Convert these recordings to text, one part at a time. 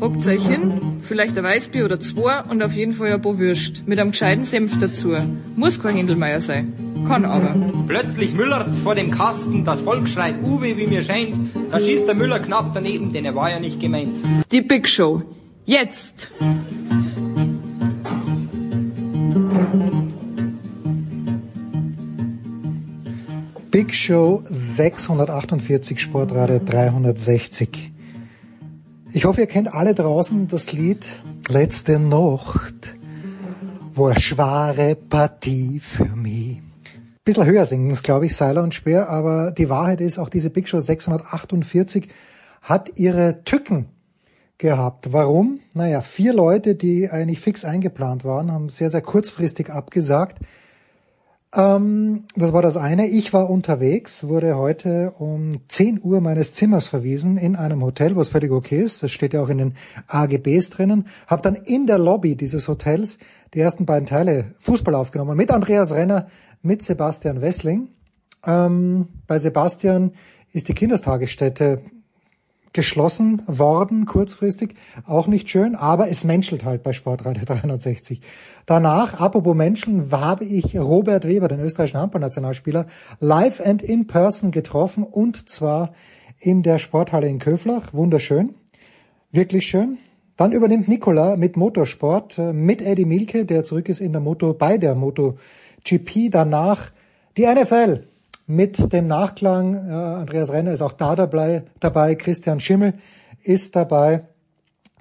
Hockt euch hin, vielleicht ein Weißbier oder zwei und auf jeden Fall ein paar Würst. Mit einem gescheiten Senf dazu. Muss kein Händelmeier sein. Kann aber. Plötzlich müllert's vor dem Kasten, das Volk schreit Uwe, wie mir scheint. Da schießt der Müller knapp daneben, denn er war ja nicht gemeint. Die Big Show. Jetzt! Big Show 648, Sportradio 360. Ich hoffe, ihr kennt alle draußen das Lied Letzte Nacht war eine schwere Partie für mich. Bisschen höher singen es, glaube ich, Seiler und Speer, aber die Wahrheit ist, auch diese Big Show 648 hat ihre Tücken gehabt. Warum? Naja, vier Leute, die eigentlich fix eingeplant waren, haben sehr, sehr kurzfristig abgesagt. Ähm, das war das eine. Ich war unterwegs, wurde heute um 10 Uhr meines Zimmers verwiesen in einem Hotel, wo es völlig okay ist. Das steht ja auch in den AGBs drinnen. Habe dann in der Lobby dieses Hotels die ersten beiden Teile Fußball aufgenommen mit Andreas Renner, mit Sebastian Wessling. Ähm, bei Sebastian ist die Kindertagesstätte geschlossen worden, kurzfristig. Auch nicht schön, aber es menschelt halt bei Sportradio 360. Danach, apropos Menschen, habe ich Robert Weber, den österreichischen Handballnationalspieler, live and in person getroffen und zwar in der Sporthalle in Köflach. Wunderschön. Wirklich schön. Dann übernimmt Nicola mit Motorsport, äh, mit Eddie Milke, der zurück ist in der Moto, bei der MotoGP. Danach die NFL mit dem Nachklang. Äh, Andreas Renner ist auch da dabei, dabei. Christian Schimmel ist dabei.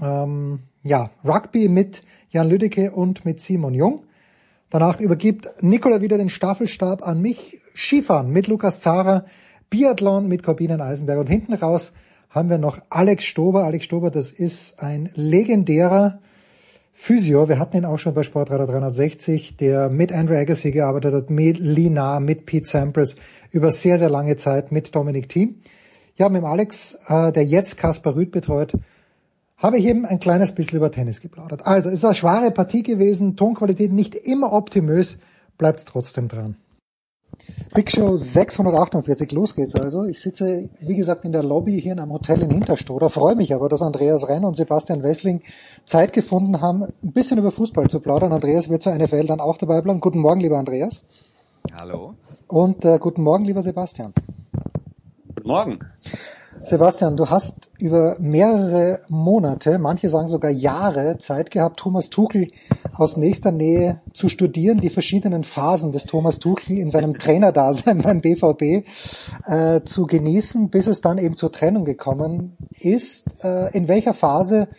Ähm, ja, Rugby mit Jan Lüdecke und mit Simon Jung. Danach übergibt Nicola wieder den Staffelstab an mich. Skifahren mit Lukas Zara, Biathlon mit Corbinen Eisenberg und hinten raus haben wir noch Alex Stober. Alex Stober, das ist ein legendärer Physio, wir hatten ihn auch schon bei Sportradar 360, der mit Andrew Agassi gearbeitet hat, mit Lina, mit Pete Sampras über sehr, sehr lange Zeit mit Dominic Thiem. Ja, mit dem Alex, äh, der jetzt Kaspar Rüth betreut, habe ich eben ein kleines bisschen über Tennis geplaudert. Also, es ist eine schwere Partie gewesen, Tonqualität nicht immer optimös, bleibt trotzdem dran. Big Show 648, los geht's also. Ich sitze, wie gesagt, in der Lobby hier in einem Hotel in Hinterstoder, freue mich aber, dass Andreas Renn und Sebastian Wessling Zeit gefunden haben, ein bisschen über Fußball zu plaudern. Andreas wird zur NFL dann auch dabei bleiben. Guten Morgen, lieber Andreas. Hallo. Und äh, guten Morgen, lieber Sebastian. Guten Morgen. Sebastian, du hast über mehrere Monate, manche sagen sogar Jahre Zeit gehabt, Thomas Tuchel aus nächster Nähe zu studieren, die verschiedenen Phasen des Thomas Tuchel in seinem Trainerdasein beim BVB äh, zu genießen, bis es dann eben zur Trennung gekommen ist. Äh, in welcher Phase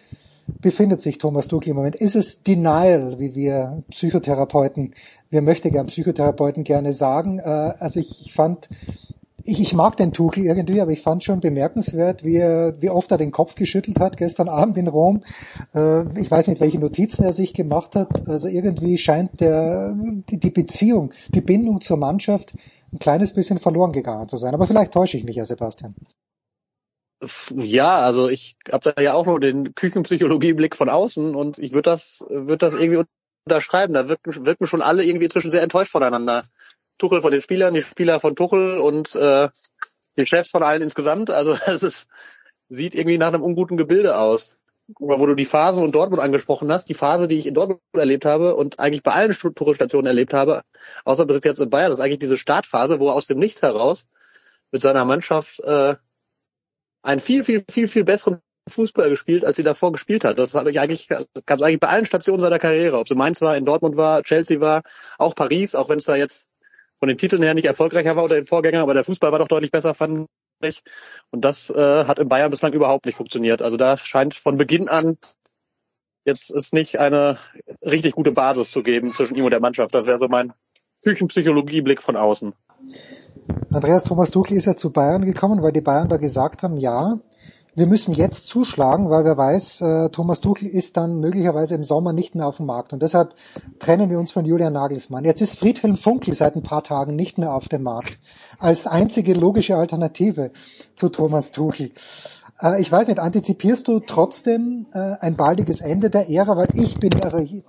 befindet sich Thomas Tuchel im Moment? Ist es Denial, wie wir Psychotherapeuten, wir möchten gern Psychotherapeuten gerne sagen? Äh, also ich, ich fand ich, ich mag den Tuchel irgendwie, aber ich fand schon bemerkenswert, wie, er, wie oft er den Kopf geschüttelt hat gestern Abend in Rom. Äh, ich weiß nicht, welche Notizen er sich gemacht hat. Also irgendwie scheint der, die, die Beziehung, die Bindung zur Mannschaft ein kleines bisschen verloren gegangen zu sein. Aber vielleicht täusche ich mich ja, Sebastian. Ja, also ich habe da ja auch nur den Küchenpsychologie-Blick von außen und ich würde das, würde das irgendwie unterschreiben. Da wirken, wirken schon alle irgendwie inzwischen sehr enttäuscht voneinander. Tuchel von den Spielern, die Spieler von Tuchel und äh, die Chefs von allen insgesamt. Also es ist, sieht irgendwie nach einem unguten Gebilde aus. Aber wo du die Phase in Dortmund angesprochen hast, die Phase, die ich in Dortmund erlebt habe und eigentlich bei allen Tuchel-Stationen erlebt habe, außer bis jetzt in Bayern, das ist eigentlich diese Startphase, wo er aus dem Nichts heraus mit seiner Mannschaft äh, einen viel, viel, viel, viel besseren Fußball gespielt, als sie davor gespielt hat. Das ich eigentlich, ganz eigentlich bei allen Stationen seiner Karriere, ob es Mainz war, in Dortmund war, Chelsea war, auch Paris, auch wenn es da jetzt von den Titeln her nicht erfolgreicher war oder den Vorgänger, aber der Fußball war doch deutlich besser, fand ich. Und das äh, hat in Bayern bislang überhaupt nicht funktioniert. Also da scheint von Beginn an jetzt ist nicht eine richtig gute Basis zu geben zwischen ihm und der Mannschaft. Das wäre so mein Küchenpsychologie-Blick von außen. Andreas Thomas Tuchel ist ja zu Bayern gekommen, weil die Bayern da gesagt haben, ja, wir müssen jetzt zuschlagen, weil wer weiß, äh, Thomas Tuchel ist dann möglicherweise im Sommer nicht mehr auf dem Markt. Und deshalb trennen wir uns von Julian Nagelsmann. Jetzt ist Friedhelm Funkel seit ein paar Tagen nicht mehr auf dem Markt. Als einzige logische Alternative zu Thomas Tuchel. Äh, ich weiß nicht, antizipierst du trotzdem äh, ein baldiges Ende der Ära? Weil ich bin, also ich,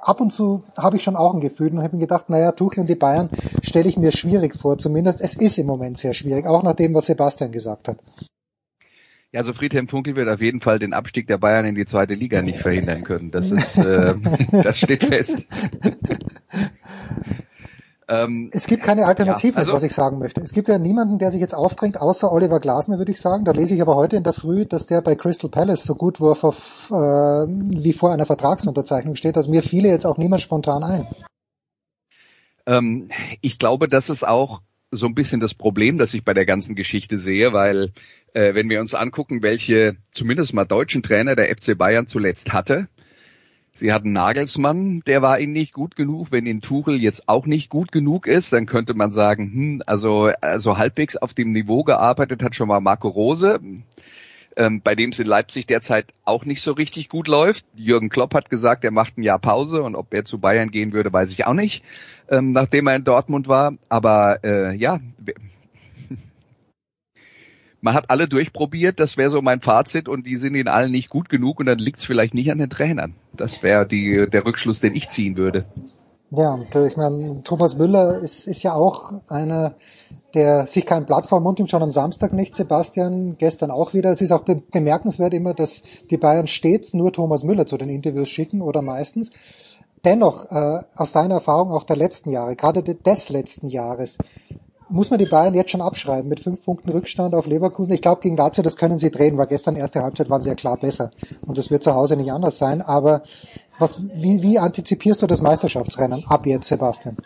ab und zu habe ich schon auch ein Gefühl und habe mir gedacht, naja, Tuchel und die Bayern stelle ich mir schwierig vor. Zumindest es ist im Moment sehr schwierig, auch nach dem, was Sebastian gesagt hat. Ja, also Friedhelm Funkel wird auf jeden Fall den Abstieg der Bayern in die zweite Liga nicht verhindern können. Das ist, äh, das steht fest. Ähm, es gibt keine Alternative, ja, also, was ich sagen möchte. Es gibt ja niemanden, der sich jetzt aufdrängt, außer Oliver Glasner, würde ich sagen. Da lese ich aber heute in der Früh, dass der bei Crystal Palace so gut wo vor, äh, wie vor einer Vertragsunterzeichnung steht. Also mir fiele jetzt auch niemand spontan ein. Ähm, ich glaube, das ist auch so ein bisschen das Problem, das ich bei der ganzen Geschichte sehe, weil äh, wenn wir uns angucken, welche zumindest mal deutschen Trainer der FC Bayern zuletzt hatte, Sie hatten Nagelsmann, der war ihnen nicht gut genug. Wenn in Tuchel jetzt auch nicht gut genug ist, dann könnte man sagen, hm, also, also halbwegs auf dem Niveau gearbeitet hat schon mal Marco Rose, ähm, bei dem es in Leipzig derzeit auch nicht so richtig gut läuft. Jürgen Klopp hat gesagt, er macht ein Jahr Pause und ob er zu Bayern gehen würde, weiß ich auch nicht, ähm, nachdem er in Dortmund war. Aber äh, ja, man hat alle durchprobiert, das wäre so mein Fazit und die sind ihnen allen nicht gut genug und dann liegt es vielleicht nicht an den Trainern. Das wäre der Rückschluss, den ich ziehen würde. Ja, und ich meine, Thomas Müller ist, ist ja auch einer, der sich kein Blatt vor Mund nimmt, schon am Samstag nicht, Sebastian, gestern auch wieder. Es ist auch bemerkenswert immer, dass die Bayern stets nur Thomas Müller zu den Interviews schicken oder meistens. Dennoch, äh, aus seiner Erfahrung auch der letzten Jahre, gerade des letzten Jahres, muss man die Bayern jetzt schon abschreiben mit fünf Punkten Rückstand auf Leverkusen. Ich glaube, gegen Lazio, das können sie drehen, weil gestern erste Halbzeit waren sie ja klar besser. Und das wird zu Hause nicht anders sein. Aber was, wie, wie antizipierst du das Meisterschaftsrennen ab jetzt, Sebastian?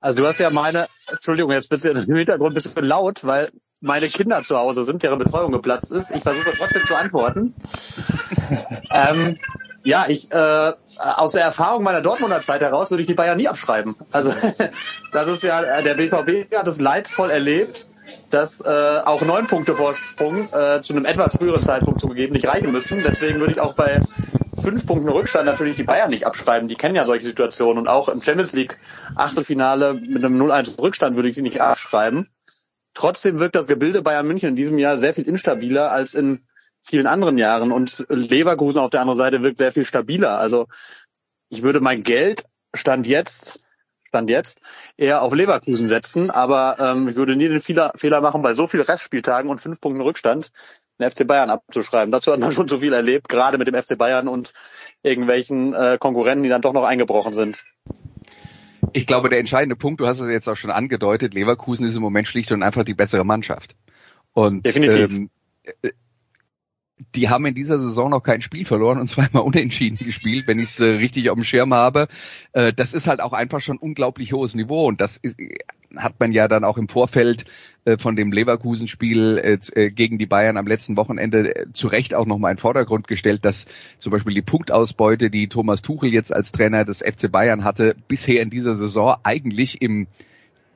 Also du hast ja meine, Entschuldigung, jetzt bist du im Hintergrund ein bisschen laut, weil meine Kinder zu Hause sind, deren Betreuung geplatzt ist. Ich versuche trotzdem zu antworten. ähm, ja, ich äh, aus der Erfahrung meiner Dortmunder Zeit heraus würde ich die Bayern nie abschreiben. Also das ist ja äh, der BVB hat es leidvoll erlebt, dass äh, auch neun Punkte Vorsprung äh, zu einem etwas früheren Zeitpunkt zugegeben nicht reichen müssen. Deswegen würde ich auch bei fünf Punkten Rückstand natürlich die Bayern nicht abschreiben. Die kennen ja solche Situationen und auch im Champions League Achtelfinale mit einem 0-1 Rückstand würde ich sie nicht abschreiben. Trotzdem wirkt das Gebilde Bayern München in diesem Jahr sehr viel instabiler als in vielen anderen Jahren. Und Leverkusen auf der anderen Seite wirkt sehr viel stabiler. Also ich würde mein Geld Stand jetzt Stand jetzt eher auf Leverkusen setzen, aber ähm, ich würde nie den Fehler, Fehler machen, bei so vielen Restspieltagen und fünf Punkten Rückstand den FC Bayern abzuschreiben. Dazu hat man schon zu viel erlebt, gerade mit dem FC Bayern und irgendwelchen äh, Konkurrenten, die dann doch noch eingebrochen sind. Ich glaube, der entscheidende Punkt, du hast es jetzt auch schon angedeutet, Leverkusen ist im Moment schlicht und einfach die bessere Mannschaft. Und Definitiv. Ähm, äh, die haben in dieser Saison noch kein Spiel verloren und zweimal unentschieden gespielt, wenn ich es äh, richtig auf dem Schirm habe. Äh, das ist halt auch einfach schon unglaublich hohes Niveau und das ist, hat man ja dann auch im Vorfeld äh, von dem Leverkusen-Spiel äh, äh, gegen die Bayern am letzten Wochenende äh, zu Recht auch nochmal in Vordergrund gestellt, dass zum Beispiel die Punktausbeute, die Thomas Tuchel jetzt als Trainer des FC Bayern hatte, bisher in dieser Saison eigentlich im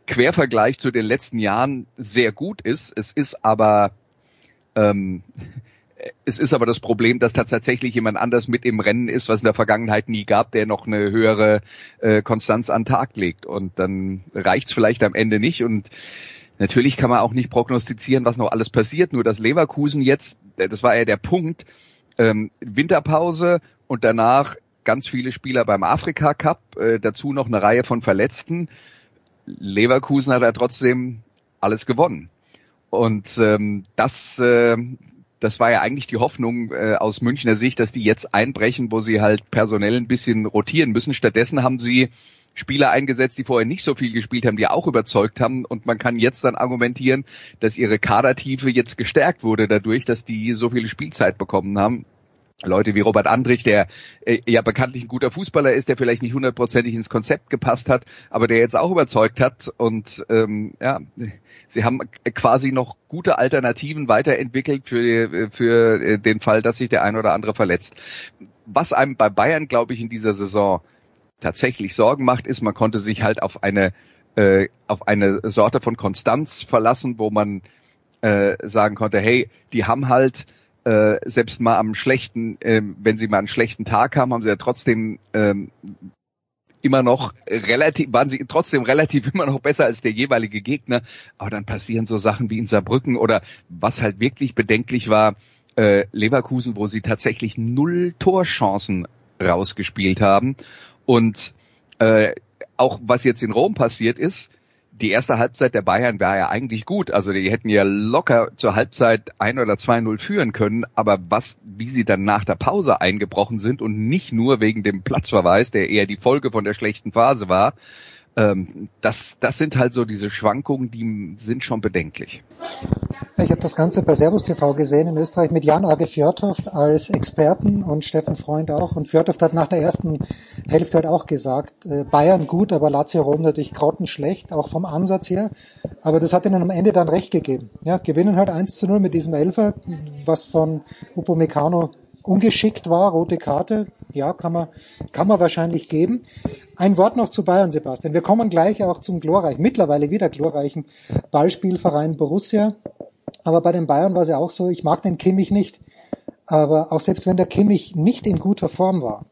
Quervergleich zu den letzten Jahren sehr gut ist. Es ist aber ähm, es ist aber das Problem, dass da tatsächlich jemand anders mit im Rennen ist, was in der Vergangenheit nie gab, der noch eine höhere äh, Konstanz an Tag legt. Und dann reicht's vielleicht am Ende nicht. Und natürlich kann man auch nicht prognostizieren, was noch alles passiert. Nur dass Leverkusen jetzt, äh, das war ja der Punkt, ähm, Winterpause und danach ganz viele Spieler beim Afrika Cup, äh, dazu noch eine Reihe von Verletzten. Leverkusen hat ja trotzdem alles gewonnen. Und ähm, das, äh, das war ja eigentlich die Hoffnung äh, aus Münchner Sicht, dass die jetzt einbrechen, wo sie halt personell ein bisschen rotieren müssen. Stattdessen haben sie Spieler eingesetzt, die vorher nicht so viel gespielt haben, die auch überzeugt haben. Und man kann jetzt dann argumentieren, dass ihre Kadertiefe jetzt gestärkt wurde dadurch, dass die so viel Spielzeit bekommen haben. Leute wie Robert Andrich, der äh, ja bekanntlich ein guter Fußballer ist, der vielleicht nicht hundertprozentig ins Konzept gepasst hat, aber der jetzt auch überzeugt hat. Und ähm, ja, sie haben quasi noch gute Alternativen weiterentwickelt für, für den Fall, dass sich der ein oder andere verletzt. Was einem bei Bayern, glaube ich, in dieser Saison tatsächlich Sorgen macht, ist, man konnte sich halt auf eine äh, auf eine Sorte von Konstanz verlassen, wo man äh, sagen konnte, hey, die haben halt äh, selbst mal am schlechten, äh, wenn sie mal einen schlechten Tag haben, haben sie ja trotzdem ähm, immer noch relativ, waren sie trotzdem relativ immer noch besser als der jeweilige Gegner. Aber dann passieren so Sachen wie in Saarbrücken oder was halt wirklich bedenklich war, äh, Leverkusen, wo sie tatsächlich null Torchancen rausgespielt haben. Und äh, auch was jetzt in Rom passiert ist, die erste Halbzeit der Bayern war ja eigentlich gut. Also die hätten ja locker zur Halbzeit ein oder zwei Null führen können. Aber was, wie sie dann nach der Pause eingebrochen sind und nicht nur wegen dem Platzverweis, der eher die Folge von der schlechten Phase war, ähm, das, das sind halt so diese Schwankungen, die sind schon bedenklich. Ich habe das Ganze bei Servus TV gesehen in Österreich mit Jan Age Fjordhoft als Experten und Steffen Freund auch. Und Fjordhoft hat nach der ersten Hälfte halt auch gesagt, äh, Bayern gut, aber Lazio Rom natürlich grottenschlecht, auch vom Ansatz her. Aber das hat ihnen am Ende dann recht gegeben. Ja, gewinnen halt 1 zu 0 mit diesem Elfer, was von Upamecano ungeschickt war, rote Karte, ja, kann man, kann man wahrscheinlich geben. Ein Wort noch zu Bayern, Sebastian. Wir kommen gleich auch zum glorreichen, mittlerweile wieder glorreichen Ballspielverein Borussia. Aber bei den Bayern war es ja auch so, ich mag den Kimmich nicht. Aber auch selbst wenn der Kimmich nicht in guter Form war,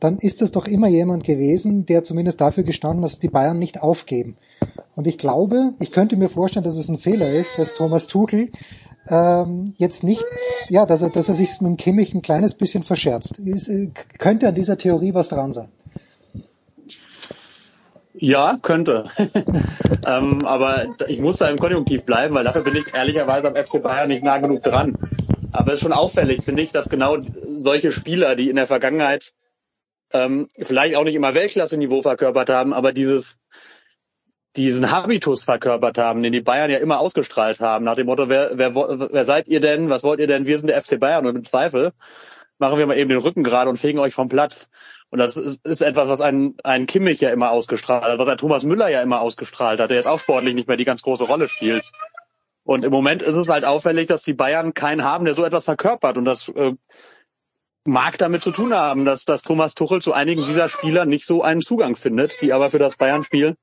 dann ist es doch immer jemand gewesen, der zumindest dafür gestanden hat, dass die Bayern nicht aufgeben. Und ich glaube, ich könnte mir vorstellen, dass es ein Fehler ist, dass Thomas Tuchel ähm, jetzt nicht, ja, dass er, dass er sich mit dem Kimmich ein kleines bisschen verscherzt. Ist, äh, könnte an dieser Theorie was dran sein? Ja, könnte. ähm, aber ich muss da im Konjunktiv bleiben, weil dafür bin ich ehrlicherweise am FC Bayern nicht nah genug dran. Aber es ist schon auffällig, finde ich, dass genau solche Spieler, die in der Vergangenheit ähm, vielleicht auch nicht immer Weltklasse-Niveau verkörpert haben, aber dieses diesen Habitus verkörpert haben, den die Bayern ja immer ausgestrahlt haben, nach dem Motto, wer, wer, wer seid ihr denn, was wollt ihr denn, wir sind der FC Bayern und im Zweifel machen wir mal eben den Rücken gerade und fegen euch vom Platz. Und das ist, ist etwas, was ein, ein Kimmich ja immer ausgestrahlt hat, was ein Thomas Müller ja immer ausgestrahlt hat, der jetzt auch sportlich nicht mehr die ganz große Rolle spielt. Und im Moment ist es halt auffällig, dass die Bayern keinen haben, der so etwas verkörpert. Und das äh, mag damit zu tun haben, dass, dass Thomas Tuchel zu einigen dieser Spieler nicht so einen Zugang findet, die aber für das Bayern-Spiel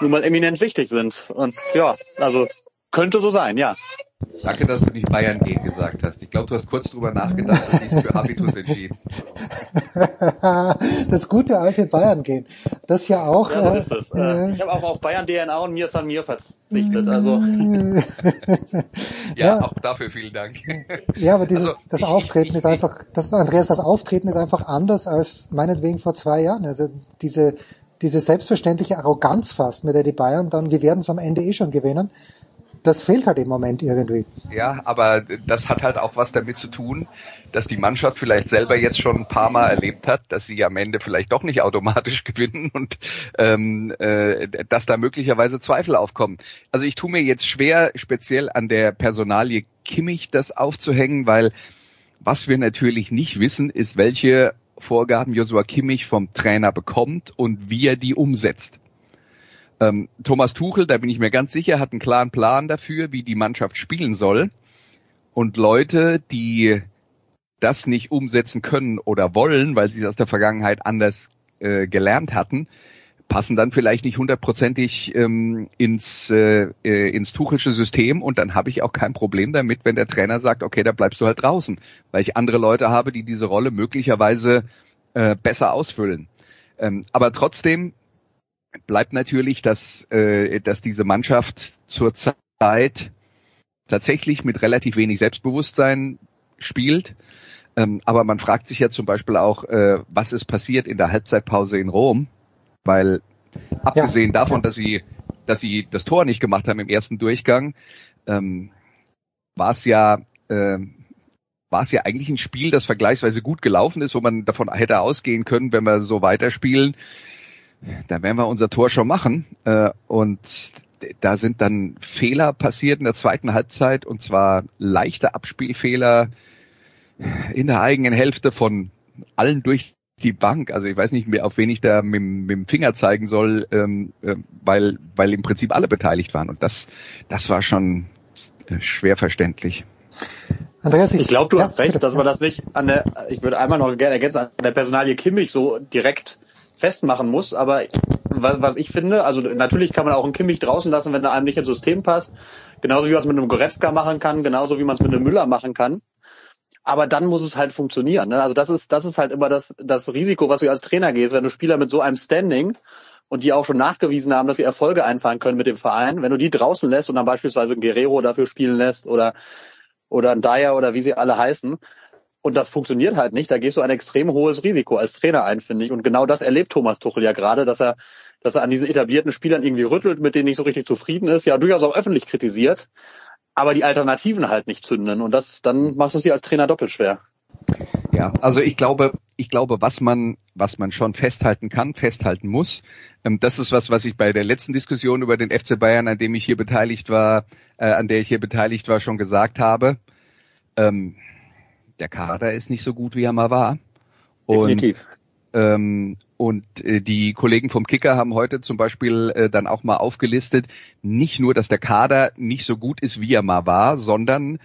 nun mal eminent wichtig sind. Und ja, also könnte so sein, ja. Danke, dass du nicht Bayern gehen gesagt hast. Ich glaube, du hast kurz drüber nachgedacht und dich für Habitus entschieden. Das gute alte Bayern gehen. Das ja auch. Ja, so ist es. Äh, äh ich habe auch auf Bayern DNA und mir San Mir verzichtet. Also. ja, ja, auch dafür vielen Dank. Ja, aber dieses also, das ich, Auftreten ich, ich, ist einfach, das Andreas, das Auftreten ist einfach anders als meinetwegen vor zwei Jahren. Also diese diese selbstverständliche Arroganz fast, mit der die Bayern dann, wir werden es am Ende eh schon gewinnen, das fehlt halt im Moment irgendwie. Ja, aber das hat halt auch was damit zu tun, dass die Mannschaft vielleicht selber jetzt schon ein paar Mal erlebt hat, dass sie am Ende vielleicht doch nicht automatisch gewinnen und ähm, äh, dass da möglicherweise Zweifel aufkommen. Also ich tue mir jetzt schwer, speziell an der Personalie Kimmich das aufzuhängen, weil was wir natürlich nicht wissen, ist, welche Vorgaben Joshua Kimmich vom Trainer bekommt und wie er die umsetzt. Ähm, Thomas Tuchel, da bin ich mir ganz sicher, hat einen klaren Plan dafür, wie die Mannschaft spielen soll. Und Leute, die das nicht umsetzen können oder wollen, weil sie es aus der Vergangenheit anders äh, gelernt hatten, passen dann vielleicht nicht hundertprozentig ähm, ins, äh, äh, ins Tuchelsche System und dann habe ich auch kein Problem damit, wenn der Trainer sagt, okay, da bleibst du halt draußen, weil ich andere Leute habe, die diese Rolle möglicherweise äh, besser ausfüllen. Ähm, aber trotzdem bleibt natürlich, dass, äh, dass diese Mannschaft zurzeit tatsächlich mit relativ wenig Selbstbewusstsein spielt. Ähm, aber man fragt sich ja zum Beispiel auch, äh, was ist passiert in der Halbzeitpause in Rom? Weil abgesehen ja. davon, dass sie, dass sie das Tor nicht gemacht haben im ersten Durchgang, ähm, war es ja äh, war es ja eigentlich ein Spiel, das vergleichsweise gut gelaufen ist, wo man davon hätte ausgehen können, wenn wir so weiterspielen, da werden wir unser Tor schon machen. Äh, und da sind dann Fehler passiert in der zweiten Halbzeit und zwar leichte Abspielfehler in der eigenen Hälfte von allen durch die Bank. Also ich weiß nicht mehr, auf wen ich da mit, mit dem Finger zeigen soll, ähm, äh, weil, weil im Prinzip alle beteiligt waren. Und das, das war schon äh, schwer verständlich. Andreas, ich, ich glaube, du ja, hast recht, dass man das nicht an der, ich würde einmal noch gerne ergänzen, an der Personalie Kimmich so direkt festmachen muss. Aber was, was ich finde, also natürlich kann man auch einen Kimmich draußen lassen, wenn er einem nicht ins System passt. Genauso wie man es mit einem Goretzka machen kann, genauso wie man es mit einem Müller machen kann. Aber dann muss es halt funktionieren. Ne? Also das ist, das ist halt immer das, das Risiko, was du als Trainer gehst, wenn du Spieler mit so einem Standing und die auch schon nachgewiesen haben, dass sie Erfolge einfahren können mit dem Verein, wenn du die draußen lässt und dann beispielsweise ein Guerrero dafür spielen lässt oder oder ein Dyer oder wie sie alle heißen, und das funktioniert halt nicht, da gehst du ein extrem hohes Risiko als Trainer ein, finde ich. Und genau das erlebt Thomas Tuchel ja gerade, dass er, dass er an diesen etablierten Spielern irgendwie rüttelt, mit denen nicht so richtig zufrieden ist, ja durchaus auch öffentlich kritisiert, aber die Alternativen halt nicht zünden. Und das, dann machst du es dir als Trainer doppelt schwer. Ja, also ich glaube, ich glaube, was man, was man schon festhalten kann, festhalten muss, ähm, das ist was, was ich bei der letzten Diskussion über den FC Bayern, an dem ich hier beteiligt war, äh, an der ich hier beteiligt war, schon gesagt habe. Ähm, der Kader ist nicht so gut, wie er mal war. Und, Definitiv. Ähm, und äh, die Kollegen vom Kicker haben heute zum Beispiel äh, dann auch mal aufgelistet, nicht nur, dass der Kader nicht so gut ist, wie er mal war, sondern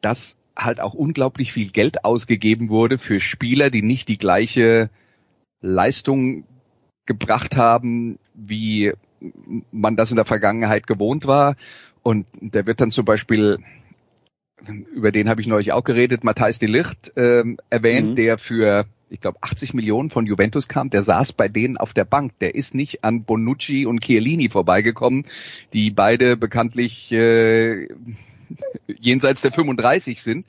dass halt auch unglaublich viel Geld ausgegeben wurde für Spieler, die nicht die gleiche Leistung gebracht haben, wie man das in der Vergangenheit gewohnt war. Und der wird dann zum Beispiel, über den habe ich neulich auch geredet, Matthijs de Licht ähm, erwähnt, mhm. der für, ich glaube, 80 Millionen von Juventus kam. Der saß bei denen auf der Bank. Der ist nicht an Bonucci und Chiellini vorbeigekommen, die beide bekanntlich äh, jenseits der 35 sind.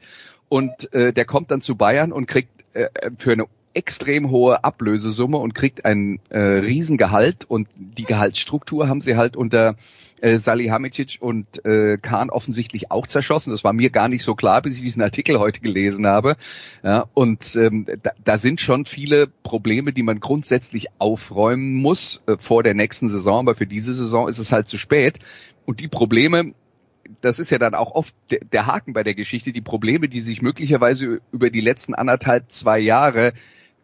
Und äh, der kommt dann zu Bayern und kriegt äh, für eine extrem hohe Ablösesumme und kriegt ein äh, Riesengehalt und die Gehaltsstruktur haben sie halt unter äh, Salihamidzic und äh, Kahn offensichtlich auch zerschossen. Das war mir gar nicht so klar, bis ich diesen Artikel heute gelesen habe. Ja, und ähm, da, da sind schon viele Probleme, die man grundsätzlich aufräumen muss äh, vor der nächsten Saison, aber für diese Saison ist es halt zu spät. Und die Probleme, das ist ja dann auch oft der Haken bei der Geschichte, die Probleme, die sich möglicherweise über die letzten anderthalb, zwei Jahre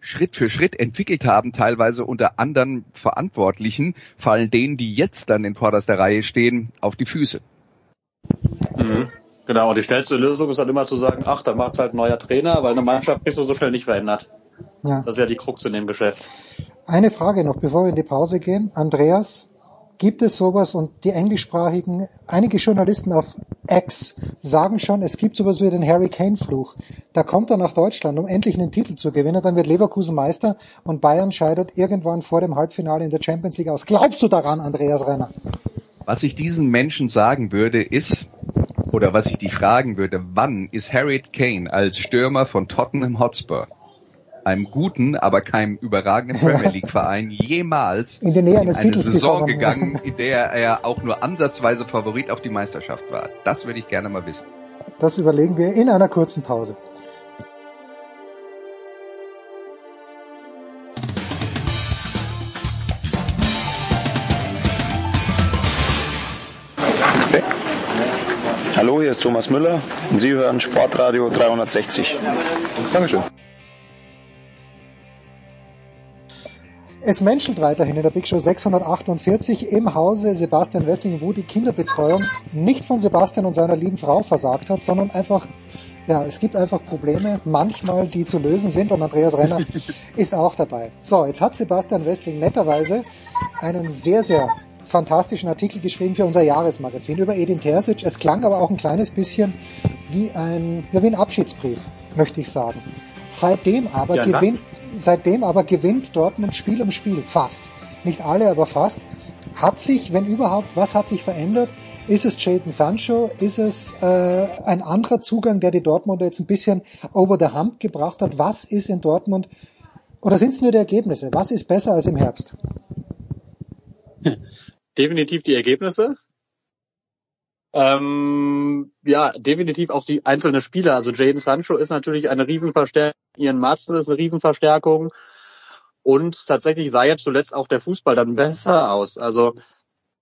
Schritt für Schritt entwickelt haben, teilweise unter anderen Verantwortlichen, fallen denen, die jetzt dann in vorderster Reihe stehen, auf die Füße. Mhm. Genau, und die schnellste Lösung ist dann immer zu sagen, ach, da macht's halt ein neuer Trainer, weil eine Mannschaft du so schnell nicht verändert. Ja. Das ist ja die Krux in dem Geschäft. Eine Frage noch, bevor wir in die Pause gehen. Andreas, gibt es sowas und die englischsprachigen, einige Journalisten auf X sagen schon, es gibt sowas wie den Harry Kane Fluch. Da kommt er nach Deutschland, um endlich einen Titel zu gewinnen, dann wird Leverkusen Meister und Bayern scheidet irgendwann vor dem Halbfinale in der Champions League aus. Glaubst du daran, Andreas Renner? Was ich diesen Menschen sagen würde, ist, oder was ich die fragen würde, wann ist Harry Kane als Stürmer von Tottenham Hotspur einem guten, aber keinem überragenden Premier League Verein jemals in, in eine Titels Saison gegangen, in der er auch nur ansatzweise Favorit auf die Meisterschaft war. Das würde ich gerne mal wissen. Das überlegen wir in einer kurzen Pause. Hallo, hier ist Thomas Müller und Sie hören Sportradio 360. Dankeschön. Es menschelt weiterhin in der Big Show 648 im Hause Sebastian Westling, wo die Kinderbetreuung nicht von Sebastian und seiner lieben Frau versagt hat, sondern einfach, ja, es gibt einfach Probleme, manchmal, die zu lösen sind und Andreas Renner ist auch dabei. So, jetzt hat Sebastian Westling netterweise einen sehr, sehr fantastischen Artikel geschrieben für unser Jahresmagazin über Edin Terzic. Es klang aber auch ein kleines bisschen wie ein, ja, wie ein Abschiedsbrief, möchte ich sagen. Seitdem aber ja, gewinnt, seitdem aber gewinnt Dortmund Spiel um Spiel. Fast. Nicht alle, aber fast. Hat sich, wenn überhaupt, was hat sich verändert? Ist es Jadon Sancho? Ist es äh, ein anderer Zugang, der die Dortmunder jetzt ein bisschen over the hump gebracht hat? Was ist in Dortmund? Oder sind es nur die Ergebnisse? Was ist besser als im Herbst? Definitiv die Ergebnisse. Ähm, ja, definitiv auch die einzelnen Spieler. Also Jaden Sancho ist natürlich eine Riesenverstärkung, Ian Madsen ist eine Riesenverstärkung. Und tatsächlich sah jetzt zuletzt auch der Fußball dann besser aus. Also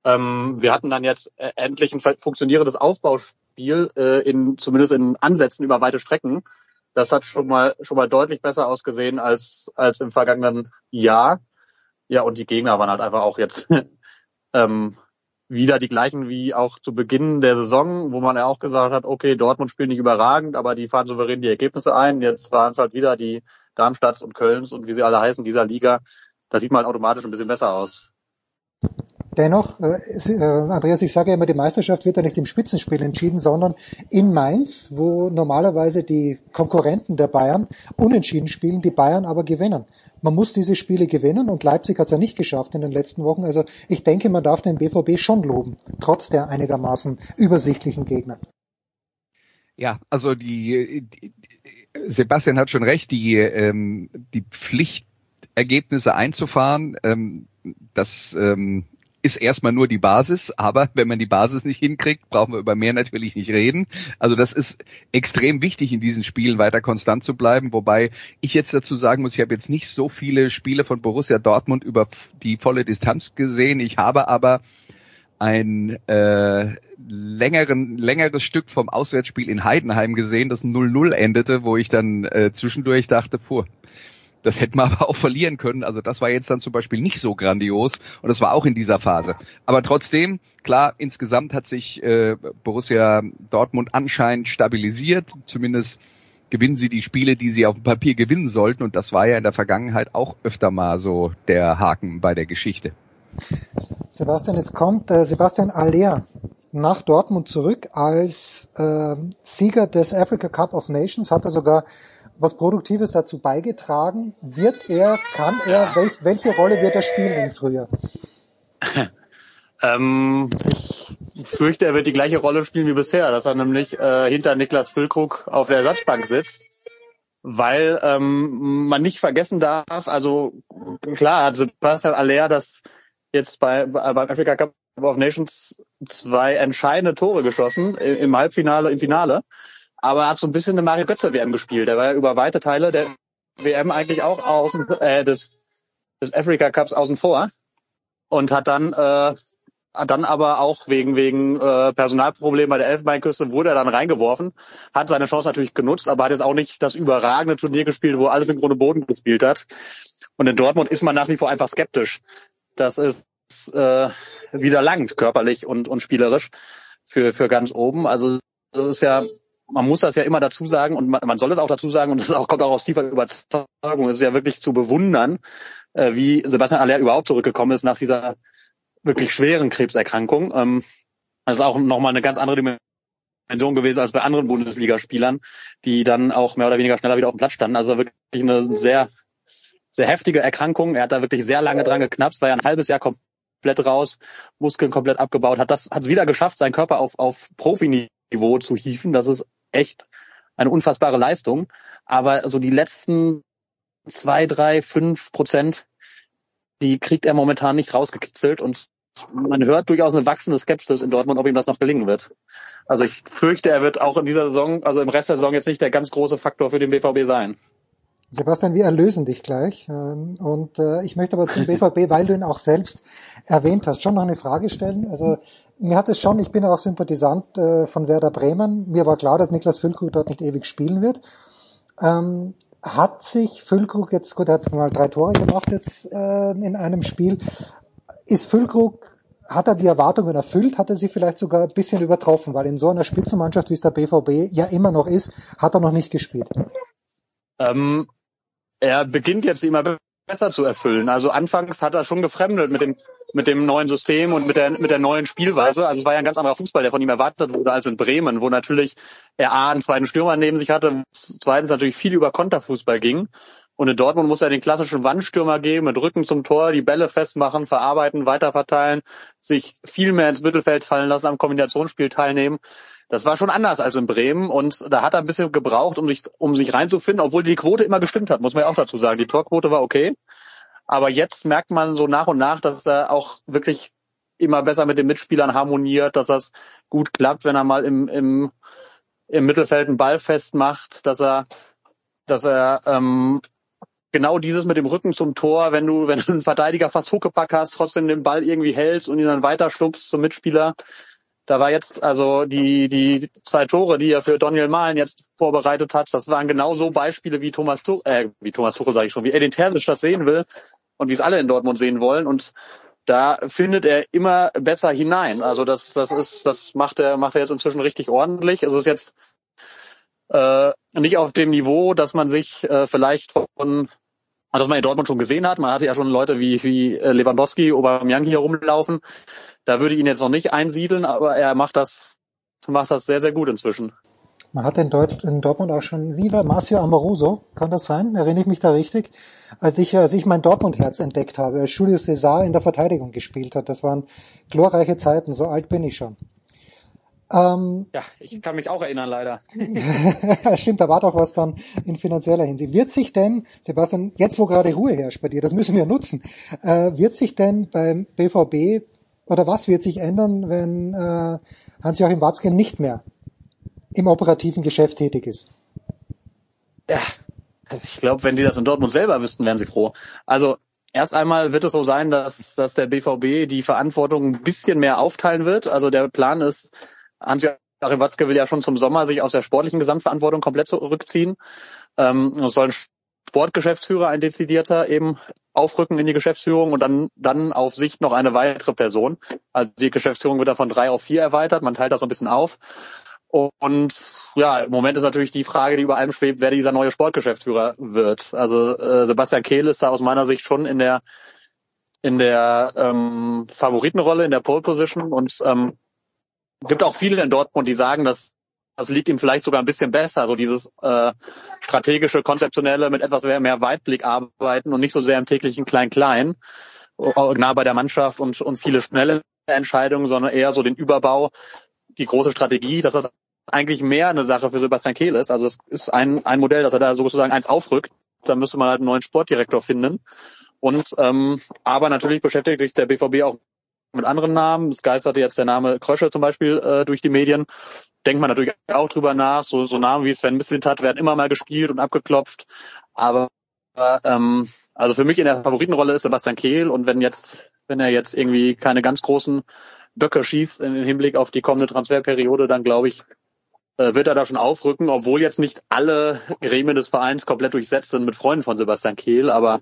ähm, wir hatten dann jetzt äh, endlich ein funktionierendes Aufbauspiel, äh, in, zumindest in Ansätzen über weite Strecken. Das hat schon mal schon mal deutlich besser ausgesehen als als im vergangenen Jahr. Ja, und die Gegner waren halt einfach auch jetzt ähm, wieder die gleichen wie auch zu Beginn der Saison, wo man ja auch gesagt hat, okay, Dortmund spielt nicht überragend, aber die fahren souverän die Ergebnisse ein. Jetzt waren es halt wieder die Darmstadts und Kölns und wie sie alle heißen, dieser Liga. das sieht mal halt automatisch ein bisschen besser aus. Dennoch, äh, äh, Andreas, ich sage immer, die Meisterschaft wird ja nicht im Spitzenspiel entschieden, sondern in Mainz, wo normalerweise die Konkurrenten der Bayern unentschieden spielen, die Bayern aber gewinnen. Man muss diese Spiele gewinnen und Leipzig hat es ja nicht geschafft in den letzten Wochen. Also ich denke, man darf den BVB schon loben, trotz der einigermaßen übersichtlichen Gegner. Ja, also die, die Sebastian hat schon recht, die, ähm, die Pflichtergebnisse einzufahren, ähm, das ähm, ist erstmal nur die Basis, aber wenn man die Basis nicht hinkriegt, brauchen wir über mehr natürlich nicht reden. Also das ist extrem wichtig in diesen Spielen weiter konstant zu bleiben, wobei ich jetzt dazu sagen muss, ich habe jetzt nicht so viele Spiele von Borussia Dortmund über die volle Distanz gesehen. Ich habe aber ein äh, längeren, längeres Stück vom Auswärtsspiel in Heidenheim gesehen, das 0-0 endete, wo ich dann äh, zwischendurch dachte, puh, das hätten wir aber auch verlieren können. Also das war jetzt dann zum Beispiel nicht so grandios und das war auch in dieser Phase. Aber trotzdem, klar, insgesamt hat sich äh, Borussia Dortmund anscheinend stabilisiert. Zumindest gewinnen sie die Spiele, die sie auf dem Papier gewinnen sollten. Und das war ja in der Vergangenheit auch öfter mal so der Haken bei der Geschichte. Sebastian, jetzt kommt äh, Sebastian Aller nach Dortmund zurück als äh, Sieger des Africa Cup of Nations, hat er sogar was Produktives dazu beigetragen? Wird er, kann er, welch, welche Rolle wird er spielen im Frühjahr? ähm, ich fürchte, er wird die gleiche Rolle spielen wie bisher, dass er nämlich äh, hinter Niklas Füllkrug auf der Ersatzbank sitzt. Weil ähm, man nicht vergessen darf, also klar hat Sebastian Aller das jetzt bei, beim Africa Cup of Nations zwei entscheidende Tore geschossen im Halbfinale, im Finale aber er hat so ein bisschen eine Mario Götze WM gespielt. Der war ja über weite Teile der WM eigentlich auch außen äh, des, des Africa Cups außen vor und hat dann äh, hat dann aber auch wegen wegen äh, Personalproblem bei der Elfenbeinküste wurde er dann reingeworfen, hat seine Chance natürlich genutzt, aber hat jetzt auch nicht das überragende Turnier gespielt, wo alles im Grunde Boden gespielt hat. Und in Dortmund ist man nach wie vor einfach skeptisch. Das ist äh, wieder langt körperlich und und spielerisch für für ganz oben. Also das ist ja man muss das ja immer dazu sagen und man, man soll es auch dazu sagen und das auch, kommt auch aus tiefer Überzeugung. Es ist ja wirklich zu bewundern, äh, wie Sebastian Aller überhaupt zurückgekommen ist nach dieser wirklich schweren Krebserkrankung. Ähm, das ist auch nochmal eine ganz andere Dimension gewesen als bei anderen Bundesligaspielern, die dann auch mehr oder weniger schneller wieder auf dem Platz standen. Also wirklich eine sehr, sehr heftige Erkrankung. Er hat da wirklich sehr lange dran geknapst, war ja ein halbes Jahr komplett raus, Muskeln komplett abgebaut, hat das, hat es wieder geschafft, seinen Körper auf, auf Profi-Niveau zu hieven. Das ist echt eine unfassbare Leistung. Aber so die letzten zwei, drei, fünf Prozent, die kriegt er momentan nicht rausgekitzelt und man hört durchaus eine wachsende Skepsis in Dortmund, ob ihm das noch gelingen wird. Also ich fürchte, er wird auch in dieser Saison, also im Rest der Saison jetzt nicht der ganz große Faktor für den BVB sein. Sebastian, wir erlösen dich gleich. Ähm, und äh, ich möchte aber zum BVB, weil du ihn auch selbst erwähnt hast, schon noch eine Frage stellen. Also mir hat es schon, ich bin auch Sympathisant äh, von Werder Bremen. Mir war klar, dass Niklas Füllkrug dort nicht ewig spielen wird. Ähm, hat sich Füllkrug jetzt, gut, er hat mal drei Tore gemacht jetzt äh, in einem Spiel. Ist Füllkrug, hat er die Erwartungen erfüllt? Hat er sie vielleicht sogar ein bisschen übertroffen? Weil in so einer Spitzenmannschaft, wie es der BVB ja immer noch ist, hat er noch nicht gespielt. Ähm, er beginnt jetzt immer besser zu erfüllen. Also anfangs hat er schon gefremdelt mit dem, mit dem neuen System und mit der, mit der neuen Spielweise. Also es war ja ein ganz anderer Fußball, der von ihm erwartet wurde als in Bremen, wo natürlich er A, einen zweiten Stürmer neben sich hatte, zweitens natürlich viel über Konterfußball ging. Und in Dortmund muss er den klassischen Wandstürmer geben, mit Rücken zum Tor, die Bälle festmachen, verarbeiten, weiterverteilen, sich viel mehr ins Mittelfeld fallen lassen, am Kombinationsspiel teilnehmen. Das war schon anders als in Bremen und da hat er ein bisschen gebraucht, um sich, um sich reinzufinden, obwohl die Quote immer gestimmt hat, muss man ja auch dazu sagen. Die Torquote war okay. Aber jetzt merkt man so nach und nach, dass er auch wirklich immer besser mit den Mitspielern harmoniert, dass das gut klappt, wenn er mal im, im, im Mittelfeld einen Ball festmacht, dass er, dass er ähm, genau dieses mit dem Rücken zum Tor, wenn du, wenn du einen Verteidiger fast Huckepack hast, trotzdem den Ball irgendwie hältst und ihn dann weiter schlumpfst zum Mitspieler. Da war jetzt also die, die zwei Tore, die er für Daniel Mahlen jetzt vorbereitet hat, das waren genau so Beispiele, wie Thomas Tuchel, äh, wie Thomas Tuchel sage ich schon, wie Edin Terzic das sehen will und wie es alle in Dortmund sehen wollen. Und da findet er immer besser hinein. Also das, das ist, das macht er, macht er jetzt inzwischen richtig ordentlich. Also es ist jetzt äh, nicht auf dem Niveau, dass man sich äh, vielleicht von Also was man in Dortmund schon gesehen hat, man hatte ja schon Leute wie, wie äh, Lewandowski, Aubameyang hier rumlaufen. Da würde ich ihn jetzt noch nicht einsiedeln, aber er macht das, macht das sehr, sehr gut inzwischen. Man hat in, Deut in Dortmund auch schon, wie war Marcio Amoroso, kann das sein? Erinnere ich mich da richtig? Als ich, als ich mein Dortmund-Herz entdeckt habe, als Julio Cesar in der Verteidigung gespielt hat. Das waren glorreiche Zeiten, so alt bin ich schon. Ähm, ja, ich kann mich auch erinnern, leider. Stimmt, da war doch was dann in finanzieller Hinsicht. Wird sich denn, Sebastian, jetzt wo gerade Ruhe herrscht bei dir, das müssen wir nutzen, äh, wird sich denn beim BVB oder was wird sich ändern, wenn äh, Hans-Joachim Watzke nicht mehr im operativen Geschäft tätig ist? Ja, ich glaube, wenn die das in Dortmund selber wüssten, wären sie froh. Also Erst einmal wird es so sein, dass, dass der BVB die Verantwortung ein bisschen mehr aufteilen wird. Also der Plan ist, Hans-Joachim Watzke will ja schon zum Sommer sich aus der sportlichen Gesamtverantwortung komplett zurückziehen. Ähm, es soll ein Sportgeschäftsführer, ein dezidierter, eben aufrücken in die Geschäftsführung und dann, dann auf Sicht noch eine weitere Person. Also die Geschäftsführung wird da von drei auf vier erweitert. Man teilt das so ein bisschen auf. Und ja, im Moment ist natürlich die Frage, die über allem schwebt, wer dieser neue Sportgeschäftsführer wird. Also äh, Sebastian Kehl ist da aus meiner Sicht schon in der in der ähm, Favoritenrolle, in der Pole Position und ähm, gibt auch viele in Dortmund, die sagen, dass das liegt ihm vielleicht sogar ein bisschen besser, so dieses äh, strategische, konzeptionelle mit etwas mehr Weitblick arbeiten und nicht so sehr im täglichen Klein-Klein, nah bei der Mannschaft und, und viele schnelle Entscheidungen, sondern eher so den Überbau, die große Strategie, dass das eigentlich mehr eine Sache für Sebastian Kehl ist. Also es ist ein, ein Modell, dass er da sozusagen eins aufrückt. Da müsste man halt einen neuen Sportdirektor finden. Und ähm, aber natürlich beschäftigt sich der BVB auch mit anderen Namen. Es geisterte jetzt der Name Krösche zum Beispiel äh, durch die Medien. Denkt man natürlich auch drüber nach. So, so Namen wie Sven Mislintat werden immer mal gespielt und abgeklopft. Aber ähm, also für mich in der Favoritenrolle ist Sebastian Kehl und wenn jetzt, wenn er jetzt irgendwie keine ganz großen Böcke schießt im Hinblick auf die kommende Transferperiode, dann glaube ich, äh, wird er da schon aufrücken, obwohl jetzt nicht alle Gremien des Vereins komplett durchsetzt sind mit Freunden von Sebastian Kehl, aber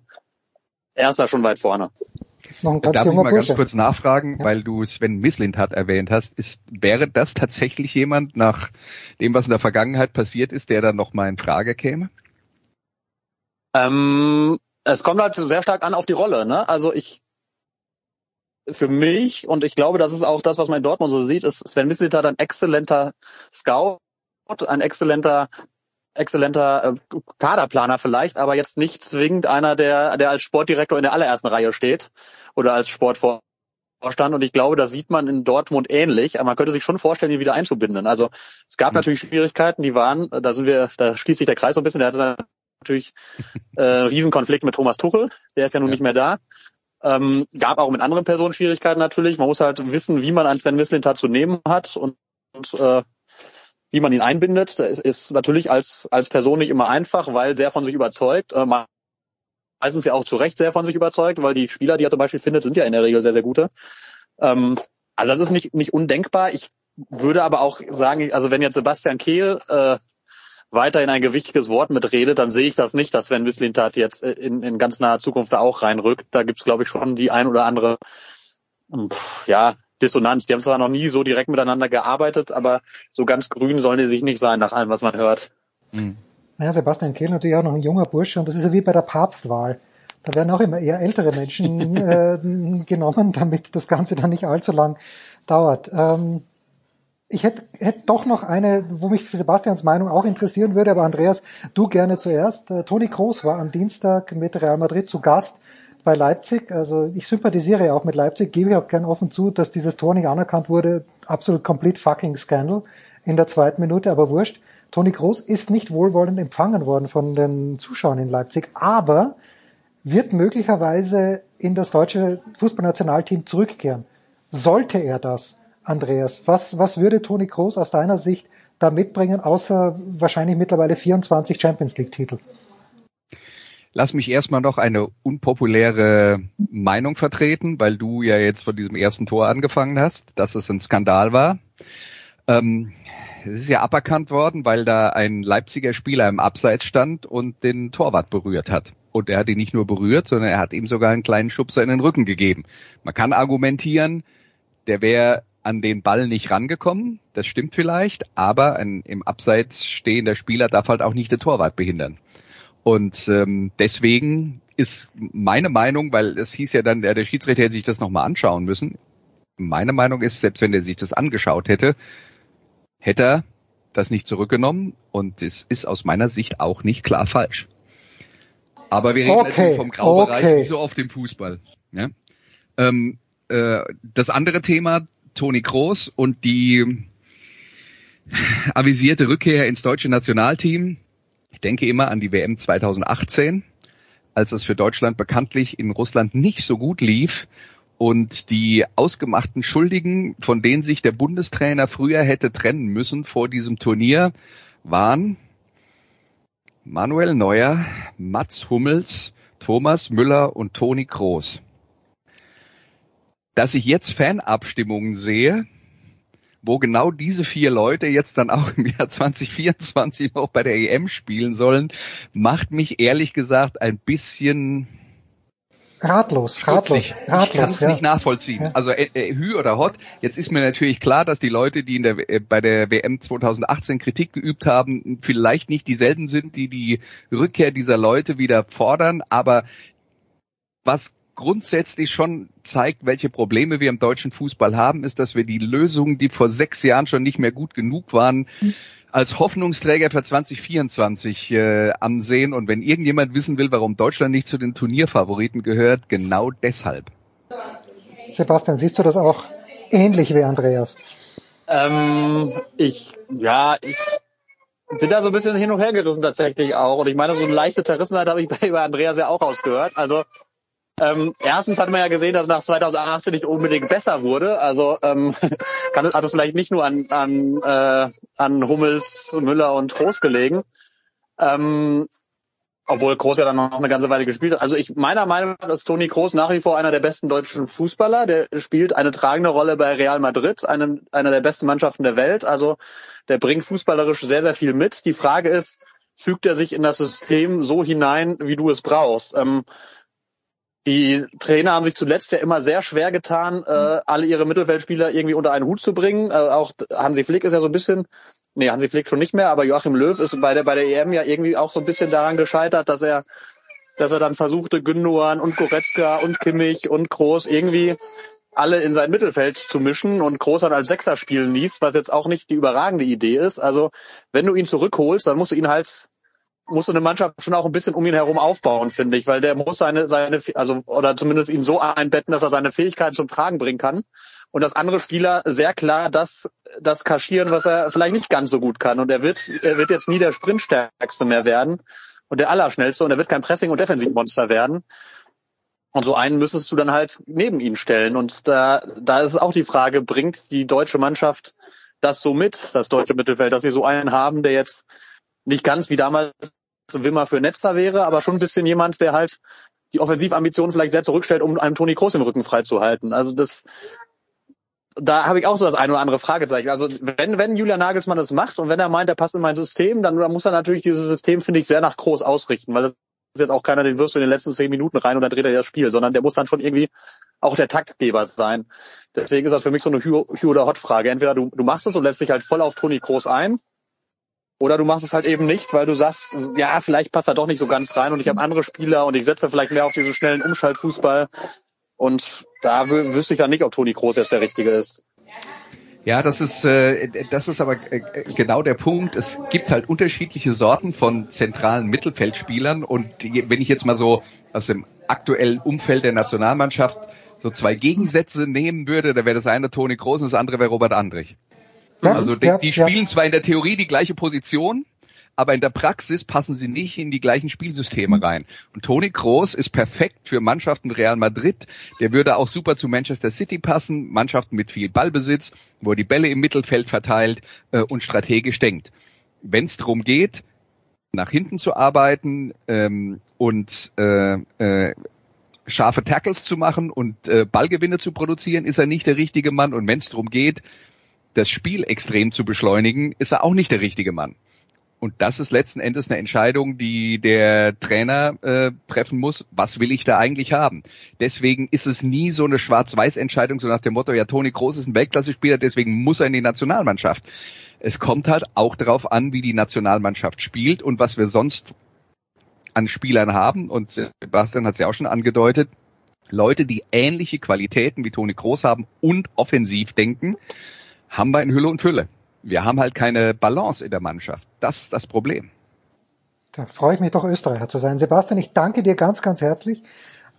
er ist da schon weit vorne. Darf ich mal Bursche. ganz kurz nachfragen, ja. weil du Sven Mislintat erwähnt hast, ist, wäre das tatsächlich jemand nach dem, was in der Vergangenheit passiert ist, der dann nochmal in Frage käme? Ähm, es kommt halt sehr stark an auf die Rolle. Ne? Also ich für mich, und ich glaube, das ist auch das, was man in Dortmund so sieht, ist Sven Mislintat ein exzellenter Scout, ein exzellenter exzellenter äh, Kaderplaner vielleicht, aber jetzt nicht zwingend einer, der, der als Sportdirektor in der allerersten Reihe steht oder als Sportvorstand. Und ich glaube, das sieht man in Dortmund ähnlich. Aber man könnte sich schon vorstellen, ihn wieder einzubinden. Also es gab mhm. natürlich Schwierigkeiten, die waren, da sind wir, da schließt sich der Kreis so ein bisschen. Der hatte natürlich äh, einen Riesenkonflikt mit Thomas Tuchel, der ist ja nun ja. nicht mehr da. Ähm, gab auch mit anderen Personen Schwierigkeiten natürlich. Man muss halt wissen, wie man einen Sven Mislintat zu nehmen hat und, und äh, wie man ihn einbindet. Das ist natürlich als, als Person nicht immer einfach, weil sehr von sich überzeugt. Äh, meistens ja auch zu Recht sehr von sich überzeugt, weil die Spieler, die er zum Beispiel findet, sind ja in der Regel sehr, sehr gute. Ähm, also das ist nicht, nicht undenkbar. Ich würde aber auch sagen, also wenn jetzt Sebastian Kehl äh, weiterhin ein gewichtiges Wort mitredet, dann sehe ich das nicht, dass Sven Wislintat jetzt in, in ganz naher Zukunft da auch reinrückt. Da gibt's glaube ich, schon die ein oder andere ja, Dissonanz. Die haben zwar noch nie so direkt miteinander gearbeitet, aber so ganz grün sollen die sich nicht sein, nach allem, was man hört. Mhm. Ja, Sebastian Kehl natürlich auch noch ein junger Bursche und das ist ja wie bei der Papstwahl. Da werden auch immer eher ältere Menschen äh, genommen, damit das Ganze dann nicht allzu lang dauert. Ähm, ich hätte, hätte doch noch eine, wo mich Sebastians Meinung auch interessieren würde, aber Andreas, du gerne zuerst. Äh, Toni Kroos war am Dienstag mit Real Madrid zu Gast bei Leipzig. Also ich sympathisiere ja auch mit Leipzig, gebe ich auch gern offen zu, dass dieses Tor nicht anerkannt wurde. Absolut complete fucking Scandal in der zweiten Minute, aber wurscht. Toni Kroos ist nicht wohlwollend empfangen worden von den Zuschauern in Leipzig, aber wird möglicherweise in das deutsche Fußballnationalteam zurückkehren. Sollte er das, Andreas? Was, was würde Toni Kroos aus deiner Sicht da mitbringen, außer wahrscheinlich mittlerweile 24 Champions League Titel? Lass mich erstmal noch eine unpopuläre Meinung vertreten, weil du ja jetzt von diesem ersten Tor angefangen hast, dass es ein Skandal war. Ähm, es ist ja aberkannt worden, weil da ein Leipziger Spieler im Abseits stand und den Torwart berührt hat. Und er hat ihn nicht nur berührt, sondern er hat ihm sogar einen kleinen Schubser in den Rücken gegeben. Man kann argumentieren, der wäre an den Ball nicht rangekommen, das stimmt vielleicht, aber ein im Abseits stehender Spieler darf halt auch nicht den Torwart behindern. Und ähm, deswegen ist meine Meinung, weil es hieß ja dann, der, der Schiedsrichter hätte sich das nochmal anschauen müssen. Meine Meinung ist, selbst wenn er sich das angeschaut hätte, hätte er das nicht zurückgenommen und es ist aus meiner Sicht auch nicht klar falsch. Aber wir reden okay, natürlich vom Graubereich, okay. wie so auf dem Fußball. Ja? Ähm, äh, das andere Thema, Toni Kroos und die avisierte Rückkehr ins deutsche Nationalteam. Ich denke immer an die WM 2018, als es für Deutschland bekanntlich in Russland nicht so gut lief und die ausgemachten Schuldigen, von denen sich der Bundestrainer früher hätte trennen müssen vor diesem Turnier, waren Manuel Neuer, Mats Hummels, Thomas Müller und Toni Kroos. Dass ich jetzt Fanabstimmungen sehe, wo genau diese vier Leute jetzt dann auch im Jahr 2024 noch bei der EM spielen sollen, macht mich ehrlich gesagt ein bisschen ratlos, ratlos, ratlos. Ich kann es ja. nicht nachvollziehen. Ja. Also äh, äh, Hü oder Hot. Jetzt ist mir natürlich klar, dass die Leute, die in der äh, bei der WM 2018 Kritik geübt haben, vielleicht nicht dieselben sind, die die Rückkehr dieser Leute wieder fordern. Aber was grundsätzlich schon zeigt, welche Probleme wir im deutschen Fußball haben, ist, dass wir die Lösungen, die vor sechs Jahren schon nicht mehr gut genug waren, als Hoffnungsträger für 2024 äh, ansehen. Und wenn irgendjemand wissen will, warum Deutschland nicht zu den Turnierfavoriten gehört, genau deshalb. Sebastian, siehst du das auch ähnlich wie Andreas? Ähm, ich, ja, ich bin da so ein bisschen hin und her gerissen tatsächlich auch. Und ich meine, so eine leichte Zerrissenheit habe ich bei, Andreas ja auch rausgehört. Also ähm, erstens hat man ja gesehen, dass nach 2018 nicht unbedingt besser wurde. Also ähm, kann, hat es vielleicht nicht nur an, an, äh, an Hummels, Müller und Groß gelegen. Ähm, obwohl Groß ja dann noch eine ganze Weile gespielt hat. Also ich meiner Meinung nach ist Toni Groß nach wie vor einer der besten deutschen Fußballer. Der spielt eine tragende Rolle bei Real Madrid, einem, einer der besten Mannschaften der Welt. Also der bringt fußballerisch sehr, sehr viel mit. Die Frage ist, fügt er sich in das System so hinein, wie du es brauchst? Ähm, die Trainer haben sich zuletzt ja immer sehr schwer getan, äh, alle ihre Mittelfeldspieler irgendwie unter einen Hut zu bringen. Äh, auch Hansi Flick ist ja so ein bisschen, nee, Hansi Flick schon nicht mehr, aber Joachim Löw ist bei der bei der EM ja irgendwie auch so ein bisschen daran gescheitert, dass er dass er dann versuchte, Gündogan und Goretzka und Kimmich und Groß irgendwie alle in sein Mittelfeld zu mischen und Groß dann als Sechser spielen ließ, was jetzt auch nicht die überragende Idee ist. Also wenn du ihn zurückholst, dann musst du ihn halt muss eine Mannschaft schon auch ein bisschen um ihn herum aufbauen, finde ich, weil der muss seine, seine, also, oder zumindest ihn so einbetten, dass er seine Fähigkeiten zum Tragen bringen kann. Und dass andere Spieler sehr klar das, das kaschieren, was er vielleicht nicht ganz so gut kann. Und er wird, er wird jetzt nie der Sprintstärkste mehr werden und der Allerschnellste und er wird kein Pressing- und Defensivmonster werden. Und so einen müsstest du dann halt neben ihn stellen. Und da, da ist auch die Frage, bringt die deutsche Mannschaft das so mit, das deutsche Mittelfeld, dass wir so einen haben, der jetzt nicht ganz wie damals Wimmer für Netzer wäre, aber schon ein bisschen jemand, der halt die Offensivambitionen vielleicht sehr zurückstellt, um einem Toni Kroos im Rücken freizuhalten. Also das, da habe ich auch so das eine oder andere Fragezeichen. Also wenn, wenn Julian Nagelsmann das macht und wenn er meint, er passt in mein System, dann muss er natürlich dieses System, finde ich, sehr nach Kroos ausrichten, weil das ist jetzt auch keiner, den wirst du in den letzten zehn Minuten rein und dann dreht er das Spiel, sondern der muss dann schon irgendwie auch der Taktgeber sein. Deswegen ist das für mich so eine Hü, Hü oder Hot-Frage. Entweder du, du machst es und lässt dich halt voll auf Toni Kroos ein oder du machst es halt eben nicht, weil du sagst, ja, vielleicht passt er doch nicht so ganz rein und ich habe andere Spieler und ich setze vielleicht mehr auf diesen schnellen Umschaltfußball. Und da wüsste ich dann nicht, ob Toni Kroos jetzt der Richtige ist. Ja, das ist, äh, das ist aber äh, genau der Punkt. Es gibt halt unterschiedliche Sorten von zentralen Mittelfeldspielern und die, wenn ich jetzt mal so aus dem aktuellen Umfeld der Nationalmannschaft so zwei Gegensätze nehmen würde, da wäre das eine Toni Kroos und das andere wäre Robert Andrich. Ja, also die, ja, die spielen ja. zwar in der Theorie die gleiche Position, aber in der Praxis passen sie nicht in die gleichen Spielsysteme mhm. rein. Und Toni Kroos ist perfekt für Mannschaften Real Madrid. Der würde auch super zu Manchester City passen, Mannschaften mit viel Ballbesitz, wo er die Bälle im Mittelfeld verteilt äh, und strategisch denkt. Wenn es darum geht, nach hinten zu arbeiten ähm, und äh, äh, scharfe Tackles zu machen und äh, Ballgewinne zu produzieren, ist er nicht der richtige Mann. Und wenn es darum geht, das Spiel extrem zu beschleunigen, ist er auch nicht der richtige Mann. Und das ist letzten Endes eine Entscheidung, die der Trainer äh, treffen muss. Was will ich da eigentlich haben? Deswegen ist es nie so eine Schwarz-Weiß-Entscheidung, so nach dem Motto, ja, Toni Groß ist ein Weltklasse-Spieler, deswegen muss er in die Nationalmannschaft. Es kommt halt auch darauf an, wie die Nationalmannschaft spielt und was wir sonst an Spielern haben und Sebastian hat es ja auch schon angedeutet, Leute, die ähnliche Qualitäten wie Toni Groß haben und offensiv denken, haben wir in Hülle und Fülle. Wir haben halt keine Balance in der Mannschaft. Das ist das Problem. Da freue ich mich doch, Österreicher zu sein. Sebastian, ich danke dir ganz, ganz herzlich.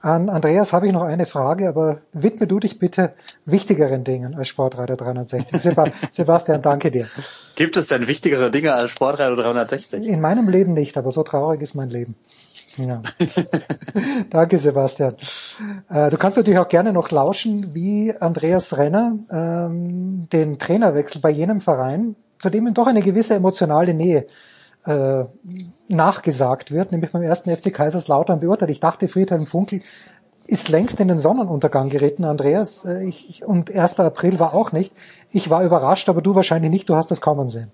An Andreas habe ich noch eine Frage, aber widme du dich bitte wichtigeren Dingen als Sportreiter 360. Sebastian, danke dir. Gibt es denn wichtigere Dinge als Sportreiter 360? In meinem Leben nicht, aber so traurig ist mein Leben. Ja. danke, Sebastian. Äh, du kannst natürlich auch gerne noch lauschen, wie Andreas Renner ähm, den Trainerwechsel bei jenem Verein, zu dem ihm doch eine gewisse emotionale Nähe äh, nachgesagt wird, nämlich beim ersten FC Kaiserslautern beurteilt. Ich dachte, Friedhelm Funkel ist längst in den Sonnenuntergang geritten, Andreas. Äh, ich, und 1. April war auch nicht. Ich war überrascht, aber du wahrscheinlich nicht. Du hast das kommen sehen.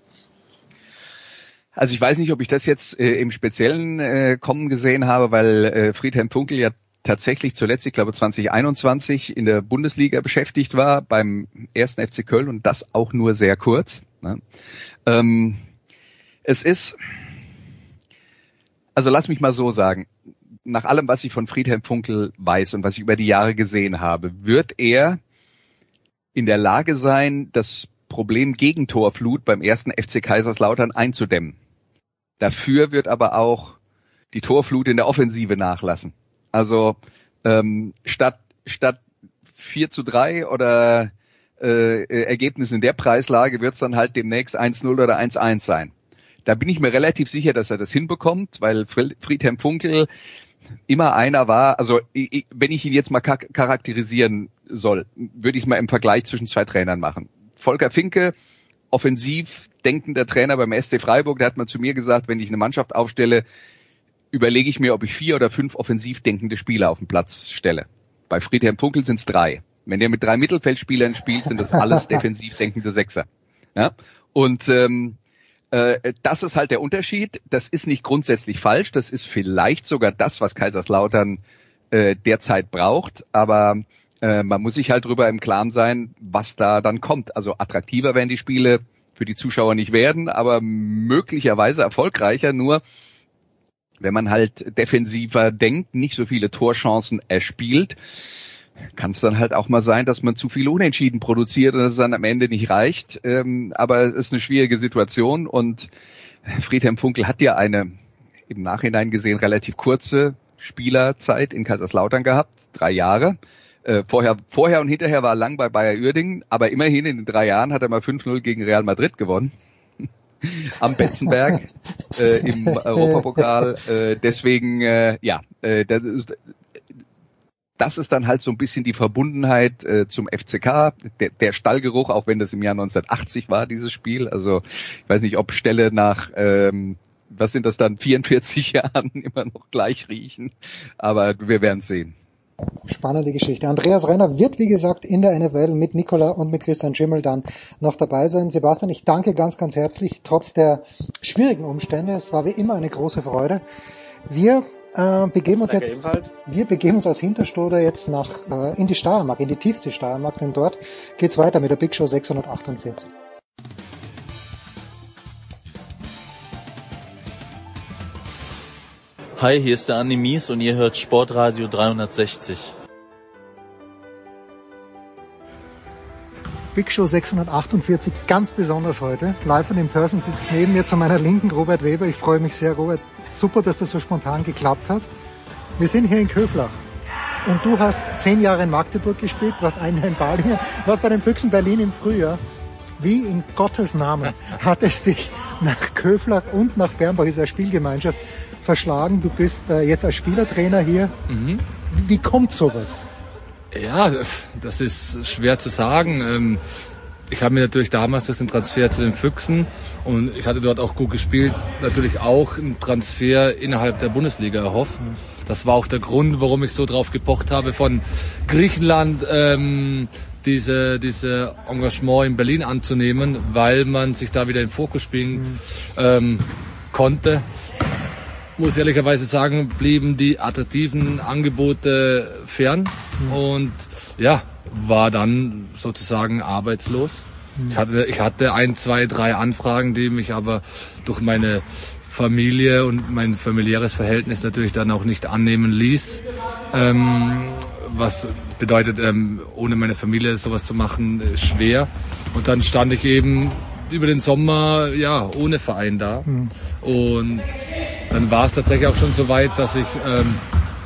Also ich weiß nicht, ob ich das jetzt äh, im Speziellen äh, kommen gesehen habe, weil äh, Friedhelm Funkel ja tatsächlich zuletzt, ich glaube 2021, in der Bundesliga beschäftigt war beim ersten FC Köln und das auch nur sehr kurz. Ne? Ähm, es ist, also lass mich mal so sagen, nach allem, was ich von Friedhelm Funkel weiß und was ich über die Jahre gesehen habe, wird er in der Lage sein, das Problem Gegentorflut beim ersten FC Kaiserslautern einzudämmen. Dafür wird aber auch die Torflut in der Offensive nachlassen. Also ähm, statt statt 4 zu 3 oder äh, Ergebnis in der Preislage wird es dann halt demnächst 1-0 oder 1-1 sein. Da bin ich mir relativ sicher, dass er das hinbekommt, weil Friedhelm Funkel immer einer war, also wenn ich ihn jetzt mal charakterisieren soll, würde ich mal im Vergleich zwischen zwei Trainern machen. Volker Finke, offensiv denkender Trainer beim SC Freiburg, der hat mal zu mir gesagt, wenn ich eine Mannschaft aufstelle, überlege ich mir, ob ich vier oder fünf offensiv denkende Spieler auf den Platz stelle. Bei Friedhelm Funkel sind es drei. Wenn der mit drei Mittelfeldspielern spielt, sind das alles defensiv denkende Sechser. Ja? Und ähm, äh, das ist halt der Unterschied. Das ist nicht grundsätzlich falsch. Das ist vielleicht sogar das, was Kaiserslautern äh, derzeit braucht. Aber äh, man muss sich halt darüber im Klaren sein, was da dann kommt. Also attraktiver werden die Spiele für die Zuschauer nicht werden, aber möglicherweise erfolgreicher. Nur wenn man halt defensiver denkt, nicht so viele Torchancen erspielt, kann es dann halt auch mal sein, dass man zu viel Unentschieden produziert und es dann am Ende nicht reicht. Ähm, aber es ist eine schwierige Situation und Friedhelm Funkel hat ja eine im Nachhinein gesehen relativ kurze Spielerzeit in Kaiserslautern gehabt, drei Jahre. Äh, vorher, vorher und hinterher war er lang bei Bayer Uerdingen, aber immerhin in den drei Jahren hat er mal 5-0 gegen Real Madrid gewonnen. Am Betzenberg äh, im Europapokal. Äh, deswegen, äh, ja, äh, das ist, das ist dann halt so ein bisschen die Verbundenheit äh, zum FCK, der, der Stallgeruch, auch wenn das im Jahr 1980 war, dieses Spiel. Also ich weiß nicht, ob Ställe nach, ähm, was sind das dann, 44 Jahren immer noch gleich riechen. Aber wir werden sehen. Spannende Geschichte. Andreas Renner wird, wie gesagt, in der NFL mit Nicola und mit Christian Schimmel dann noch dabei sein. Sebastian, ich danke ganz, ganz herzlich, trotz der schwierigen Umstände. Es war wie immer eine große Freude. Wir äh, begeben uns jetzt, ebenfalls. wir begeben uns aus Hinterstoder jetzt nach, äh, in die Steiermark, in die tiefste Steiermark, denn dort geht's weiter mit der Big Show 648. Hi, hier ist der Andi Mies und ihr hört Sportradio 360. Big Show 648, ganz besonders heute. Live und in Person sitzt neben mir zu meiner Linken Robert Weber. Ich freue mich sehr, Robert. Super, dass das so spontan geklappt hat. Wir sind hier in Köflach. Und du hast zehn Jahre in Magdeburg gespielt, warst ein Jahr in Balinger, warst bei den Füchsen Berlin im Frühjahr. Wie in Gottes Namen hat es dich nach Köflach und nach Bernbach, eine Spielgemeinschaft, verschlagen. Du bist äh, jetzt als Spielertrainer hier. Mhm. Wie kommt sowas? Ja, das ist schwer zu sagen. Ähm, ich habe mir natürlich damals durch den Transfer zu den Füchsen und ich hatte dort auch gut gespielt, natürlich auch einen Transfer innerhalb der Bundesliga erhofft. Das war auch der Grund, warum ich so drauf gepocht habe, von Griechenland ähm, diese, diese Engagement in Berlin anzunehmen, weil man sich da wieder in Fokus spielen ähm, konnte muss ehrlicherweise sagen, blieben die attraktiven Angebote fern mhm. und ja, war dann sozusagen arbeitslos. Mhm. Ich hatte, ich hatte ein, zwei, drei Anfragen, die mich aber durch meine Familie und mein familiäres Verhältnis natürlich dann auch nicht annehmen ließ. Ähm, was bedeutet, ähm, ohne meine Familie sowas zu machen, äh, schwer. Und dann stand ich eben über den Sommer ja ohne Verein da. Mhm. Und dann war es tatsächlich auch schon so weit, dass ich ähm,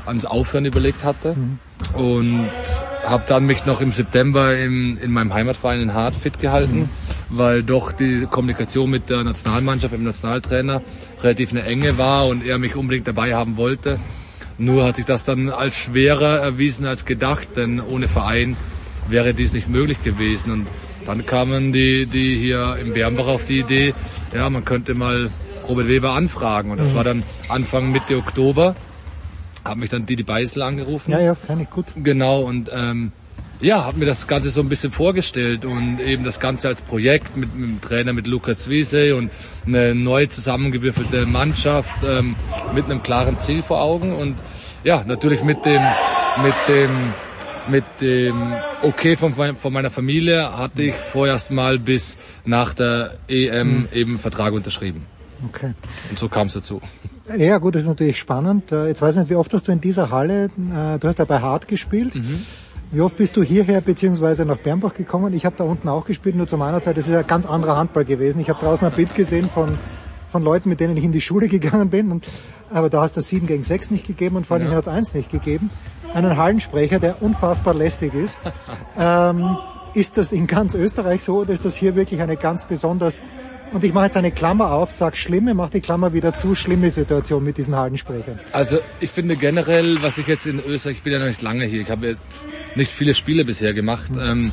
ans Aufhören überlegt hatte. Mhm. Und habe dann mich noch im September im, in meinem Heimatverein in Hart fit gehalten, mhm. weil doch die Kommunikation mit der Nationalmannschaft, mit dem Nationaltrainer relativ eine enge war und er mich unbedingt dabei haben wollte. Nur hat sich das dann als schwerer erwiesen als gedacht, denn ohne Verein wäre dies nicht möglich gewesen. Und dann kamen die, die hier im Bernbach auf die Idee, ja, man könnte mal Robert Weber anfragen. Und das mhm. war dann Anfang Mitte Oktober. Haben mich dann Didi Beisel angerufen. Ja, ja, kann ich gut. Genau, und ähm, ja, habe mir das Ganze so ein bisschen vorgestellt und eben das Ganze als Projekt mit, mit dem Trainer, mit Lukas Wiese und eine neu zusammengewürfelte Mannschaft ähm, mit einem klaren Ziel vor Augen und ja, natürlich mit dem, mit dem, mit dem Okay von, von meiner Familie hatte ich vorerst mal bis nach der EM mhm. eben Vertrag unterschrieben. Okay. Und so kam es dazu. Ja, gut, das ist natürlich spannend. Äh, jetzt weiß ich nicht, wie oft hast du in dieser Halle, äh, du hast ja bei Hart gespielt. Mhm. Wie oft bist du hierher beziehungsweise nach Bernbach gekommen? Ich habe da unten auch gespielt, nur zu meiner Zeit. Das ist ja ein ganz anderer Handball gewesen. Ich habe draußen ein Bild gesehen von, von Leuten, mit denen ich in die Schule gegangen bin. Und, aber da hast du 7 gegen 6 nicht gegeben und vor allem ja. hat es 1 nicht gegeben. Einen Hallensprecher, der unfassbar lästig ist. ähm, ist das in ganz Österreich so oder ist das hier wirklich eine ganz besonders und ich mache jetzt eine Klammer auf, sag schlimme, mach die Klammer wieder zu, schlimme Situation mit diesen Hallensprechern. Also ich finde generell, was ich jetzt in Österreich, ich bin ja noch nicht lange hier, ich habe nicht viele Spiele bisher gemacht. Mhm. Ähm,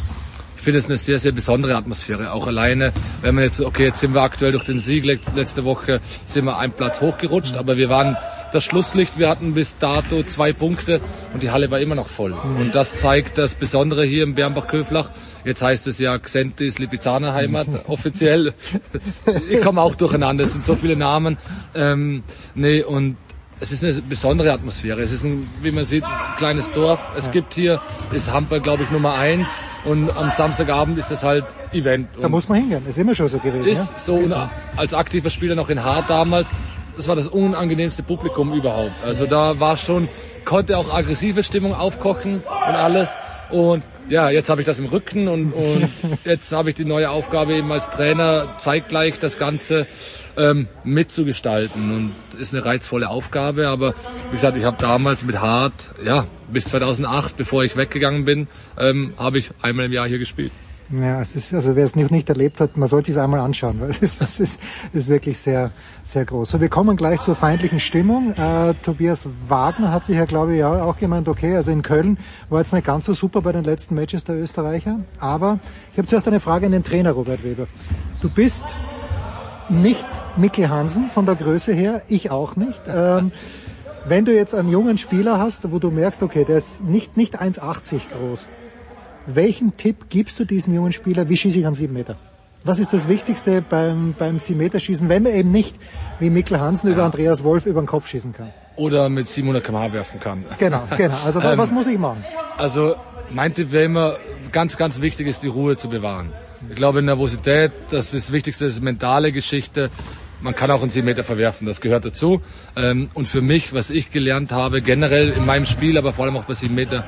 ich finde es eine sehr, sehr besondere Atmosphäre. Auch alleine, wenn man jetzt, okay, jetzt sind wir aktuell durch den Sieg, letzte Woche sind wir einen Platz hochgerutscht, aber wir waren das Schlusslicht, wir hatten bis dato zwei Punkte und die Halle war immer noch voll. Und das zeigt das Besondere hier im Bernbach-Köflach. Jetzt heißt es ja Xentis Lipizzaner Heimat offiziell. ich komme auch durcheinander, es sind so viele Namen. Ähm, nee, und es ist eine besondere Atmosphäre. Es ist ein, wie man sieht, ein kleines Dorf. Es ja. gibt hier, ist Handball, glaube ich, Nummer eins. Und am Samstagabend ist das halt Event. Da muss man hingehen. Ist immer schon so gewesen. Ist ja? so. Ist als aktiver Spieler noch in Hart damals, das war das unangenehmste Publikum überhaupt. Also da war schon, konnte auch aggressive Stimmung aufkochen und alles. Und ja, jetzt habe ich das im Rücken und, und jetzt habe ich die neue Aufgabe eben als Trainer zeitgleich das Ganze ähm, mitzugestalten und ist eine reizvolle Aufgabe. Aber wie gesagt, ich habe damals mit Hart, ja, bis 2008, bevor ich weggegangen bin, ähm, habe ich einmal im Jahr hier gespielt. Ja, es ist, also wer es noch nicht erlebt hat, man sollte es einmal anschauen, weil es ist, es ist, ist wirklich sehr, sehr groß. So, wir kommen gleich zur feindlichen Stimmung. Äh, Tobias Wagner hat sich ja, glaube ich, auch gemeint, okay, also in Köln war jetzt nicht ganz so super bei den letzten Matches der Österreicher, aber ich habe zuerst eine Frage an den Trainer Robert Weber. Du bist nicht Mikkel Hansen von der Größe her, ich auch nicht. Ähm, wenn du jetzt einen jungen Spieler hast, wo du merkst, okay, der ist nicht, nicht 1,80 groß, welchen Tipp gibst du diesem jungen Spieler, wie schieße ich an sieben Meter? Was ist das Wichtigste beim, beim Sieben-Meter-Schießen, wenn man eben nicht wie Mikkel Hansen ja. über Andreas Wolf über den Kopf schießen kann? Oder mit 700 km werfen kann. Genau, genau. Also ähm, was muss ich machen? Also mein Tipp wäre immer, ganz, ganz wichtig ist, die Ruhe zu bewahren. Ich glaube, Nervosität, das ist das Wichtigste, das ist mentale Geschichte. Man kann auch einen 7 Meter verwerfen, das gehört dazu. Ähm, und für mich, was ich gelernt habe, generell in meinem Spiel, aber vor allem auch bei 7 Meter,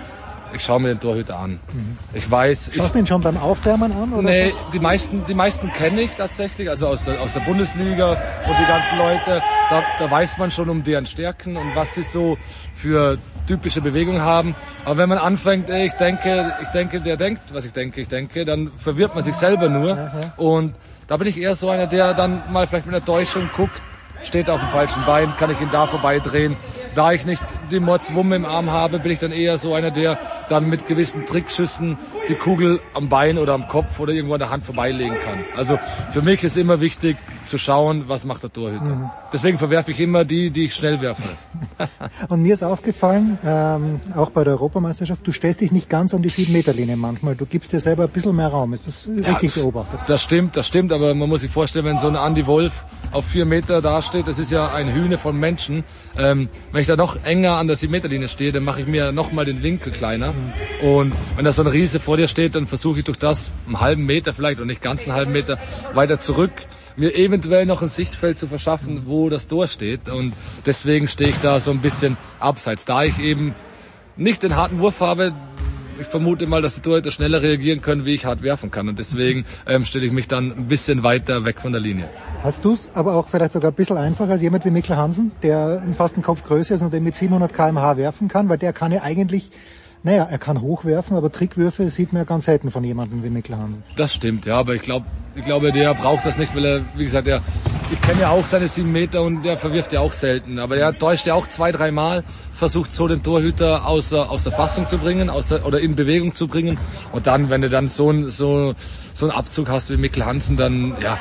ich schaue mir den Torhüter an. Mhm. Ich weiß. Schaust du ihn schon beim Aufwärmen an? Oder nee, so? die meisten, die meisten kenne ich tatsächlich, also aus der, aus der Bundesliga und die ganzen Leute. Da, da weiß man schon um deren Stärken und was sie so für typische Bewegungen haben. Aber wenn man anfängt, ich denke, ich denke, der denkt, was ich denke, ich denke, dann verwirrt man sich selber nur. Und da bin ich eher so einer, der dann mal vielleicht mit einer Täuschung guckt, steht auf dem falschen Bein, kann ich ihn da vorbeidrehen. Da ich nicht die Mordswumme im Arm habe, bin ich dann eher so einer, der dann mit gewissen Trickschüssen die Kugel am Bein oder am Kopf oder irgendwo an der Hand vorbeilegen kann. Also für mich ist immer wichtig zu schauen, was macht der Torhüter. Mhm. Deswegen verwerfe ich immer die, die ich schnell werfe. Und mir ist aufgefallen, ähm, auch bei der Europameisterschaft, du stellst dich nicht ganz an die 7-Meter-Linie manchmal. Du gibst dir selber ein bisschen mehr Raum. Ist das richtig ja, beobachtet? Das stimmt, das stimmt, aber man muss sich vorstellen, wenn so ein Andy Wolf auf vier Meter dasteht, das ist ja ein Hühne von Menschen. Ähm, wenn ich da noch enger an der 7-Meter-Linie stehe, dann mache ich mir nochmal den Winkel kleiner. Mhm. Und wenn da so ein Riese vor dir steht, dann versuche ich durch das einen halben Meter vielleicht und nicht ganz einen halben Meter weiter zurück mir eventuell noch ein Sichtfeld zu verschaffen, wo das Tor steht. Und deswegen stehe ich da so ein bisschen abseits. Da ich eben nicht den harten Wurf habe, ich vermute mal, dass die Torhüter schneller reagieren können, wie ich hart werfen kann. Und deswegen ähm, stelle ich mich dann ein bisschen weiter weg von der Linie. Hast du es aber auch vielleicht sogar ein bisschen einfacher als jemand wie Mikkel Hansen, der fast einen Kopf größer ist und der mit 700 kmh werfen kann, weil der kann ja eigentlich naja, er kann hochwerfen, aber Trickwürfe sieht man ja ganz selten von jemandem wie Mikkel Hansen. Das stimmt, ja, aber ich glaube, ich glaube, der braucht das nicht, weil er, wie gesagt, er, ich kenne ja auch seine sieben Meter und der verwirft ja auch selten. Aber er täuscht ja auch zwei, dreimal, versucht so den Torhüter außer, aus der Fassung zu bringen, aus der, oder in Bewegung zu bringen. Und dann, wenn du dann so, ein, so, so einen Abzug hast wie Mikkel Hansen, dann, ja,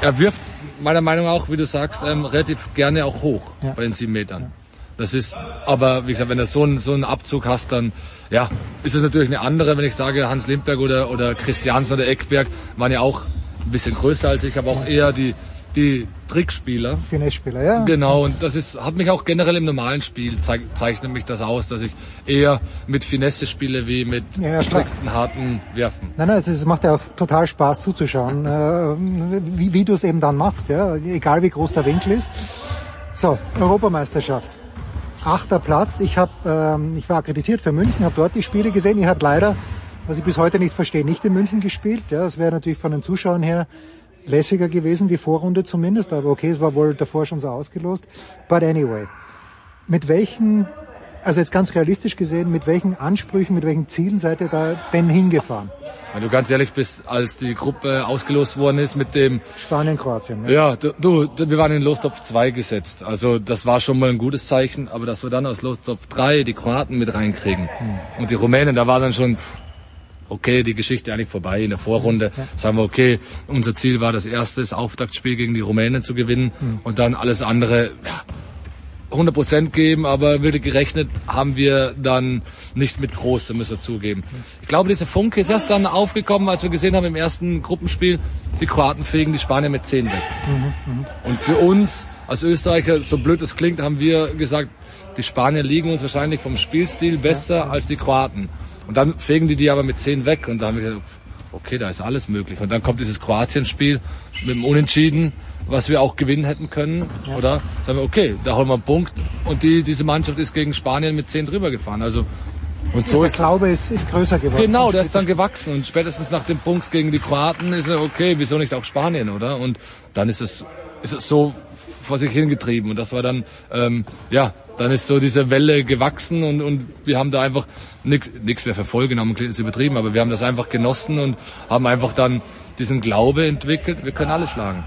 er wirft meiner Meinung nach auch, wie du sagst, ähm, relativ gerne auch hoch ja. bei den sieben Metern. Ja. Das ist, aber wie gesagt, wenn du so einen, so einen Abzug hast, dann ja, ist es natürlich eine andere, wenn ich sage, Hans Lindberg oder, oder Christiansen oder Eckberg waren ja auch ein bisschen größer als ich, aber auch eher die, die Trickspieler. Finesse-Spieler, ja. Genau, und das ist, hat mich auch generell im normalen Spiel, zeig, zeichnet mich das aus, dass ich eher mit Finesse spiele, wie mit ja, ja, strikten, harten Werfen. Nein, nein, es macht ja auch total Spaß zuzuschauen, äh, wie, wie du es eben dann machst, ja, egal wie groß der Winkel ist. So, Europameisterschaft achter Platz. Ich, hab, ähm, ich war akkreditiert für München, habe dort die Spiele gesehen. Ihr habt leider, was ich bis heute nicht verstehe, nicht in München gespielt. Ja, das wäre natürlich von den Zuschauern her lässiger gewesen, die Vorrunde zumindest. Aber okay, es war wohl davor schon so ausgelost. But anyway, mit welchen also jetzt ganz realistisch gesehen, mit welchen Ansprüchen, mit welchen Zielen seid ihr da denn hingefahren? Wenn du ganz ehrlich bist, als die Gruppe ausgelost worden ist mit dem Spanien, Kroatien. Ne? Ja, du, du, wir waren in Lostopf 2 gesetzt. Also das war schon mal ein gutes Zeichen, aber dass wir dann aus Lostopf 3 die Kroaten mit reinkriegen hm. und die Rumänen, da war dann schon okay, die Geschichte eigentlich vorbei in der Vorrunde. Ja. Sagen wir, okay, unser Ziel war das erste das Auftaktspiel gegen die Rumänen zu gewinnen hm. und dann alles andere, ja, 100 Prozent geben, aber wirklich gerechnet haben wir dann nicht mit groß, müssen wir zugeben. Ich glaube, dieser Funke ist erst dann aufgekommen, als wir gesehen haben im ersten Gruppenspiel, die Kroaten fegen die Spanier mit 10 weg. Und für uns als Österreicher, so blöd es klingt, haben wir gesagt, die Spanier liegen uns wahrscheinlich vom Spielstil besser als die Kroaten. Und dann fegen die die aber mit 10 weg und da haben wir gesagt, okay, da ist alles möglich. Und dann kommt dieses Kroatien-Spiel mit dem Unentschieden was wir auch gewinnen hätten können, ja. oder? Sagen wir, okay, da holen wir einen Punkt und die, diese Mannschaft ist gegen Spanien mit 10 drüber gefahren. Also und so ja, ist der Glaube ist, ist größer geworden. Genau, der ist dann gewachsen und spätestens nach dem Punkt gegen die Kroaten ist er okay, wieso nicht auch Spanien, oder? Und dann ist es ist es so vor sich hingetrieben und das war dann ähm, ja dann ist so diese Welle gewachsen und, und wir haben da einfach nichts mehr verfolgen, haben ist übertrieben, aber wir haben das einfach genossen und haben einfach dann diesen Glaube entwickelt, wir können alle schlagen.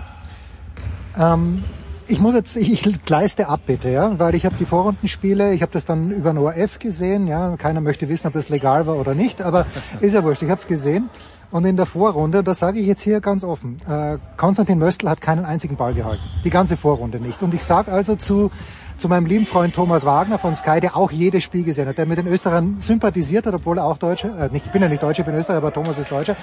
Ähm, ich muss jetzt, ich, ich gleiste ab bitte, ja, weil ich habe die Vorrundenspiele, ich habe das dann über ein ORF gesehen, ja, keiner möchte wissen, ob das legal war oder nicht, aber ist ja wurscht, ich habe es gesehen. Und in der Vorrunde, das sage ich jetzt hier ganz offen, äh, Konstantin Möstl hat keinen einzigen Ball gehalten, die ganze Vorrunde nicht. Und ich sage also zu zu meinem lieben Freund Thomas Wagner von Sky, der auch jedes Spiel gesehen hat, der mit den Österreichern sympathisiert hat, obwohl er auch Deutscher, äh, nicht, ich bin ja nicht Deutscher, ich bin Österreicher, aber Thomas ist Deutscher.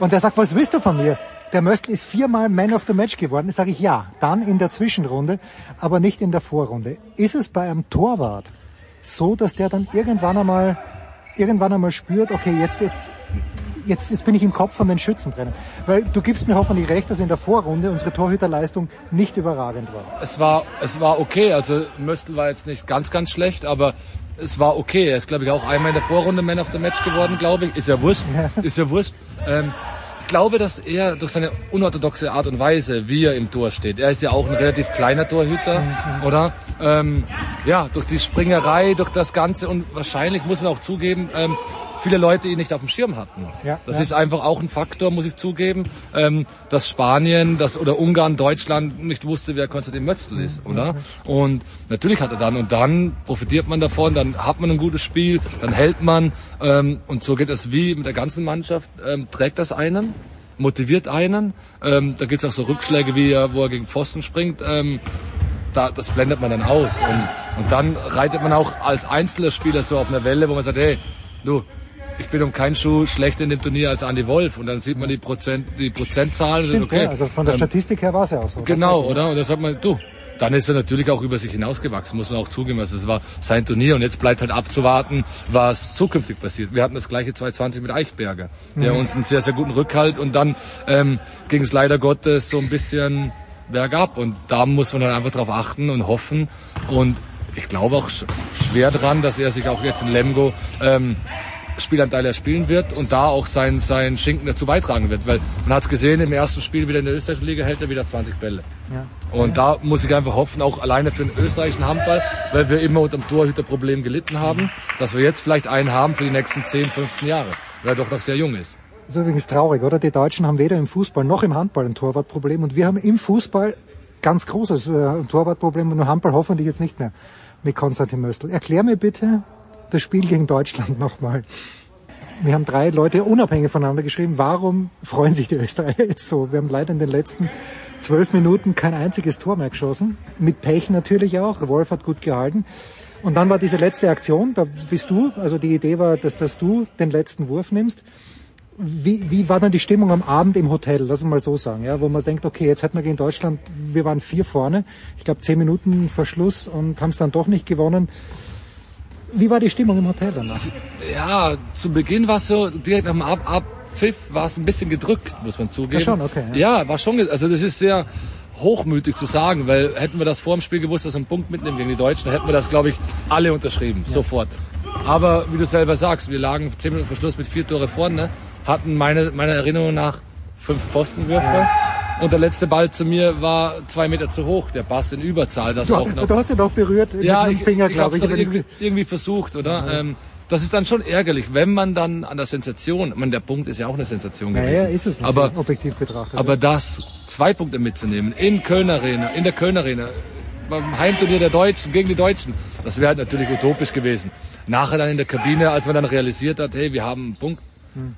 Und der sagt, was willst du von mir? Der Möstl ist viermal Man of the Match geworden. Das sage ich ja. Dann in der Zwischenrunde, aber nicht in der Vorrunde. Ist es bei einem Torwart so, dass der dann irgendwann einmal, irgendwann einmal spürt, okay, jetzt, jetzt, jetzt, jetzt bin ich im Kopf von den Schützen drinnen. Weil du gibst mir hoffentlich recht, dass in der Vorrunde unsere Torhüterleistung nicht überragend war. Es war, es war okay. Also Möstl war jetzt nicht ganz, ganz schlecht, aber es war okay. Er ist, glaube ich, auch einmal in der Vorrunde Man of the Match geworden, glaube ich. Ist ja wurscht. Ist ja wurscht. Ähm, glaube, dass er durch seine unorthodoxe Art und Weise, wie er im Tor steht, er ist ja auch ein relativ kleiner Torhüter, mhm. oder? Ähm, ja, durch die Springerei, durch das Ganze und wahrscheinlich muss man auch zugeben, ähm, viele Leute ihn nicht auf dem Schirm hatten. Ja, das ja. ist einfach auch ein Faktor, muss ich zugeben, ähm, dass Spanien, dass oder Ungarn, Deutschland nicht wusste, wer Konstantin Mötzl ist, mhm. oder? Und natürlich hat er dann und dann profitiert man davon, dann hat man ein gutes Spiel, dann hält man ähm, und so geht es wie mit der ganzen Mannschaft, ähm, trägt das einen motiviert einen. Ähm, da gibt es auch so Rückschläge, wie er, wo er gegen Pfosten springt. Ähm, da, das blendet man dann aus. Und, und dann reitet man auch als einzelner Spieler so auf einer Welle, wo man sagt, hey, du, ich bin um keinen Schuh schlechter in dem Turnier als Andy Wolf. Und dann sieht man die Prozent, die Prozentzahlen. Stimmt, okay. Ja, also von der Statistik her war es ja auch so. Genau, oder? Und dann sagt man, du, dann ist er natürlich auch über sich hinausgewachsen, muss man auch zugeben. Also es war sein Turnier und jetzt bleibt halt abzuwarten, was zukünftig passiert. Wir hatten das gleiche 2020 mit Eichberger, der mhm. uns einen sehr, sehr guten Rückhalt und dann ähm, ging es leider Gottes so ein bisschen bergab und da muss man dann einfach drauf achten und hoffen und ich glaube auch schwer dran, dass er sich auch jetzt in Lemgo ähm, Spielanteile spielen wird und da auch sein, sein Schinken dazu beitragen wird. Weil man hat es gesehen, im ersten Spiel wieder in der österreichischen Liga hält er wieder 20 Bälle. Ja. Und ja. da muss ich einfach hoffen, auch alleine für den österreichischen Handball, weil wir immer unter dem Torhüterproblem gelitten haben, dass wir jetzt vielleicht einen haben für die nächsten 10, 15 Jahre, weil er doch noch sehr jung ist. Das ist übrigens traurig, oder? Die Deutschen haben weder im Fußball noch im Handball ein Torwartproblem und wir haben im Fußball ganz großes äh, Torwartproblem und im Handball hoffentlich jetzt nicht mehr mit Konstantin Möstl. Erklär mir bitte, das Spiel gegen Deutschland nochmal. Wir haben drei Leute unabhängig voneinander geschrieben, warum freuen sich die Österreicher jetzt so? Wir haben leider in den letzten zwölf Minuten kein einziges Tor mehr geschossen. Mit Pech natürlich auch. Wolf hat gut gehalten. Und dann war diese letzte Aktion, da bist du, also die Idee war, dass, dass du den letzten Wurf nimmst. Wie, wie war dann die Stimmung am Abend im Hotel, lass uns mal so sagen, ja, wo man denkt, okay, jetzt hat man gegen Deutschland, wir waren vier vorne, ich glaube zehn Minuten vor Schluss und haben es dann doch nicht gewonnen. Wie war die Stimmung im Hotel danach? Ja, zu Beginn war es so, direkt nach dem Ab Abpfiff war es ein bisschen gedrückt, muss man zugeben. Ja, schon, okay. Ja. ja, war schon, also das ist sehr hochmütig zu sagen, weil hätten wir das vor dem Spiel gewusst, dass wir einen Punkt mitnehmen gegen die Deutschen, dann hätten wir das, glaube ich, alle unterschrieben, ja. sofort. Aber wie du selber sagst, wir lagen zehn Minuten vor Schluss mit vier Tore vorne, hatten meine, meiner Erinnerung nach fünf Pfostenwürfe. Und der letzte Ball zu mir war zwei Meter zu hoch. Der Pass in Überzahl. Das du, auch noch. du hast ihn doch berührt ja, mit dem Finger, glaube ich. ich irgendwie, irgendwie, versucht, oder? Ja. Ähm, das ist dann schon ärgerlich, wenn man dann an der Sensation, ich meine, der Punkt ist ja auch eine Sensation gewesen. Ja, ja ist es aber, objektiv betrachtet. Aber das, zwei Punkte mitzunehmen, in Köln Arena, in der Köln Arena, beim Heimturnier der Deutschen, gegen die Deutschen, das wäre halt natürlich utopisch gewesen. Nachher dann in der Kabine, als man dann realisiert hat, hey, wir haben einen Punkt, hm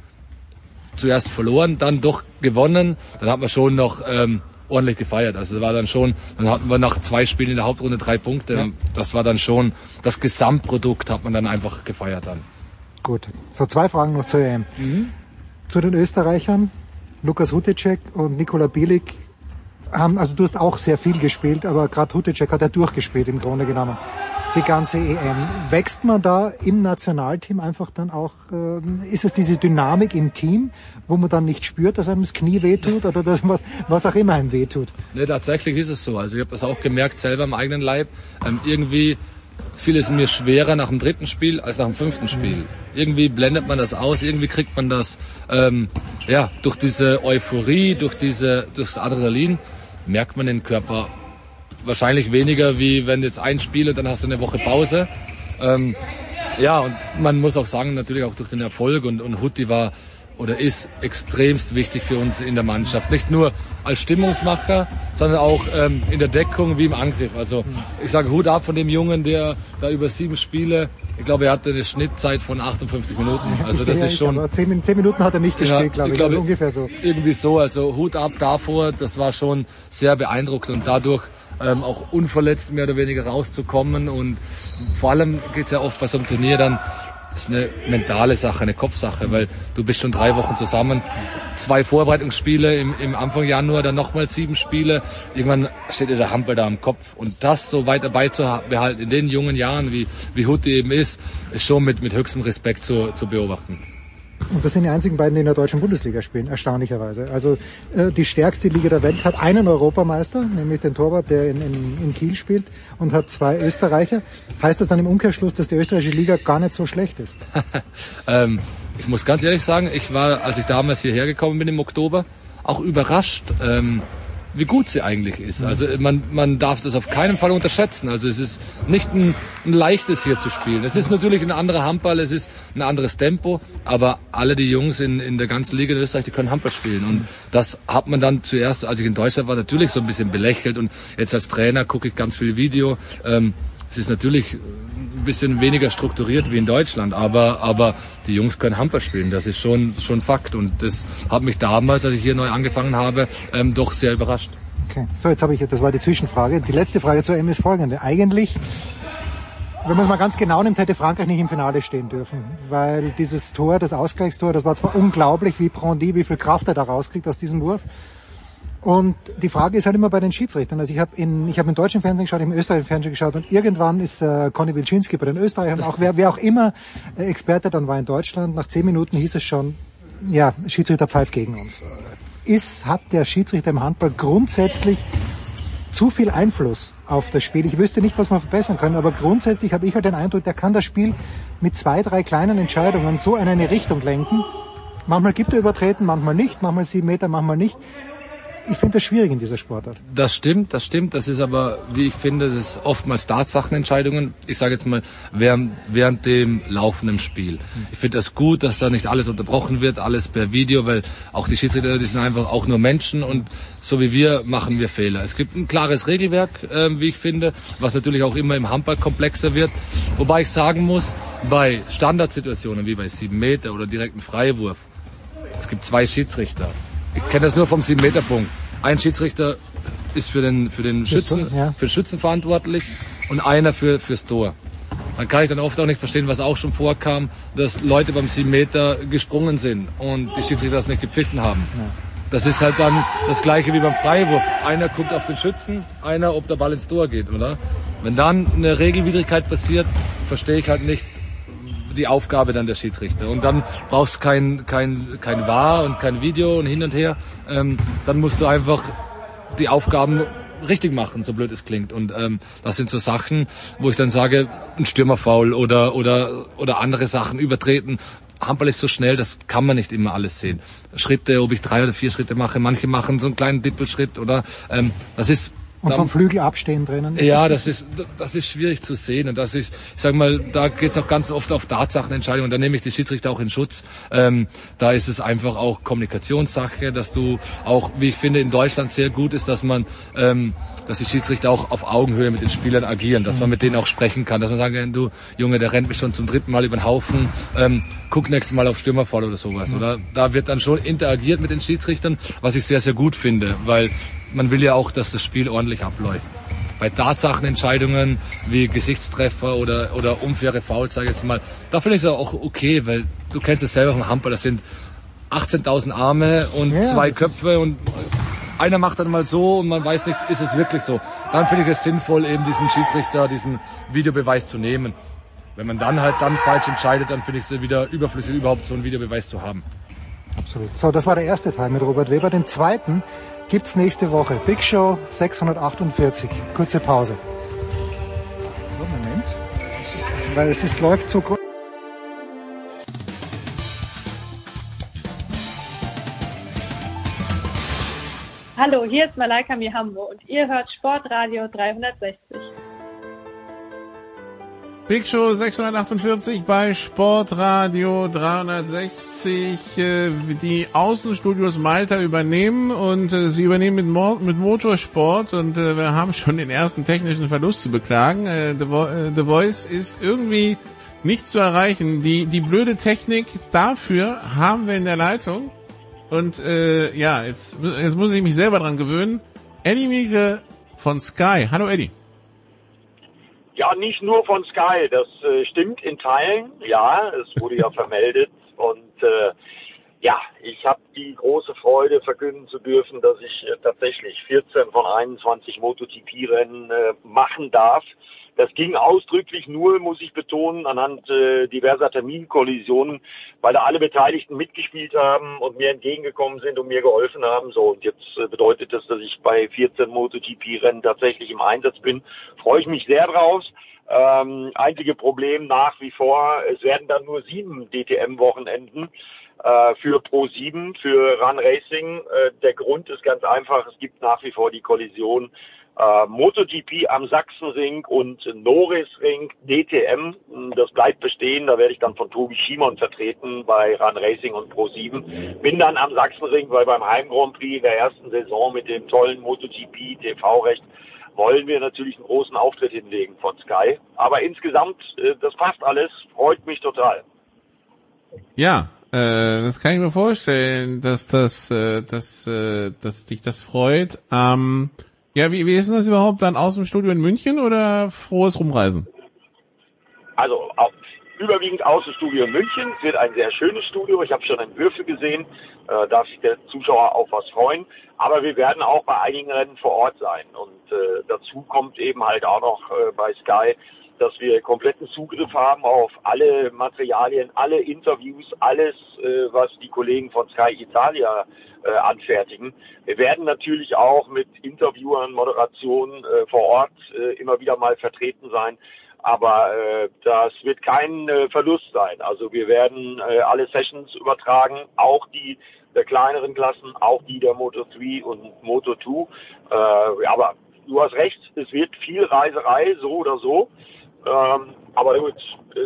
zuerst verloren, dann doch gewonnen. Dann hat man schon noch ähm, ordentlich gefeiert. Also war dann schon, dann hatten wir nach zwei Spielen in der Hauptrunde drei Punkte. Ja. Das war dann schon, das Gesamtprodukt hat man dann einfach gefeiert dann. Gut. So, zwei Fragen noch zur EM. Mhm. Zu den Österreichern. Lukas Hutecek und Nikola Bielik haben, also du hast auch sehr viel gespielt, aber gerade Hutecek hat er durchgespielt im Grunde genommen die ganze EM. Wächst man da im Nationalteam einfach dann auch, äh, ist es diese Dynamik im Team, wo man dann nicht spürt, dass einem das Knie wehtut oder das, was, was auch immer einem wehtut? Ne, tatsächlich ist es so. Also ich habe das auch gemerkt selber im eigenen Leib. Ähm, irgendwie fiel es mir schwerer nach dem dritten Spiel als nach dem fünften Spiel. Irgendwie blendet man das aus, irgendwie kriegt man das ähm, ja durch diese Euphorie, durch diese durchs Adrenalin merkt man den Körper wahrscheinlich weniger, wie wenn jetzt ein Spiel und dann hast du eine Woche Pause. Ähm, ja, und man muss auch sagen, natürlich auch durch den Erfolg und, und Hutti war oder ist extremst wichtig für uns in der Mannschaft. Nicht nur als Stimmungsmacher, sondern auch ähm, in der Deckung wie im Angriff. Also ich sage Hut ab von dem Jungen, der da über sieben Spiele, ich glaube, er hatte eine Schnittzeit von 58 Minuten. Also das ja, ist schon. Zehn, zehn, Minuten hat er nicht gespielt, ja, glaube ich. Glaube, ungefähr so. Irgendwie so. Also Hut ab davor, das war schon sehr beeindruckend und dadurch ähm, auch unverletzt mehr oder weniger rauszukommen. Und vor allem geht es ja oft bei so einem Turnier dann, ist eine mentale Sache, eine Kopfsache, weil du bist schon drei Wochen zusammen, zwei Vorbereitungsspiele im, im Anfang Januar, dann nochmal sieben Spiele. Irgendwann steht dir der Hampel da am Kopf. Und das so weiter beizubehalten in den jungen Jahren, wie, wie Hutti eben ist, ist schon mit, mit höchstem Respekt zu, zu beobachten. Und das sind die einzigen beiden, die in der deutschen Bundesliga spielen, erstaunlicherweise. Also äh, die stärkste Liga der Welt hat einen Europameister, nämlich den Torwart, der in, in, in Kiel spielt, und hat zwei Österreicher. Heißt das dann im Umkehrschluss, dass die österreichische Liga gar nicht so schlecht ist? ähm, ich muss ganz ehrlich sagen, ich war, als ich damals hierher gekommen bin im Oktober, auch überrascht, ähm, wie gut sie eigentlich ist. Also man, man darf das auf keinen Fall unterschätzen. Also es ist nicht ein, ein leichtes hier zu spielen. Es ist natürlich ein anderer Handball, es ist ein anderes Tempo, aber alle die Jungs in, in der ganzen Liga in Österreich, die können Handball spielen. Und das hat man dann zuerst, als ich in Deutschland war, natürlich so ein bisschen belächelt. Und jetzt als Trainer gucke ich ganz viel Video. Ähm, es ist natürlich ein bisschen weniger strukturiert wie in Deutschland, aber, aber die Jungs können Handball spielen. Das ist schon, schon Fakt. Und das hat mich damals, als ich hier neu angefangen habe, ähm, doch sehr überrascht. Okay. So, jetzt habe ich, das war die Zwischenfrage. Die letzte Frage zur M ist folgende. Eigentlich, wenn man es mal ganz genau nimmt, hätte Frankreich nicht im Finale stehen dürfen. Weil dieses Tor, das Ausgleichstor, das war zwar unglaublich, wie Prondy, wie viel Kraft er da rauskriegt aus diesem Wurf. Und die Frage ist halt immer bei den Schiedsrichtern. Also ich habe in, ich habe im deutschen Fernsehen geschaut, ich habe im österreichischen Fernsehen geschaut und irgendwann ist äh, Conny Wilczynski bei den Österreichern, auch wer, wer auch immer äh, Experte dann war in Deutschland, nach zehn Minuten hieß es schon, ja, Schiedsrichter pfeift gegen uns. Ist, hat der Schiedsrichter im Handball grundsätzlich zu viel Einfluss auf das Spiel. Ich wüsste nicht, was man verbessern kann, aber grundsätzlich habe ich halt den Eindruck, der kann das Spiel mit zwei, drei kleinen Entscheidungen so in eine Richtung lenken. Manchmal gibt er Übertreten, manchmal nicht, manchmal sieben Meter, manchmal nicht ich finde das schwierig in dieser Sportart. Das stimmt, das stimmt. Das ist aber, wie ich finde, das ist oftmals Tatsachenentscheidungen. Ich sage jetzt mal, während, während dem laufenden Spiel. Ich finde das gut, dass da nicht alles unterbrochen wird, alles per Video, weil auch die Schiedsrichter, die sind einfach auch nur Menschen und so wie wir machen wir Fehler. Es gibt ein klares Regelwerk, äh, wie ich finde, was natürlich auch immer im Handball komplexer wird. Wobei ich sagen muss, bei Standardsituationen wie bei sieben Meter oder direkten Freiwurf, es gibt zwei Schiedsrichter ich kenne das nur vom 7-Meter-Punkt. Ein Schiedsrichter ist für den, für den Schützen, ja. für Schützen verantwortlich und einer für, fürs Tor. Dann kann ich dann oft auch nicht verstehen, was auch schon vorkam, dass Leute beim 7 Meter gesprungen sind und die Schiedsrichter das nicht gepfiffen haben. Ja. Das ist halt dann das gleiche wie beim Freiwurf. Einer guckt auf den Schützen, einer, ob der Ball ins Tor geht, oder? Wenn dann eine Regelwidrigkeit passiert, verstehe ich halt nicht, die Aufgabe dann der Schiedsrichter. Und dann brauchst du kein, kein, kein Wahr und kein Video und hin und her. Ähm, dann musst du einfach die Aufgaben richtig machen, so blöd es klingt. Und ähm, das sind so Sachen, wo ich dann sage, ein Stürmerfaul oder, oder, oder andere Sachen übertreten. Handball ist so schnell, das kann man nicht immer alles sehen. Schritte, ob ich drei oder vier Schritte mache, manche machen so einen kleinen Dippelschritt oder ähm, das ist und vom Flügel abstehen drinnen. Ja, das ist, das ist schwierig zu sehen. Und das ist, ich sag mal, da geht's auch ganz oft auf Tatsachenentscheidungen. Und da nehme ich die Schiedsrichter auch in Schutz. Ähm, da ist es einfach auch Kommunikationssache, dass du auch, wie ich finde, in Deutschland sehr gut ist, dass man, ähm, dass die Schiedsrichter auch auf Augenhöhe mit den Spielern agieren, dass man mit denen auch sprechen kann, dass man sagen kann, du Junge, der rennt mich schon zum dritten Mal über den Haufen, ähm, guck nächstes Mal auf Stürmerfall oder sowas. Oder da wird dann schon interagiert mit den Schiedsrichtern, was ich sehr, sehr gut finde, weil man will ja auch, dass das Spiel ordentlich abläuft. Bei Tatsachenentscheidungen wie Gesichtstreffer oder, oder unfaire Fouls, sage ich jetzt mal, da finde ich es auch okay, weil du kennst es selber vom Handball, das sind 18.000 Arme und ja, zwei Köpfe und einer macht dann mal so und man weiß nicht, ist es wirklich so. Dann finde ich es sinnvoll, eben diesen Schiedsrichter, diesen Videobeweis zu nehmen. Wenn man dann halt dann falsch entscheidet, dann finde ich es wieder überflüssig, überhaupt so einen Videobeweis zu haben. Absolut. So, das war der erste Teil mit Robert Weber. Den zweiten gibt's nächste Woche. Big Show 648. Kurze Pause. So, Moment. Ist, weil es ist, läuft so kurz. Hallo, hier ist Malaika Mihambo und ihr hört Sportradio 360. Big Show 648 bei Sportradio 360. Äh, die Außenstudios Malta übernehmen und äh, sie übernehmen mit, Mo mit Motorsport und äh, wir haben schon den ersten technischen Verlust zu beklagen. The, The Voice ist irgendwie nicht zu erreichen. Die, die blöde Technik dafür haben wir in der Leitung. Und äh, ja, jetzt, jetzt muss ich mich selber dran gewöhnen. Eddie Mieke von Sky. Hallo Eddie. Ja, nicht nur von Sky, das äh, stimmt in Teilen, ja, es wurde ja vermeldet. Und äh, ja, ich habe die große Freude verkünden zu dürfen, dass ich äh, tatsächlich 14 von 21 MotoGP-Rennen äh, machen darf. Das ging ausdrücklich nur, muss ich betonen, anhand äh, diverser Terminkollisionen, weil da alle Beteiligten mitgespielt haben und mir entgegengekommen sind und mir geholfen haben. So, und jetzt äh, bedeutet das, dass ich bei 14 MotoGP-Rennen tatsächlich im Einsatz bin. Freue ich mich sehr draus. Ähm, einzige Problem nach wie vor, es werden dann nur sieben DTM-Wochenenden äh, für Pro 7, für Run Racing. Äh, der Grund ist ganz einfach, es gibt nach wie vor die Kollision äh, MotoGP am Sachsenring und Norrisring DTM. Das bleibt bestehen. Da werde ich dann von Tobi Schimon vertreten bei Run Racing und Pro 7. Bin dann am Sachsenring, weil beim Heim Grand Prix der ersten Saison mit dem tollen MotoGP TV-Recht wollen wir natürlich einen großen Auftritt hinlegen von Sky. Aber insgesamt, äh, das passt alles, freut mich total. Ja, äh, das kann ich mir vorstellen, dass das, äh, dass, äh, dass dich das freut. Ähm, ja, wie, wie ist denn das überhaupt dann aus dem Studio in München oder frohes Rumreisen? Also auf, überwiegend Außenstudio in München. Es wird ein sehr schönes Studio. Ich habe schon Entwürfe gesehen. Äh, darf sich der Zuschauer auf was freuen. Aber wir werden auch bei einigen Rennen vor Ort sein. Und äh, dazu kommt eben halt auch noch äh, bei Sky, dass wir kompletten Zugriff haben auf alle Materialien, alle Interviews, alles, äh, was die Kollegen von Sky Italia äh, anfertigen. Wir werden natürlich auch mit Interviewern, Moderationen äh, vor Ort äh, immer wieder mal vertreten sein. Aber äh, das wird kein äh, Verlust sein. Also wir werden alle Sessions übertragen, auch die der kleineren Klassen, auch die der Moto 3 und Moto 2. Äh, aber du hast recht, es wird viel Reiserei, so oder so. Ähm, aber gut,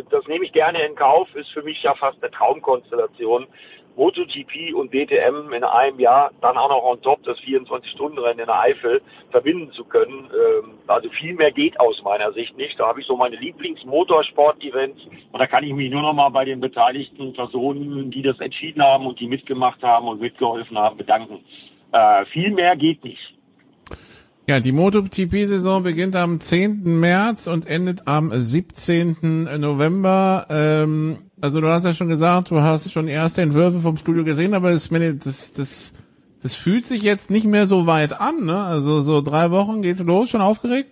das nehme ich gerne in Kauf, ist für mich ja fast eine Traumkonstellation. MotoGP und DTM in einem Jahr, dann auch noch on top das 24-Stunden-Rennen in der Eifel verbinden zu können. Ähm, also viel mehr geht aus meiner Sicht nicht. Da habe ich so meine Lieblings-Motorsport-Events und da kann ich mich nur noch mal bei den beteiligten Personen, die das entschieden haben und die mitgemacht haben und mitgeholfen haben, bedanken. Äh, viel mehr geht nicht. Ja, die MotoGP-Saison beginnt am 10. März und endet am 17. November. Ähm, also du hast ja schon gesagt, du hast schon erste Entwürfe vom Studio gesehen, aber das, das, das, das fühlt sich jetzt nicht mehr so weit an, ne? Also so drei Wochen geht's los, schon aufgeregt?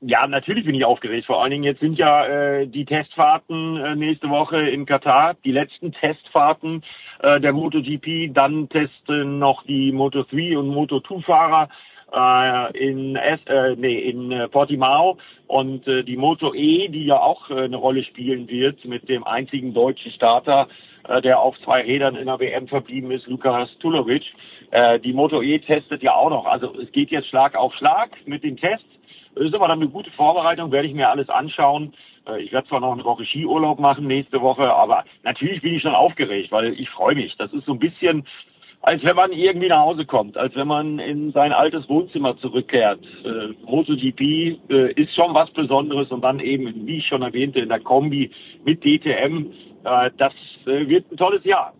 Ja, natürlich bin ich aufgeregt. Vor allen Dingen jetzt sind ja äh, die Testfahrten äh, nächste Woche in Katar, die letzten Testfahrten äh, der MotoGP. Dann testen noch die Moto3 und Moto2-Fahrer äh, in, S, äh, nee, in äh, Portimao und äh, die Moto E, die ja auch äh, eine Rolle spielen wird mit dem einzigen deutschen Starter, äh, der auf zwei Rädern in der WM verblieben ist, Lukas Tulovic. Äh, die Moto E testet ja auch noch. Also es geht jetzt Schlag auf Schlag mit den Tests. Ist aber dann eine gute Vorbereitung, werde ich mir alles anschauen. Äh, ich werde zwar noch eine Woche Skiurlaub machen nächste Woche, aber natürlich bin ich schon aufgeregt, weil ich freue mich. Das ist so ein bisschen als wenn man irgendwie nach Hause kommt, als wenn man in sein altes Wohnzimmer zurückkehrt. Äh, MotoGP äh, ist schon was Besonderes und dann eben, wie ich schon erwähnte, in der Kombi mit DTM. Äh, das äh, wird ein tolles Jahr.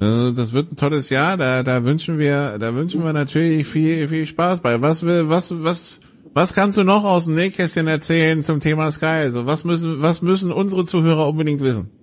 Äh, das wird ein tolles Jahr. Da, da wünschen wir, da wünschen wir natürlich viel, viel Spaß bei. Was will, was, was, was kannst du noch aus dem Nähkästchen erzählen zum Thema Sky? Also was müssen, was müssen unsere Zuhörer unbedingt wissen?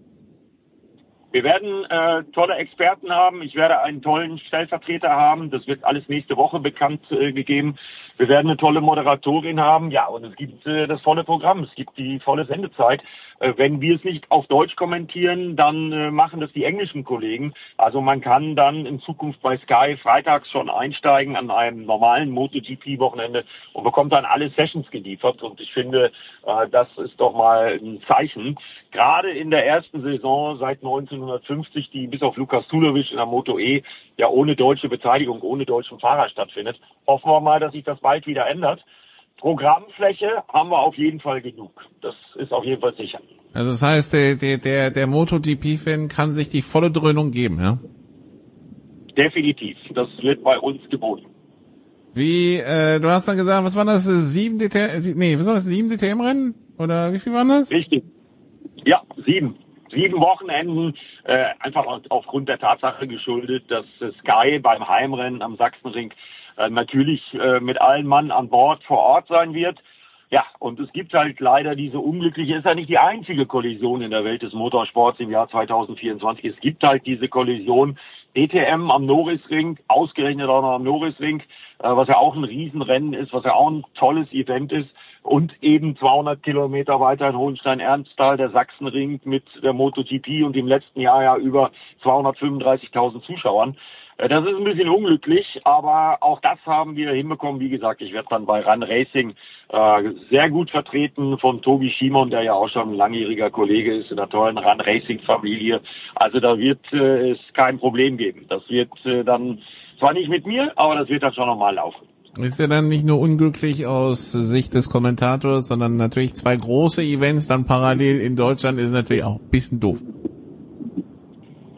Wir werden äh, tolle Experten haben. Ich werde einen tollen Stellvertreter haben. Das wird alles nächste Woche bekannt äh, gegeben. Wir werden eine tolle Moderatorin haben. Ja, und es gibt äh, das volle Programm. Es gibt die volle Sendezeit. Äh, wenn wir es nicht auf Deutsch kommentieren, dann äh, machen das die englischen Kollegen. Also man kann dann in Zukunft bei Sky freitags schon einsteigen an einem normalen MotoGP-Wochenende und bekommt dann alle Sessions geliefert. Und ich finde, äh, das ist doch mal ein Zeichen. Gerade in der ersten Saison seit 1950, die bis auf Lukas Tulovic in der Moto E ja ohne deutsche Beteiligung, ohne deutschen Fahrer stattfindet, hoffen wir mal, dass sich das bald wieder ändert. Programmfläche haben wir auf jeden Fall genug. Das ist auf jeden Fall sicher. Also das heißt, der, der, der, der MotoGP-Fan kann sich die volle Dröhnung geben, ja? Definitiv. Das wird bei uns geboten. Wie, äh, du hast dann gesagt, was waren das, sieben DTM, nee, was war das, sieben DTM-Rennen? Oder wie viel waren das? Richtig. Ja, sieben. Sieben Wochenenden, äh, einfach aufgrund der Tatsache geschuldet, dass Sky beim Heimrennen am Sachsenring äh, natürlich äh, mit allen Mann an Bord vor Ort sein wird. Ja, und es gibt halt leider diese unglückliche, ist ja nicht die einzige Kollision in der Welt des Motorsports im Jahr 2024. Es gibt halt diese Kollision DTM am Norrisring, ausgerechnet auch noch am Norrisring, äh, was ja auch ein Riesenrennen ist, was ja auch ein tolles Event ist. Und eben 200 Kilometer weiter in Hohenstein-Ernsthal, der Sachsenring mit der MotoGP und im letzten Jahr ja über 235.000 Zuschauern. Äh, das ist ein bisschen unglücklich, aber auch das haben wir hinbekommen. Wie gesagt, ich werde dann bei Run Racing äh, sehr gut vertreten von Tobi Schimon, der ja auch schon ein langjähriger Kollege ist in der tollen Run Racing Familie. Also da wird äh, es kein Problem geben. Das wird äh, dann zwar nicht mit mir, aber das wird dann schon nochmal laufen. Ist ja dann nicht nur unglücklich aus Sicht des Kommentators, sondern natürlich zwei große Events dann parallel in Deutschland ist natürlich auch ein bisschen doof.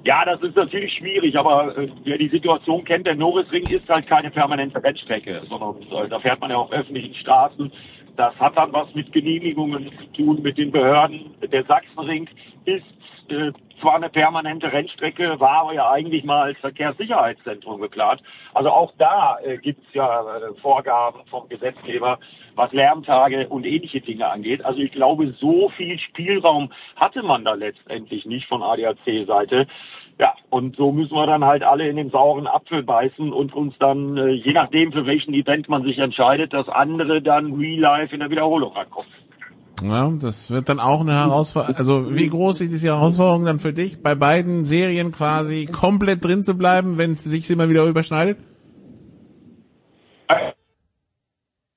Ja, das ist natürlich schwierig, aber äh, wer die Situation kennt, der Norrisring ist halt keine permanente Rennstrecke, sondern äh, da fährt man ja auf öffentlichen Straßen. Das hat dann was mit Genehmigungen zu tun, mit den Behörden. Der Sachsenring ist äh, zwar eine permanente Rennstrecke, war aber ja eigentlich mal als Verkehrssicherheitszentrum geplant. Also auch da äh, gibt es ja äh, Vorgaben vom Gesetzgeber, was Lärmtage und ähnliche Dinge angeht. Also ich glaube, so viel Spielraum hatte man da letztendlich nicht von ADAC-Seite. Ja, und so müssen wir dann halt alle in den sauren Apfel beißen und uns dann, äh, je nachdem für welchen Event man sich entscheidet, das andere dann real life in der Wiederholung ankommt. Ja, das wird dann auch eine Herausforderung. Also wie groß ist diese Herausforderung dann für dich, bei beiden Serien quasi komplett drin zu bleiben, wenn es sich immer wieder überschneidet?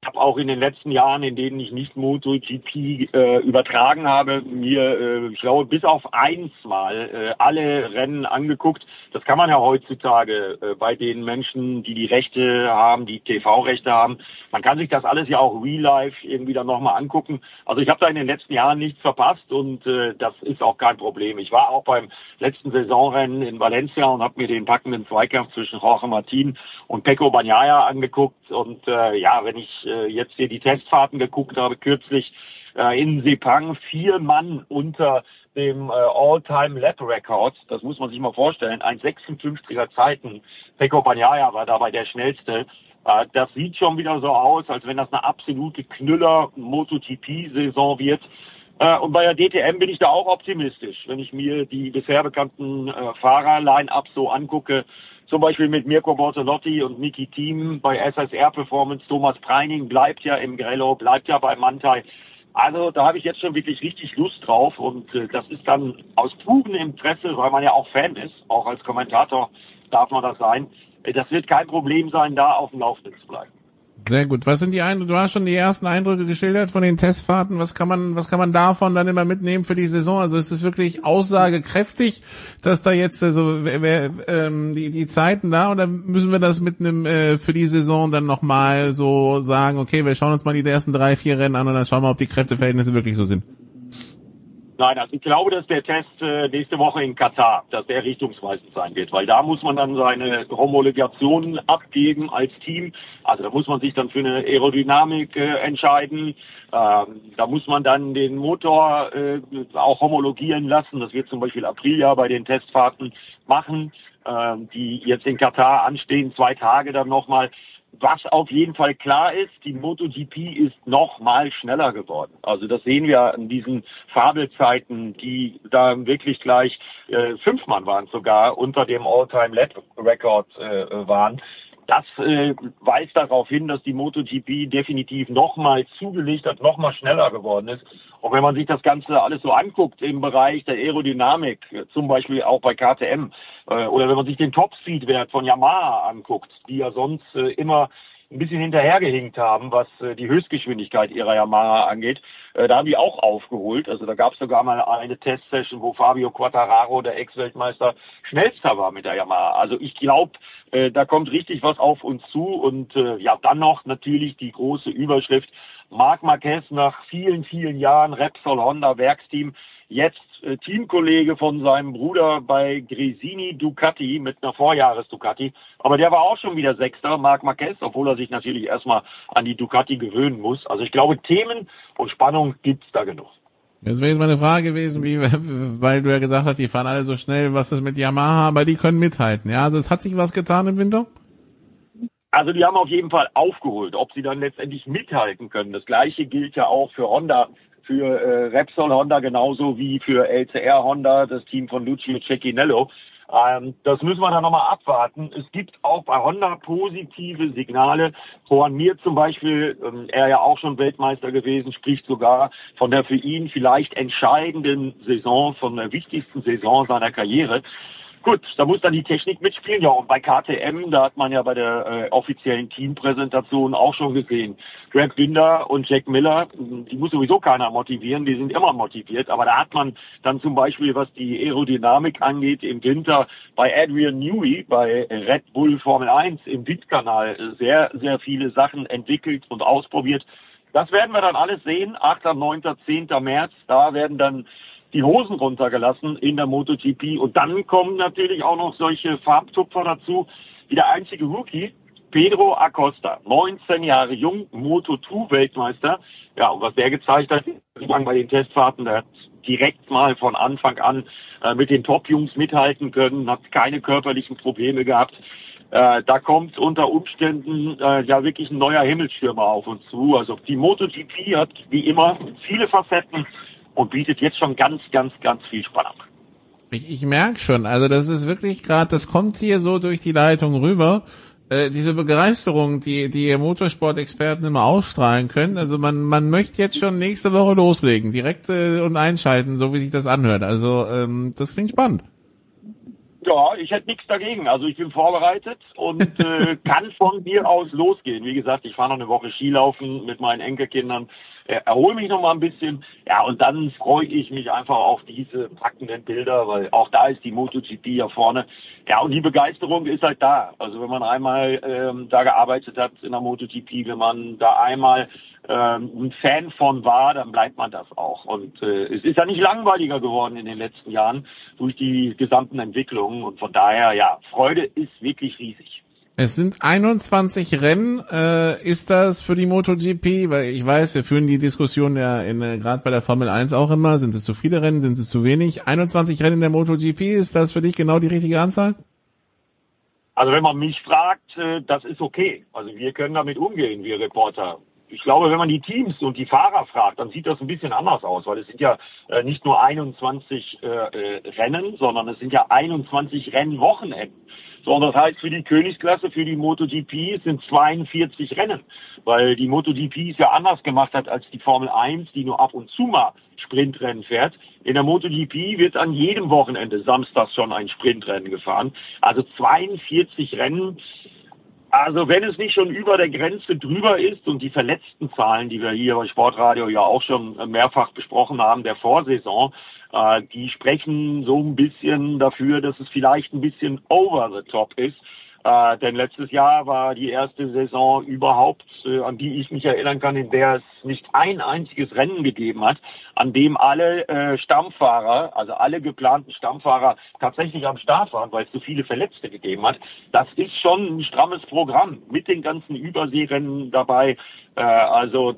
Habe auch in den letzten Jahren, in denen ich nicht MotoGP äh, übertragen habe, mir, äh, ich glaube, bis auf eins mal äh, alle Rennen angeguckt. Das kann man ja heutzutage äh, bei den Menschen, die die Rechte haben, die TV-Rechte haben. Man kann sich das alles ja auch real life irgendwie dann nochmal angucken. Also ich habe da in den letzten Jahren nichts verpasst und äh, das ist auch kein Problem. Ich war auch beim letzten Saisonrennen in Valencia und habe mir den packenden Zweikampf zwischen Jorge Martin und Pecco Bagnaia angeguckt und äh, ja, wenn ich äh, jetzt hier die Testfahrten geguckt habe, kürzlich äh, in Sepang, vier Mann unter dem äh, All-Time-Lap-Record. Das muss man sich mal vorstellen. Ein 56er Zeiten. Pecco Bagnaia war dabei der schnellste. Äh, das sieht schon wieder so aus, als wenn das eine absolute Knüller-MotoGP-Saison wird. Äh, und bei der DTM bin ich da auch optimistisch. Wenn ich mir die bisher bekannten äh, Fahrer-Line-Up so angucke, zum Beispiel mit Mirko Bortolotti und Niki Thiem bei SSR Performance. Thomas Preining bleibt ja im Grello, bleibt ja bei Mantai. Also da habe ich jetzt schon wirklich richtig Lust drauf und äh, das ist dann aus purem Interesse, weil man ja auch Fan ist, auch als Kommentator darf man das sein. Äh, das wird kein Problem sein, da auf dem Laufenden zu bleiben. Sehr gut. Was sind die Eindrücke? Du hast schon die ersten Eindrücke geschildert von den Testfahrten. Was kann man, was kann man davon dann immer mitnehmen für die Saison? Also ist es wirklich aussagekräftig, dass da jetzt also ähm, die, die Zeiten da oder müssen wir das mit einem äh, für die Saison dann nochmal so sagen, okay, wir schauen uns mal die ersten drei, vier Rennen an und dann schauen wir, ob die Kräfteverhältnisse wirklich so sind? Nein, also ich glaube, dass der Test äh, nächste Woche in Katar, dass der richtungsweisend sein wird, weil da muss man dann seine Homologationen abgeben als Team. Also da muss man sich dann für eine Aerodynamik äh, entscheiden. Ähm, da muss man dann den Motor äh, auch homologieren lassen. Das wird zum Beispiel Aprilia bei den Testfahrten machen, äh, die jetzt in Katar anstehen, zwei Tage dann nochmal. Was auf jeden Fall klar ist, die MotoGP ist noch mal schneller geworden. Also das sehen wir an diesen Fabelzeiten, die da wirklich gleich äh, fünf Mann waren sogar unter dem All-Time-Lap-Record äh, waren. Das äh, weist darauf hin, dass die MotoGP definitiv nochmal zugelegt hat, nochmal schneller geworden ist. Und wenn man sich das Ganze alles so anguckt im Bereich der Aerodynamik, zum Beispiel auch bei KTM, äh, oder wenn man sich den Top-Speed-Wert von Yamaha anguckt, die ja sonst äh, immer ein bisschen hinterhergehinkt haben, was äh, die Höchstgeschwindigkeit ihrer Yamaha angeht. Äh, da haben die auch aufgeholt. Also da gab es sogar mal eine Testsession, wo Fabio Quattararo, der Ex-Weltmeister, schnellster war mit der Yamaha. Also ich glaube, äh, da kommt richtig was auf uns zu. Und äh, ja, dann noch natürlich die große Überschrift Marc Marquez nach vielen, vielen Jahren Repsol Honda Werksteam, jetzt Teamkollege von seinem Bruder bei Gresini Ducati mit einer Vorjahres Ducati. Aber der war auch schon wieder Sechster, Marc Marquez, obwohl er sich natürlich erstmal an die Ducati gewöhnen muss. Also ich glaube, Themen und Spannung gibt's da genug. Das wäre jetzt meine Frage gewesen, wie, weil du ja gesagt hast, die fahren alle so schnell, was ist mit Yamaha, aber die können mithalten. Ja, also es hat sich was getan im Winter? Also die haben auf jeden Fall aufgeholt. Ob sie dann letztendlich mithalten können, das gleiche gilt ja auch für Honda, für äh, Repsol Honda genauso wie für LCR Honda, das Team von Lucio Cecchinello. Ähm, das müssen wir dann nochmal abwarten. Es gibt auch bei Honda positive Signale. Juan Mir zum Beispiel, ähm, er ja auch schon Weltmeister gewesen, spricht sogar von der für ihn vielleicht entscheidenden Saison, von der wichtigsten Saison seiner Karriere. Gut, da muss dann die Technik mitspielen. Ja, und bei KTM, da hat man ja bei der äh, offiziellen Teampräsentation auch schon gesehen. Greg Binder und Jack Miller, die muss sowieso keiner motivieren, die sind immer motiviert. Aber da hat man dann zum Beispiel, was die Aerodynamik angeht, im Winter bei Adrian Newey, bei Red Bull Formel 1 im Windkanal sehr, sehr viele Sachen entwickelt und ausprobiert. Das werden wir dann alles sehen. 8., 9., 10. März, da werden dann die Hosen runtergelassen in der MotoGP. Und dann kommen natürlich auch noch solche Farbtupfer dazu, wie der einzige Rookie, Pedro Acosta, 19 Jahre jung, Moto2-Weltmeister. Ja, und was der gezeigt hat, bei den Testfahrten, der hat direkt mal von Anfang an äh, mit den Top-Jungs mithalten können, hat keine körperlichen Probleme gehabt. äh, da kommt unter Umständen äh, ja wirklich ein neuer Himmelsschirmer auf uns zu. Also die MotoGP hat wie immer viele Facetten und bietet jetzt schon ganz, ganz, ganz viel Spannung. Ich, ich merke schon, also das ist wirklich gerade, das kommt hier so durch die Leitung rüber. Äh, diese Begeisterung, die die Motorsport-Experten immer ausstrahlen können. Also man man möchte jetzt schon nächste Woche loslegen, direkt äh, und einschalten, so wie sich das anhört. Also ähm, das klingt spannend. Ja, ich hätte nichts dagegen. Also ich bin vorbereitet und äh, kann von mir aus losgehen. Wie gesagt, ich fahre noch eine Woche Skilaufen mit meinen Enkelkindern, äh, erhole mich noch mal ein bisschen. Ja, und dann freue ich mich einfach auf diese packenden Bilder, weil auch da ist die MotoGP ja vorne. Ja, und die Begeisterung ist halt da. Also wenn man einmal ähm, da gearbeitet hat in der MotoGP, wenn man da einmal ähm, ein Fan von war, dann bleibt man das auch. Und äh, es ist ja nicht langweiliger geworden in den letzten Jahren durch die gesamten Entwicklungen. Und von daher, ja, Freude ist wirklich riesig. Es sind 21 Rennen. Äh, ist das für die MotoGP? Weil ich weiß, wir führen die Diskussion ja in, äh, gerade bei der Formel 1 auch immer. Sind es zu viele Rennen? Sind es zu wenig? 21 Rennen in der MotoGP, ist das für dich genau die richtige Anzahl? Also wenn man mich fragt, äh, das ist okay. Also wir können damit umgehen, wir Reporter ich glaube, wenn man die Teams und die Fahrer fragt, dann sieht das ein bisschen anders aus, weil es sind ja äh, nicht nur 21 äh, äh, Rennen, sondern es sind ja 21 Rennwochenenden. So, und das heißt für die Königsklasse, für die MotoGP sind 42 Rennen, weil die MotoGP es ja anders gemacht hat als die Formel 1, die nur ab und zu mal Sprintrennen fährt. In der MotoGP wird an jedem Wochenende samstags schon ein Sprintrennen gefahren. Also 42 Rennen also wenn es nicht schon über der Grenze drüber ist und die verletzten Zahlen, die wir hier bei Sportradio ja auch schon mehrfach besprochen haben, der Vorsaison, äh, die sprechen so ein bisschen dafür, dass es vielleicht ein bisschen over the top ist. Äh, denn letztes Jahr war die erste Saison überhaupt, äh, an die ich mich erinnern kann, in der es nicht ein einziges Rennen gegeben hat, an dem alle äh, Stammfahrer, also alle geplanten Stammfahrer tatsächlich am Start waren, weil es so viele Verletzte gegeben hat. Das ist schon ein strammes Programm mit den ganzen Überseerennen dabei. Äh, also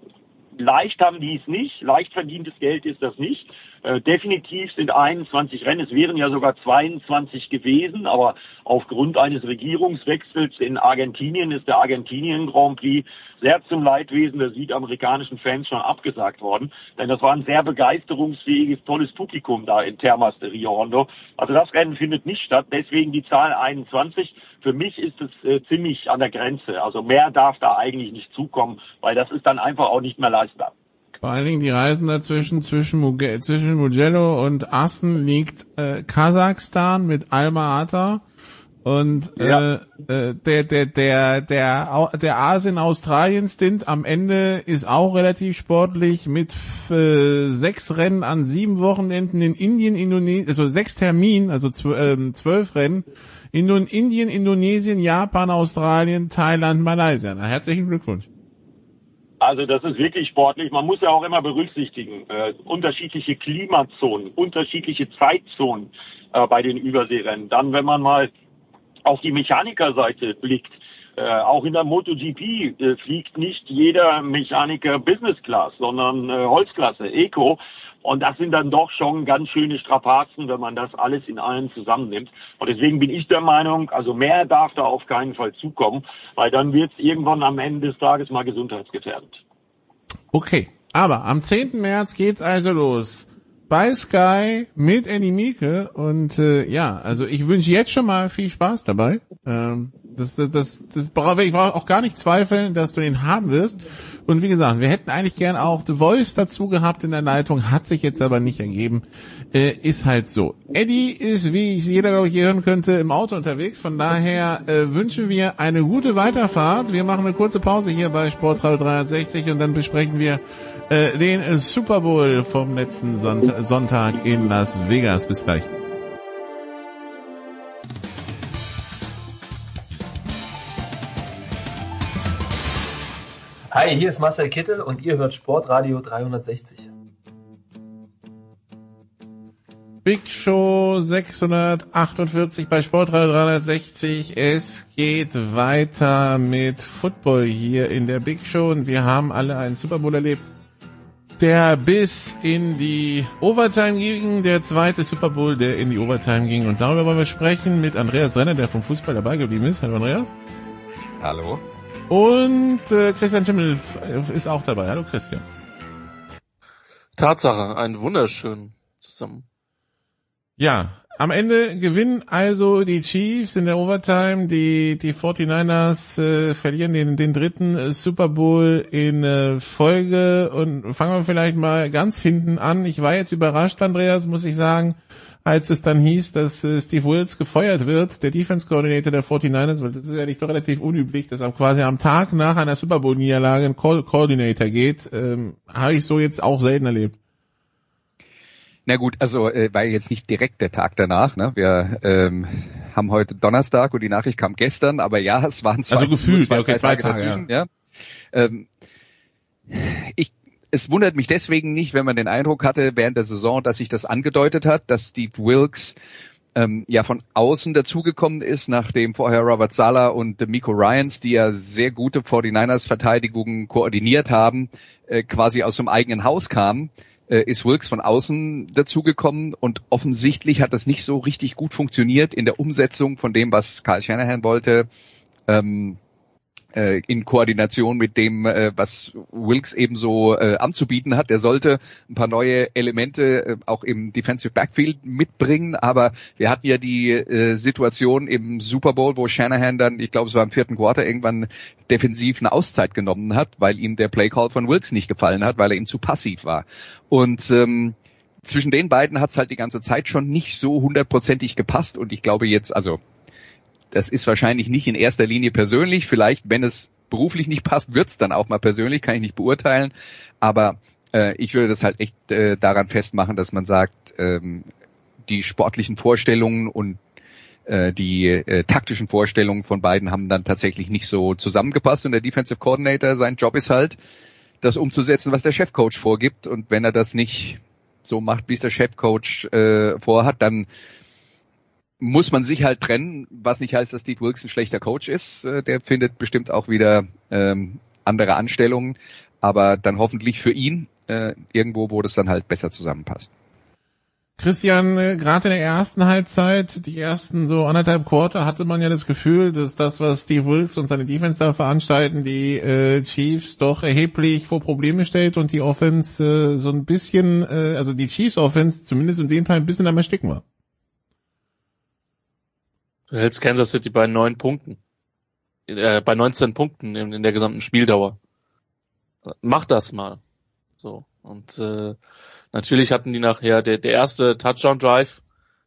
leicht haben die es nicht, leicht verdientes Geld ist das nicht. Äh, definitiv sind 21 Rennen, es wären ja sogar 22 gewesen, aber aufgrund eines Regierungswechsels in Argentinien ist der Argentinien Grand Prix sehr zum Leidwesen der südamerikanischen Fans schon abgesagt worden. Denn das war ein sehr begeisterungsfähiges, tolles Publikum da in Termas de Rio Hondo. Also das Rennen findet nicht statt, deswegen die Zahl 21. Für mich ist es äh, ziemlich an der Grenze. Also mehr darf da eigentlich nicht zukommen, weil das ist dann einfach auch nicht mehr leistbar. Vor allen Dingen die Reisen dazwischen, zwischen, Muge zwischen Mugello und Assen liegt äh, Kasachstan mit Alma-Ata und ja. äh, äh der der der der der Asien Australien Stint am Ende ist auch relativ sportlich mit äh, sechs Rennen an sieben Wochenenden in Indien, Indonesien, also sechs Terminen, also äh, zwölf Rennen in Indien, Indonesien, Japan, Australien, Thailand, Malaysia. Na, herzlichen Glückwunsch. Also das ist wirklich sportlich. Man muss ja auch immer berücksichtigen, äh, unterschiedliche Klimazonen, unterschiedliche Zeitzonen äh, bei den Überseerennen. Dann, wenn man mal auf die Mechanikerseite blickt, äh, auch in der MotoGP äh, fliegt nicht jeder Mechaniker Business Class, sondern äh, Holzklasse, Eco. Und das sind dann doch schon ganz schöne Strapazen, wenn man das alles in allen zusammennimmt. Und deswegen bin ich der Meinung, also mehr darf da auf keinen Fall zukommen, weil dann wird es irgendwann am Ende des Tages mal gesundheitsgefährdend. Okay, aber am 10. März geht's also los bei Sky mit Eddie Mieke und äh, ja, also ich wünsche jetzt schon mal viel Spaß dabei. Ähm, das, das, das, das brauche ich brauche auch gar nicht zweifeln, dass du ihn haben wirst. Und wie gesagt, wir hätten eigentlich gern auch The Voice dazu gehabt in der Leitung, hat sich jetzt aber nicht ergeben. Äh, ist halt so. Eddie ist, wie jeder, glaube ich, hier hören könnte, im Auto unterwegs. Von daher äh, wünschen wir eine gute Weiterfahrt. Wir machen eine kurze Pause hier bei Sportradio 360 und dann besprechen wir äh, den Super Bowl vom letzten Sonntag in Las Vegas. Bis gleich. Hi, hier ist Marcel Kittel und ihr hört Sportradio 360. Big Show 648 bei Sportradio 360. Es geht weiter mit Football hier in der Big Show und wir haben alle einen Super Bowl erlebt der bis in die Overtime ging, der zweite Super Bowl, der in die Overtime ging. Und darüber wollen wir sprechen mit Andreas Renner, der vom Fußball dabei geblieben ist. Hallo Andreas. Hallo. Und äh, Christian Schimmel ist auch dabei. Hallo Christian. Tatsache, ein wunderschön zusammen. Ja, am Ende gewinnen also die Chiefs in der Overtime, die, die 49ers äh, verlieren den, den dritten äh, Super Bowl in äh, Folge und fangen wir vielleicht mal ganz hinten an. Ich war jetzt überrascht, Andreas, muss ich sagen, als es dann hieß, dass äh, Steve Wills gefeuert wird, der Defense Coordinator der 49ers, weil das ist ja nicht doch relativ unüblich, dass am quasi am Tag nach einer Super Bowl Niederlage ein Co Coordinator geht, ähm, habe ich so jetzt auch selten erlebt. Na gut, also äh, war jetzt nicht direkt der Tag danach. Ne? Wir ähm, haben heute Donnerstag und die Nachricht kam gestern, aber ja, es waren zwei, also gefühlt, zwei, okay, zwei Tage, Tage dazwischen. Ja. ja. Ähm, ich, es wundert mich deswegen nicht, wenn man den Eindruck hatte während der Saison, dass sich das angedeutet hat, dass Steve Wilkes ähm, ja von außen dazugekommen ist, nachdem vorher Robert Sala und Miko Ryans, die ja sehr gute 49ers Verteidigungen koordiniert haben, äh, quasi aus dem eigenen Haus kamen äh, ist Wilkes von außen dazugekommen und offensichtlich hat das nicht so richtig gut funktioniert in der Umsetzung von dem, was Karl Shanahan wollte. Ähm, äh, in Koordination mit dem, äh, was Wilkes eben so äh, anzubieten hat. Er sollte ein paar neue Elemente äh, auch im Defensive Backfield mitbringen, aber wir hatten ja die äh, Situation im Super Bowl, wo Shanahan dann, ich glaube es war im vierten Quarter, irgendwann defensiv eine Auszeit genommen hat, weil ihm der Playcall von Wilkes nicht gefallen hat, weil er ihm zu passiv war. Und ähm, zwischen den beiden hat es halt die ganze Zeit schon nicht so hundertprozentig gepasst und ich glaube jetzt, also das ist wahrscheinlich nicht in erster Linie persönlich. Vielleicht, wenn es beruflich nicht passt, wird's dann auch mal persönlich, kann ich nicht beurteilen. Aber äh, ich würde das halt echt äh, daran festmachen, dass man sagt, ähm, die sportlichen Vorstellungen und äh, die äh, taktischen Vorstellungen von beiden haben dann tatsächlich nicht so zusammengepasst und der Defensive Coordinator, sein Job ist halt, das umzusetzen, was der Chefcoach vorgibt und wenn er das nicht so macht, wie es der Chefcoach äh, vorhat, dann muss man sich halt trennen, was nicht heißt, dass Steve Wilkes ein schlechter Coach ist. Äh, der findet bestimmt auch wieder ähm, andere Anstellungen, aber dann hoffentlich für ihn äh, irgendwo, wo das dann halt besser zusammenpasst. Christian, äh, gerade in der ersten Halbzeit, die ersten so anderthalb Quarter, hatte man ja das Gefühl, dass das, was Steve Wilkes und seine Defense da veranstalten, die äh, Chiefs doch erheblich vor Probleme stellt und die Offense äh, so ein bisschen, äh, also die Chiefs Offense zumindest in dem Fall ein bisschen am Ersticken war. Du hältst Kansas City bei neun Punkten. Äh, bei 19 Punkten in, in, der gesamten Spieldauer. Mach das mal. So. Und äh, natürlich hatten die nachher, der, der erste Touchdown Drive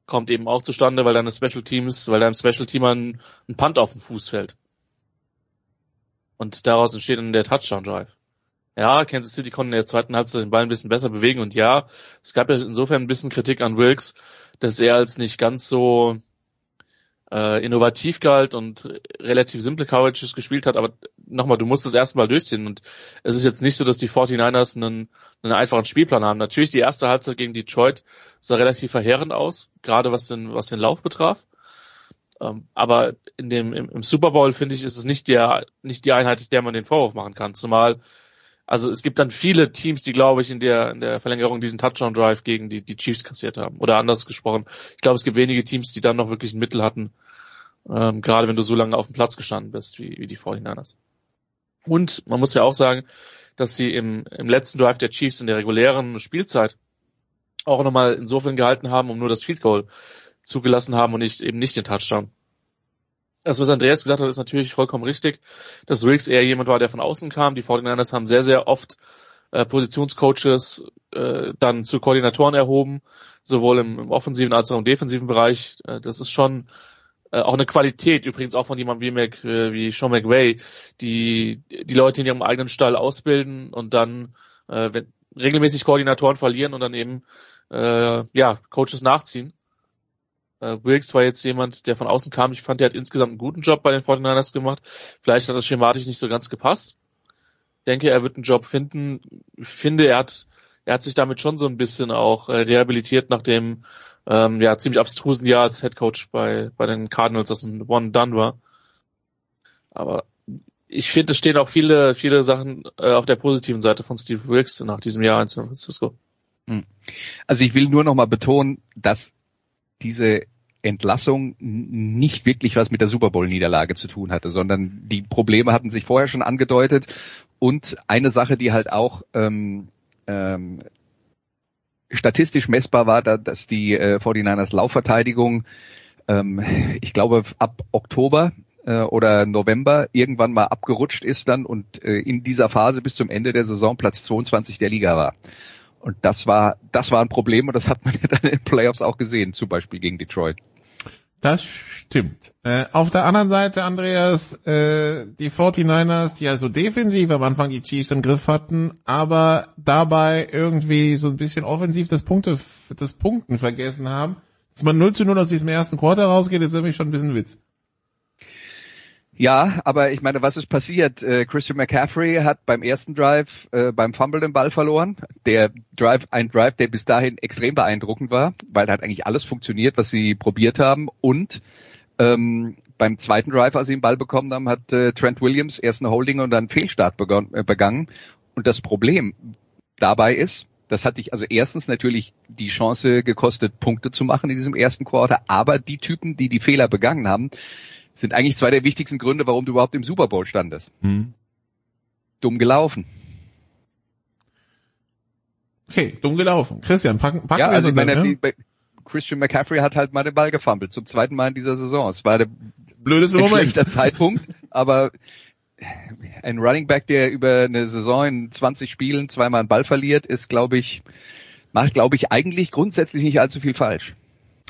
kommt eben auch zustande, weil deine Special Teams, weil deinem Special Teamer ein, ein Punt auf den Fuß fällt. Und daraus entsteht dann der Touchdown Drive. Ja, Kansas City konnten in der zweiten Halbzeit den Ball ein bisschen besser bewegen und ja, es gab ja insofern ein bisschen Kritik an Wilkes, dass er als nicht ganz so äh, innovativ galt und relativ simple Coverages gespielt hat, aber nochmal, du musst das erstmal durchziehen und es ist jetzt nicht so, dass die 49ers einen, einen einfachen Spielplan haben. Natürlich, die erste Halbzeit gegen Detroit sah relativ verheerend aus, gerade was den, was den Lauf betraf. Ähm, aber in dem, im, im Super Bowl, finde ich, ist es nicht der, nicht die Einheit, der man den Vorwurf machen kann. Zumal also es gibt dann viele Teams, die, glaube ich, in der, in der Verlängerung diesen Touchdown-Drive gegen die, die Chiefs kassiert haben. Oder anders gesprochen. Ich glaube, es gibt wenige Teams, die dann noch wirklich ein Mittel hatten, ähm, gerade wenn du so lange auf dem Platz gestanden bist, wie, wie die 49ers. Und man muss ja auch sagen, dass sie im, im letzten Drive der Chiefs in der regulären Spielzeit auch nochmal insofern gehalten haben, um nur das Field Goal zugelassen haben und nicht eben nicht den Touchdown. Das, was Andreas gesagt hat, ist natürlich vollkommen richtig, dass Riggs eher jemand war, der von außen kam. Die 49ers haben sehr, sehr oft äh, Positionscoaches äh, dann zu Koordinatoren erhoben, sowohl im, im offensiven als auch im defensiven Bereich. Äh, das ist schon äh, auch eine Qualität, übrigens auch von jemandem wie, Mac, äh, wie Sean McVay, die die Leute in ihrem eigenen Stall ausbilden und dann äh, wenn, regelmäßig Koordinatoren verlieren und dann eben äh, ja Coaches nachziehen. Äh, Wilkes war jetzt jemand, der von außen kam. Ich fand, der hat insgesamt einen guten Job bei den 49ers gemacht. Vielleicht hat das schematisch nicht so ganz gepasst. Denke, er wird einen Job finden. Ich finde, er hat, er hat sich damit schon so ein bisschen auch äh, rehabilitiert nach dem ähm, ja, ziemlich abstrusen Jahr als Head Coach bei, bei den Cardinals, das ein One-Done war. Aber ich finde, es stehen auch viele, viele Sachen äh, auf der positiven Seite von Steve Wilkes nach diesem Jahr in San Francisco. Hm. Also ich will nur noch mal betonen, dass diese Entlassung nicht wirklich was mit der Super Bowl-Niederlage zu tun hatte, sondern die Probleme hatten sich vorher schon angedeutet. Und eine Sache, die halt auch ähm, ähm, statistisch messbar war, da, dass die äh, 49ers Laufverteidigung, ähm, ich glaube, ab Oktober äh, oder November irgendwann mal abgerutscht ist dann und äh, in dieser Phase bis zum Ende der Saison Platz 22 der Liga war. Und das war, das war ein Problem und das hat man ja dann in den Playoffs auch gesehen, zum Beispiel gegen Detroit. Das stimmt. Äh, auf der anderen Seite, Andreas, äh, die 49ers, die also defensiv am Anfang die Chiefs im Griff hatten, aber dabei irgendwie so ein bisschen offensiv das Punkte, das Punkten vergessen haben. Dass man 0 zu 0 aus diesem ersten Quarter rausgeht, ist irgendwie schon ein bisschen Witz. Ja, aber ich meine, was ist passiert? Äh, Christian McCaffrey hat beim ersten Drive äh, beim Fumble den Ball verloren. Der Drive, ein Drive, der bis dahin extrem beeindruckend war, weil hat eigentlich alles funktioniert, was sie probiert haben. Und ähm, beim zweiten Drive, als sie den Ball bekommen haben, hat äh, Trent Williams erst eine Holding und dann einen Fehlstart begann, äh, begangen. Und das Problem dabei ist, das hat dich also erstens natürlich die Chance gekostet, Punkte zu machen in diesem ersten Quarter, aber die Typen, die die Fehler begangen haben, sind eigentlich zwei der wichtigsten Gründe, warum du überhaupt im Super Bowl standest. Hm. Dumm gelaufen. Okay, dumm gelaufen. Christian, packen, packen ja, also wir so meine, ne? Christian McCaffrey hat halt mal den Ball gefummelt, zum zweiten Mal in dieser Saison. Es war der blödeste Moment. schlechter Zeitpunkt, aber ein Running Back, der über eine Saison in 20 Spielen zweimal einen Ball verliert, ist, glaube ich, macht, glaube ich, eigentlich grundsätzlich nicht allzu viel falsch.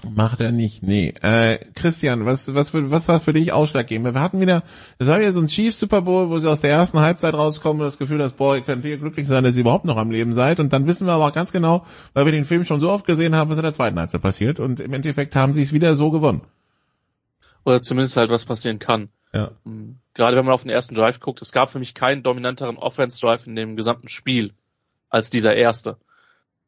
Macht er nicht, nee. Äh, Christian, was, was, was war für dich ausschlaggebend? Wir hatten wieder, das war ja so ein Chiefs Super Bowl, wo sie aus der ersten Halbzeit rauskommen und das Gefühl, dass, boah, ihr könnt hier glücklich sein, dass ihr überhaupt noch am Leben seid. Und dann wissen wir aber auch ganz genau, weil wir den Film schon so oft gesehen haben, was in der zweiten Halbzeit passiert. Und im Endeffekt haben sie es wieder so gewonnen. Oder zumindest halt, was passieren kann. Ja. Mhm. Gerade wenn man auf den ersten Drive guckt, es gab für mich keinen dominanteren Offense-Drive in dem gesamten Spiel als dieser erste.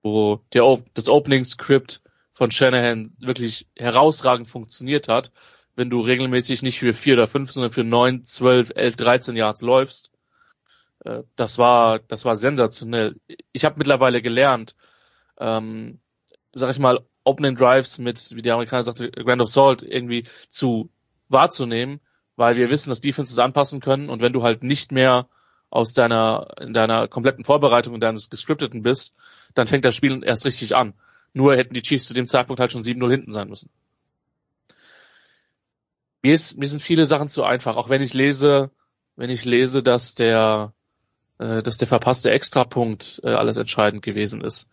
Wo der, das Opening-Script von Shanahan wirklich herausragend funktioniert hat, wenn du regelmäßig nicht für vier oder fünf, sondern für neun, zwölf, elf, dreizehn Yards läufst. Äh, das war, das war sensationell. Ich habe mittlerweile gelernt, ähm, sag ich mal, Opening Drives mit, wie der Amerikaner sagte, Grand of Salt irgendwie zu wahrzunehmen, weil wir wissen, dass Defenses anpassen können und wenn du halt nicht mehr aus deiner, in deiner kompletten Vorbereitung und deines Gescripteten bist, dann fängt das Spiel erst richtig an. Nur hätten die Chiefs zu dem Zeitpunkt halt schon 7-0 hinten sein müssen. Mir, ist, mir sind viele Sachen zu einfach, auch wenn ich lese, wenn ich lese, dass der, äh, dass der verpasste Extrapunkt äh, alles entscheidend gewesen ist.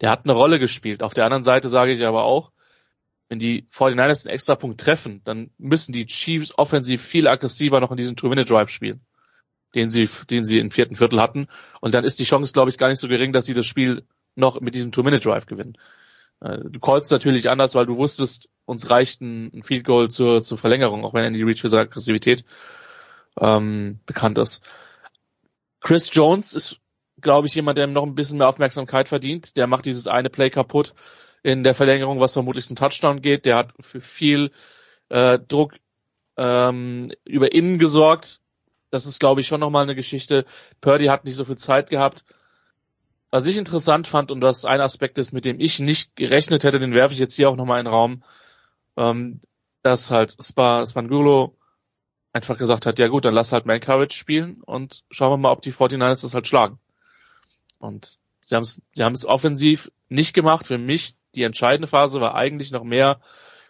Der hat eine Rolle gespielt. Auf der anderen Seite sage ich aber auch, wenn die 49ers den Extrapunkt treffen, dann müssen die Chiefs offensiv viel aggressiver noch in diesem Two-Minute-Drive spielen, den sie, den sie im vierten Viertel hatten. Und dann ist die Chance, glaube ich, gar nicht so gering, dass sie das Spiel noch mit diesem Two-Minute-Drive gewinnen. Äh, du callst natürlich anders, weil du wusstest, uns reicht ein Field Goal zur, zur Verlängerung, auch wenn Andy Reach für seine Aggressivität ähm, bekannt ist. Chris Jones ist, glaube ich, jemand, der noch ein bisschen mehr Aufmerksamkeit verdient. Der macht dieses eine Play kaputt in der Verlängerung, was vermutlich zum Touchdown geht. Der hat für viel äh, Druck ähm, über innen gesorgt. Das ist, glaube ich, schon nochmal eine Geschichte. Purdy hat nicht so viel Zeit gehabt. Was ich interessant fand und was ein Aspekt ist, mit dem ich nicht gerechnet hätte, den werfe ich jetzt hier auch nochmal in den Raum, ähm, dass halt Spa, Spangulo einfach gesagt hat, ja gut, dann lass halt Man Courage spielen und schauen wir mal, ob die 49ers das halt schlagen. Und sie haben es sie haben es offensiv nicht gemacht. Für mich die entscheidende Phase war eigentlich noch mehr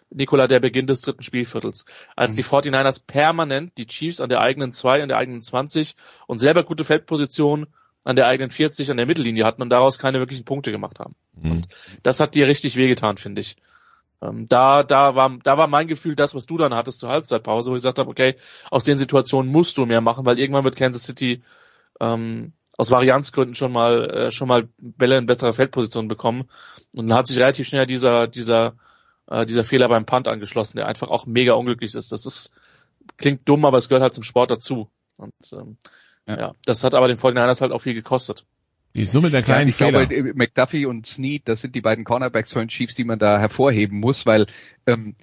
Nikola der Beginn des dritten Spielviertels, als mhm. die 49ers permanent die Chiefs an der eigenen 2, an der eigenen 20 und selber gute Feldposition an der eigenen 40 an der Mittellinie hatten und daraus keine wirklichen Punkte gemacht haben. Mhm. Und das hat dir richtig wehgetan, finde ich. Ähm, da, da war, da war mein Gefühl das, was du dann hattest zur Halbzeitpause, wo ich gesagt habe, okay, aus den Situationen musst du mehr machen, weil irgendwann wird Kansas City ähm, aus Varianzgründen schon mal äh, schon mal Bälle in bessere Feldposition bekommen und dann hat sich relativ schnell dieser dieser äh, dieser Fehler beim Punt angeschlossen, der einfach auch mega unglücklich ist. Das ist klingt dumm, aber es gehört halt zum Sport dazu. Und ähm, ja. ja. das hat aber den 49ers halt auch viel gekostet. Die Summe der kleinen ja, ich Fehler. glaube, äh, McDuffie und Snead, das sind die beiden Cornerbacks von den Chiefs, die man da hervorheben muss, weil ähm,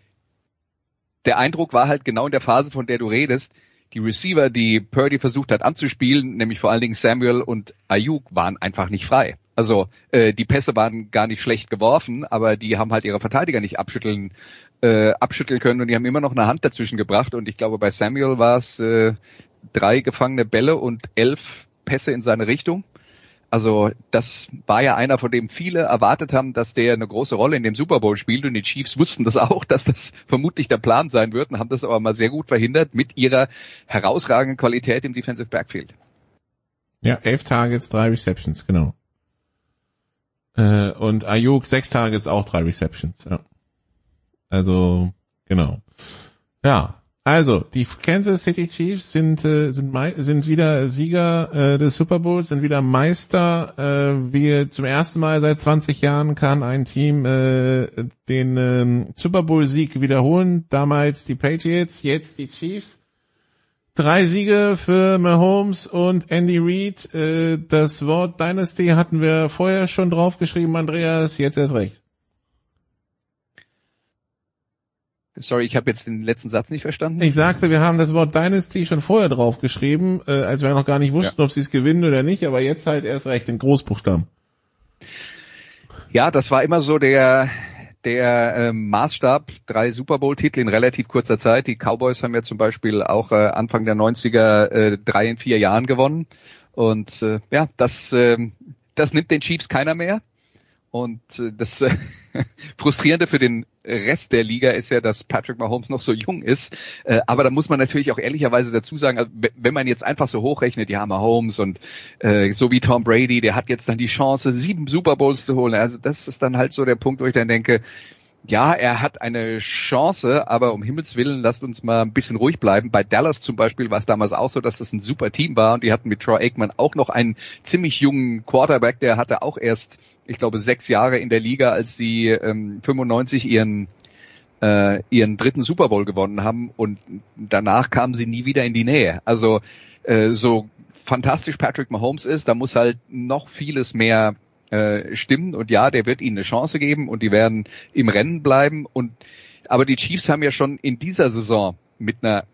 der Eindruck war halt genau in der Phase, von der du redest, die Receiver, die Purdy versucht hat anzuspielen, nämlich vor allen Dingen Samuel und Ayuk, waren einfach nicht frei. Also äh, die Pässe waren gar nicht schlecht geworfen, aber die haben halt ihre Verteidiger nicht abschütteln äh, abschütteln können und die haben immer noch eine Hand dazwischen gebracht und ich glaube bei Samuel war es äh, drei gefangene Bälle und elf Pässe in seine Richtung. Also das war ja einer, von dem viele erwartet haben, dass der eine große Rolle in dem Super Bowl spielt und die Chiefs wussten das auch, dass das vermutlich der Plan sein wird und haben das aber mal sehr gut verhindert mit ihrer herausragenden Qualität im Defensive Backfield. Ja, elf Targets, drei Receptions, genau. Äh, und Ayuk sechs Targets, auch drei Receptions, ja. Also, genau. Ja, also, die Kansas City Chiefs sind, äh, sind, sind wieder Sieger äh, des Super Bowls, sind wieder Meister. Äh, wie zum ersten Mal seit 20 Jahren kann ein Team äh, den ähm, Super Bowl-Sieg wiederholen. Damals die Patriots, jetzt die Chiefs. Drei Siege für Mahomes und Andy Reid. Äh, das Wort Dynasty hatten wir vorher schon draufgeschrieben, Andreas, jetzt erst recht. Sorry, ich habe jetzt den letzten Satz nicht verstanden. Ich sagte, wir haben das Wort Dynasty schon vorher draufgeschrieben, äh, als wir noch gar nicht wussten, ja. ob sie es gewinnen oder nicht, aber jetzt halt erst recht in Großbuchstaben. Ja, das war immer so der der äh, Maßstab, drei Super Bowl-Titel in relativ kurzer Zeit. Die Cowboys haben ja zum Beispiel auch äh, Anfang der 90er äh, drei in vier Jahren gewonnen. Und äh, ja, das, äh, das nimmt den Chiefs keiner mehr. Und äh, das äh, Frustrierende für den Rest der Liga ist ja, dass Patrick Mahomes noch so jung ist. Äh, aber da muss man natürlich auch ehrlicherweise dazu sagen, also, wenn man jetzt einfach so hochrechnet, ja, Mahomes und so wie Tom Brady, der hat jetzt dann die Chance, sieben Super Bowls zu holen. Also das ist dann halt so der Punkt, wo ich dann denke, ja, er hat eine Chance, aber um Himmels Willen, lasst uns mal ein bisschen ruhig bleiben. Bei Dallas zum Beispiel war es damals auch so, dass das ein super Team war und die hatten mit Troy Aikman auch noch einen ziemlich jungen Quarterback, der hatte auch erst, ich glaube, sechs Jahre in der Liga, als sie ähm, 95 ihren äh, ihren dritten Super Bowl gewonnen haben und danach kamen sie nie wieder in die Nähe. Also äh, so fantastisch Patrick Mahomes ist, da muss halt noch vieles mehr äh, stimmen und ja, der wird ihnen eine Chance geben und die werden im Rennen bleiben und aber die Chiefs haben ja schon in dieser Saison mit einer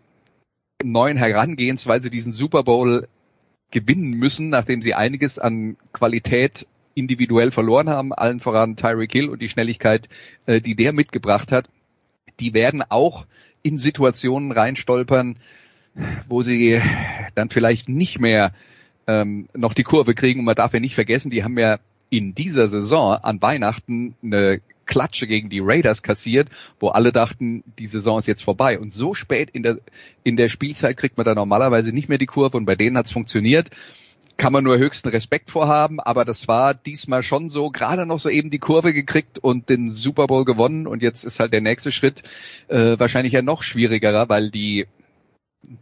neuen Herangehensweise diesen Super Bowl gewinnen müssen, nachdem sie einiges an Qualität individuell verloren haben, allen voran Tyreek Hill und die Schnelligkeit, äh, die der mitgebracht hat. Die werden auch in Situationen reinstolpern, wo sie dann vielleicht nicht mehr ähm, noch die Kurve kriegen. Und man darf ja nicht vergessen, die haben ja in dieser Saison an Weihnachten eine Klatsche gegen die Raiders kassiert, wo alle dachten, die Saison ist jetzt vorbei. Und so spät in der, in der Spielzeit kriegt man da normalerweise nicht mehr die Kurve und bei denen hat es funktioniert. Kann man nur höchsten Respekt vorhaben, aber das war diesmal schon so, gerade noch so eben die Kurve gekriegt und den Super Bowl gewonnen und jetzt ist halt der nächste Schritt äh, wahrscheinlich ja noch schwierigerer, weil die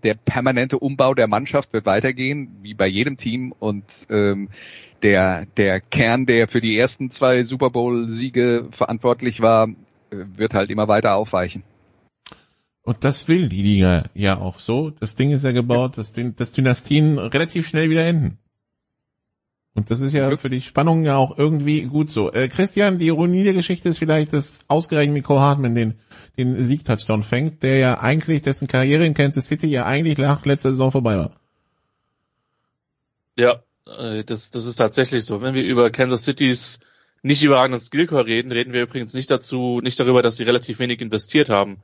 der permanente Umbau der Mannschaft wird weitergehen, wie bei jedem Team und ähm, der, der Kern, der für die ersten zwei Super Bowl-Siege verantwortlich war, äh, wird halt immer weiter aufweichen. Und das will die Liga ja auch so. Das Ding ist ja gebaut, dass, den, dass Dynastien relativ schnell wieder enden. Und das ist ja für die Spannung ja auch irgendwie gut so. Äh, Christian, die Ironie der Geschichte ist vielleicht, dass ausgerechnet Nicole Hartman den, den Sieg-Touchdown fängt, der ja eigentlich, dessen Karriere in Kansas City ja eigentlich nach letzter Saison vorbei war. Ja, das, das ist tatsächlich so. Wenn wir über Kansas Citys nicht überragenden Skillcore reden, reden wir übrigens nicht dazu, nicht darüber, dass sie relativ wenig investiert haben,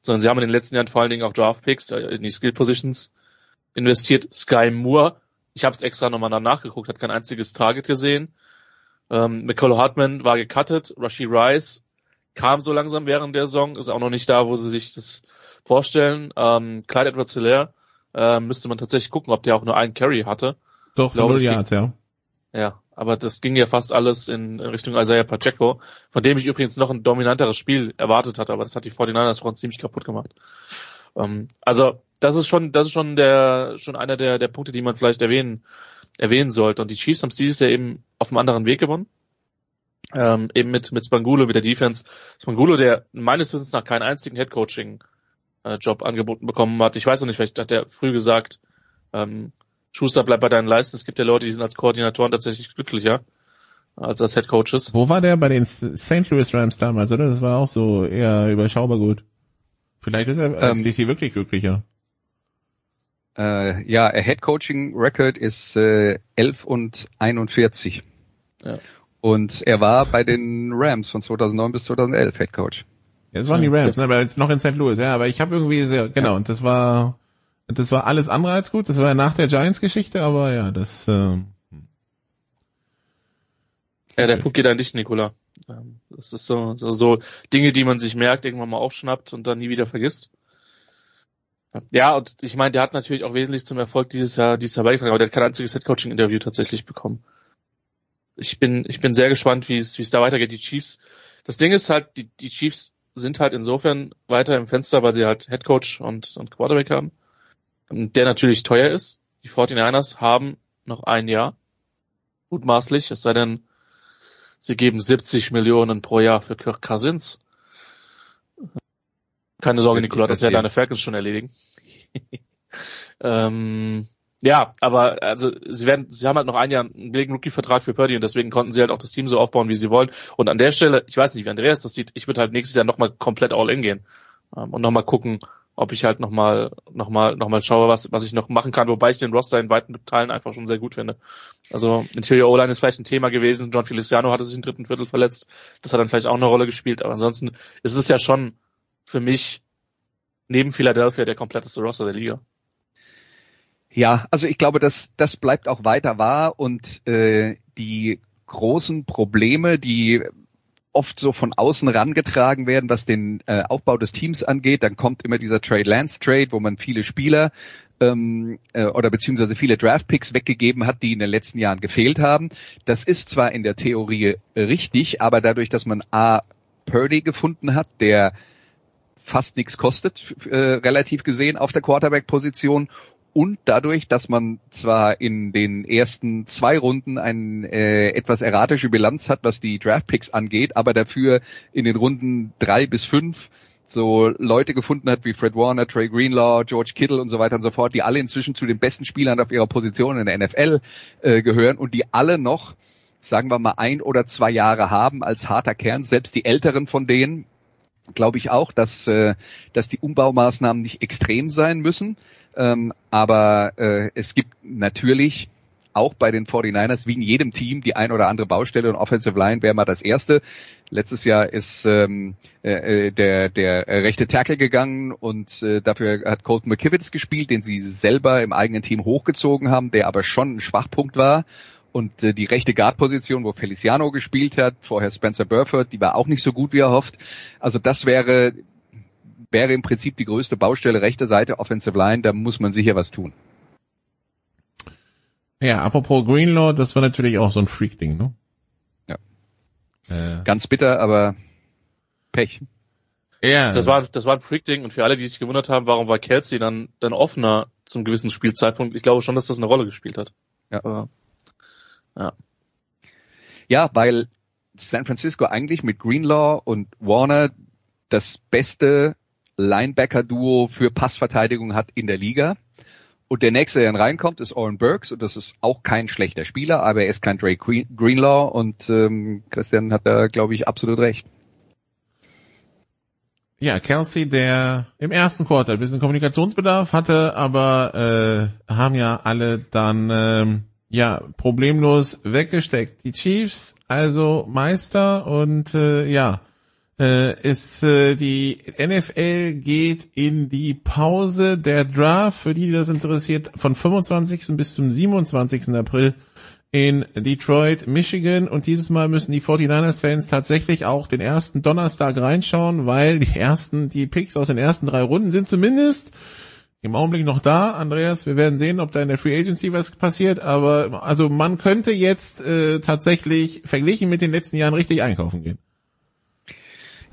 sondern sie haben in den letzten Jahren vor allen Dingen auch Draft Picks äh, in die Skill Positions investiert. Sky Moore, ich habe es extra nochmal nachgeguckt, hat kein einziges Target gesehen. Ähm, McCullough Hartman war gecuttet, Rashi Rice kam so langsam während der Saison, ist auch noch nicht da, wo sie sich das vorstellen. Ähm, Clyde Edwards Hilaire äh, müsste man tatsächlich gucken, ob der auch nur einen Carry hatte. Doch, glaube, null Yards, ja. Ja, aber das ging ja fast alles in Richtung Isaiah Pacheco, von dem ich übrigens noch ein dominanteres Spiel erwartet hatte, aber das hat die 49ers Front ziemlich kaputt gemacht. Ähm, also, das ist schon, das ist schon der, schon einer der, der Punkte, die man vielleicht erwähnen, erwähnen sollte. Und die Chiefs haben es dieses Jahr eben auf einem anderen Weg gewonnen. Ähm, eben mit, mit Spangulo, mit der Defense. Spangulo, der meines Wissens nach keinen einzigen Headcoaching äh, angeboten bekommen hat. Ich weiß noch nicht, vielleicht hat er früh gesagt, ähm, Schuster, bleib bei deinen Leisten. Es gibt ja Leute, die sind als Koordinatoren tatsächlich glücklicher als als Head Coaches. Wo war der bei den St. Louis Rams damals, oder? Das war auch so eher überschaubar gut. Vielleicht ist er als ähm, DC wirklich glücklicher. Äh, ja, er Head Coaching Record ist äh, 11 und 41. Ja. Und er war bei den Rams von 2009 bis 2011 Head Coach. Ja, das waren die Rams, ne, aber jetzt noch in St. Louis, ja, aber ich habe irgendwie sehr, genau, und das war das war alles andere als gut, das war ja nach der Giants Geschichte, aber ja, das äh, Ja, der Punkt geht an dich, Nikola. Ähm, das ist so, so, so Dinge, die man sich merkt, irgendwann mal aufschnappt und dann nie wieder vergisst. Ja, und ich meine, der hat natürlich auch wesentlich zum Erfolg dieses Jahr, dieses Jahr beigetragen, aber der hat kein einziges Headcoaching-Interview tatsächlich bekommen. Ich bin, ich bin sehr gespannt, wie es, wie es da weitergeht. Die Chiefs, das Ding ist halt, die, die Chiefs sind halt insofern weiter im Fenster, weil sie halt Headcoach und, und Quarterback haben, der natürlich teuer ist. Die 49ers haben noch ein Jahr, mutmaßlich, es sei denn, sie geben 70 Millionen pro Jahr für Kirk Cousins. Keine Sorge, Nikola, das werden deine Falcons schon erledigen. ähm, ja, aber also sie werden, sie haben halt noch ein Jahr einen billigen Rookie-Vertrag für Purdy und deswegen konnten sie halt auch das Team so aufbauen, wie sie wollen. Und an der Stelle, ich weiß nicht, wie Andreas das sieht, ich würde halt nächstes Jahr nochmal komplett all in gehen ähm, und nochmal gucken, ob ich halt nochmal noch mal, noch mal schaue, was, was ich noch machen kann, wobei ich den Roster in weiten Teilen einfach schon sehr gut finde. Also Interior O-Line ist vielleicht ein Thema gewesen. John Feliciano hatte sich im dritten Viertel verletzt. Das hat dann vielleicht auch eine Rolle gespielt, aber ansonsten ist es ja schon für mich neben Philadelphia der kompletteste Roster der Liga. Ja, also ich glaube, dass das bleibt auch weiter wahr und äh, die großen Probleme, die oft so von außen rangetragen werden, was den äh, Aufbau des Teams angeht. Dann kommt immer dieser Trade Lance Trade, wo man viele Spieler ähm, äh, oder beziehungsweise viele Draftpicks weggegeben hat, die in den letzten Jahren gefehlt haben. Das ist zwar in der Theorie richtig, aber dadurch, dass man A. Purdy gefunden hat, der fast nichts kostet, äh, relativ gesehen auf der Quarterback-Position und dadurch, dass man zwar in den ersten zwei Runden eine äh, etwas erratische Bilanz hat, was die Draftpicks angeht, aber dafür in den Runden drei bis fünf so Leute gefunden hat wie Fred Warner, Trey Greenlaw, George Kittle und so weiter und so fort, die alle inzwischen zu den besten Spielern auf ihrer Position in der NFL äh, gehören und die alle noch, sagen wir mal, ein oder zwei Jahre haben als harter Kern, selbst die älteren von denen, glaube ich auch, dass, äh, dass die Umbaumaßnahmen nicht extrem sein müssen. Ähm, aber äh, es gibt natürlich auch bei den 49ers, wie in jedem Team, die ein oder andere Baustelle und Offensive Line wäre mal das erste. Letztes Jahr ist ähm, äh, äh der, der rechte Tackle gegangen und äh, dafür hat Colton McKivitz gespielt, den sie selber im eigenen Team hochgezogen haben, der aber schon ein Schwachpunkt war. Und äh, die rechte Guard-Position, wo Feliciano gespielt hat, vorher Spencer Burford, die war auch nicht so gut, wie er hofft. Also das wäre wäre im Prinzip die größte Baustelle rechte Seite Offensive Line, da muss man sicher was tun. Ja, apropos Greenlaw, das war natürlich auch so ein Freak-Ding, ne? Ja. Äh. Ganz bitter, aber Pech. Ja. Das war, das war ein Freak-Ding und für alle, die sich gewundert haben, warum war Kelsey dann, dann offener zum gewissen Spielzeitpunkt, ich glaube schon, dass das eine Rolle gespielt hat. Ja. Aber, ja. Ja, weil San Francisco eigentlich mit Greenlaw und Warner das beste Linebacker-Duo für Passverteidigung hat in der Liga. Und der nächste, der dann reinkommt, ist Oren Burks und das ist auch kein schlechter Spieler, aber er ist kein Drake Greenlaw und ähm, Christian hat da, glaube ich, absolut recht. Ja, Kelsey, der im ersten Quarter ein bisschen Kommunikationsbedarf hatte, aber äh, haben ja alle dann ähm, ja problemlos weggesteckt. Die Chiefs, also Meister und äh, ja, äh, ist äh, die NFL geht in die Pause der Draft, für die, die das interessiert, von 25. bis zum 27. April in Detroit, Michigan. Und dieses Mal müssen die 49ers-Fans tatsächlich auch den ersten Donnerstag reinschauen, weil die ersten, die Picks aus den ersten drei Runden sind zumindest im Augenblick noch da, Andreas. Wir werden sehen, ob da in der Free Agency was passiert. Aber also man könnte jetzt äh, tatsächlich verglichen mit den letzten Jahren richtig einkaufen gehen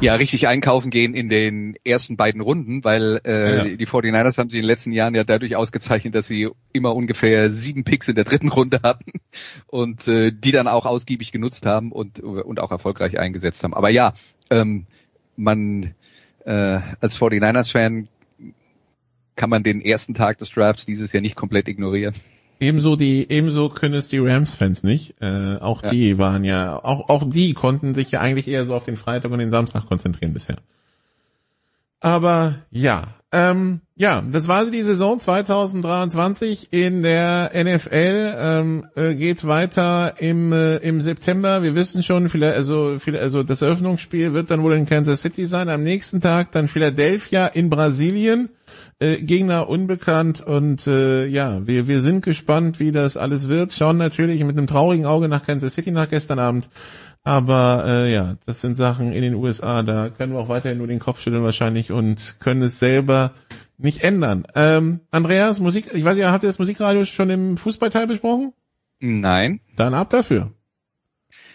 ja richtig einkaufen gehen in den ersten beiden Runden, weil äh, ja. die 49ers haben sich in den letzten Jahren ja dadurch ausgezeichnet, dass sie immer ungefähr sieben Picks in der dritten Runde hatten und äh, die dann auch ausgiebig genutzt haben und, und auch erfolgreich eingesetzt haben. Aber ja, ähm, man äh, als 49ers-Fan kann man den ersten Tag des Drafts dieses Jahr nicht komplett ignorieren. Ebenso die, ebenso können es die Rams-Fans nicht. Äh, auch ja. die waren ja, auch, auch die konnten sich ja eigentlich eher so auf den Freitag und den Samstag konzentrieren bisher. Aber ja, Ähm, ja, das war die Saison 2023 in der NFL. Ähm, äh, geht weiter im äh, im September. Wir wissen schon, vielleicht also vielleicht, also das Eröffnungsspiel wird dann wohl in Kansas City sein. Am nächsten Tag dann Philadelphia in Brasilien. Äh, Gegner unbekannt und äh, ja, wir wir sind gespannt, wie das alles wird. Schauen natürlich mit einem traurigen Auge nach Kansas City nach gestern Abend. Aber äh, ja, das sind Sachen in den USA, da können wir auch weiterhin nur den Kopf schütteln wahrscheinlich und können es selber nicht ändern. Ähm, Andreas, Musik, ich weiß nicht, habt ihr das Musikradio schon im Fußballteil besprochen? Nein. Dann ab dafür.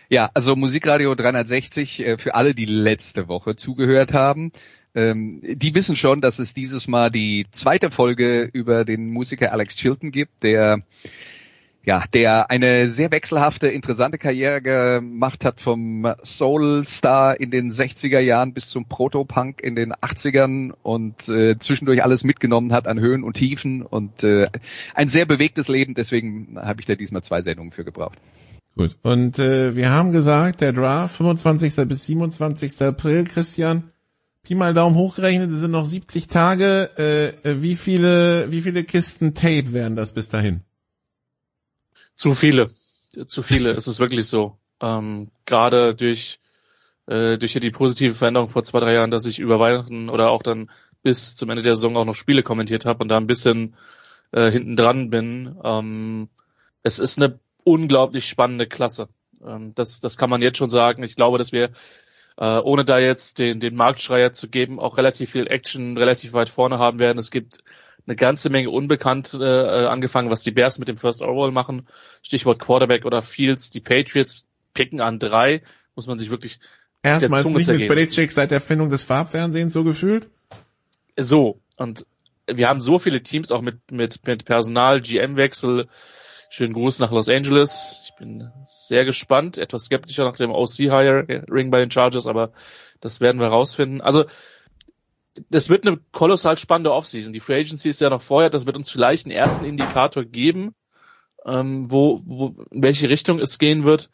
Ja, also Musikradio 360 äh, für alle, die letzte Woche zugehört haben. Ähm, die wissen schon, dass es dieses Mal die zweite Folge über den Musiker Alex Chilton gibt, der ja, der eine sehr wechselhafte, interessante Karriere gemacht hat vom Soul-Star in den 60er Jahren bis zum Proto-Punk in den 80ern und äh, zwischendurch alles mitgenommen hat an Höhen und Tiefen und äh, ein sehr bewegtes Leben, deswegen habe ich da diesmal zwei Sendungen für gebraucht. Gut, und äh, wir haben gesagt, der Draft 25. bis 27. April, Christian, Pi mal Daumen hochgerechnet, es sind noch 70 Tage, äh, wie viele, wie viele Kisten Tape wären das bis dahin? Zu viele. Zu viele. es ist wirklich so. Ähm, Gerade durch, äh, durch die positive Veränderung vor zwei, drei Jahren, dass ich über Weihnachten oder auch dann bis zum Ende der Saison auch noch Spiele kommentiert habe und da ein bisschen äh, hinten dran bin. Ähm, es ist eine unglaublich spannende Klasse. Ähm, das, das kann man jetzt schon sagen. Ich glaube, dass wir, äh, ohne da jetzt den, den Marktschreier zu geben, auch relativ viel Action relativ weit vorne haben werden. Es gibt eine ganze Menge unbekannt äh, angefangen, was die Bears mit dem First Overall machen. Stichwort Quarterback oder Fields. Die Patriots picken an drei. Muss man sich wirklich Erstmals nicht zergehen. mit Belichick seit der Erfindung des Farbfernsehens so gefühlt? So. Und wir haben so viele Teams auch mit, mit, mit Personal, GM-Wechsel. Schönen Gruß nach Los Angeles. Ich bin sehr gespannt, etwas skeptischer nach dem OC-Hire-Ring bei den Chargers, aber das werden wir rausfinden. Also das wird eine kolossal spannende Offseason. Die Free Agency ist ja noch vorher, das wird uns vielleicht einen ersten Indikator geben, ähm, wo, wo, in welche Richtung es gehen wird.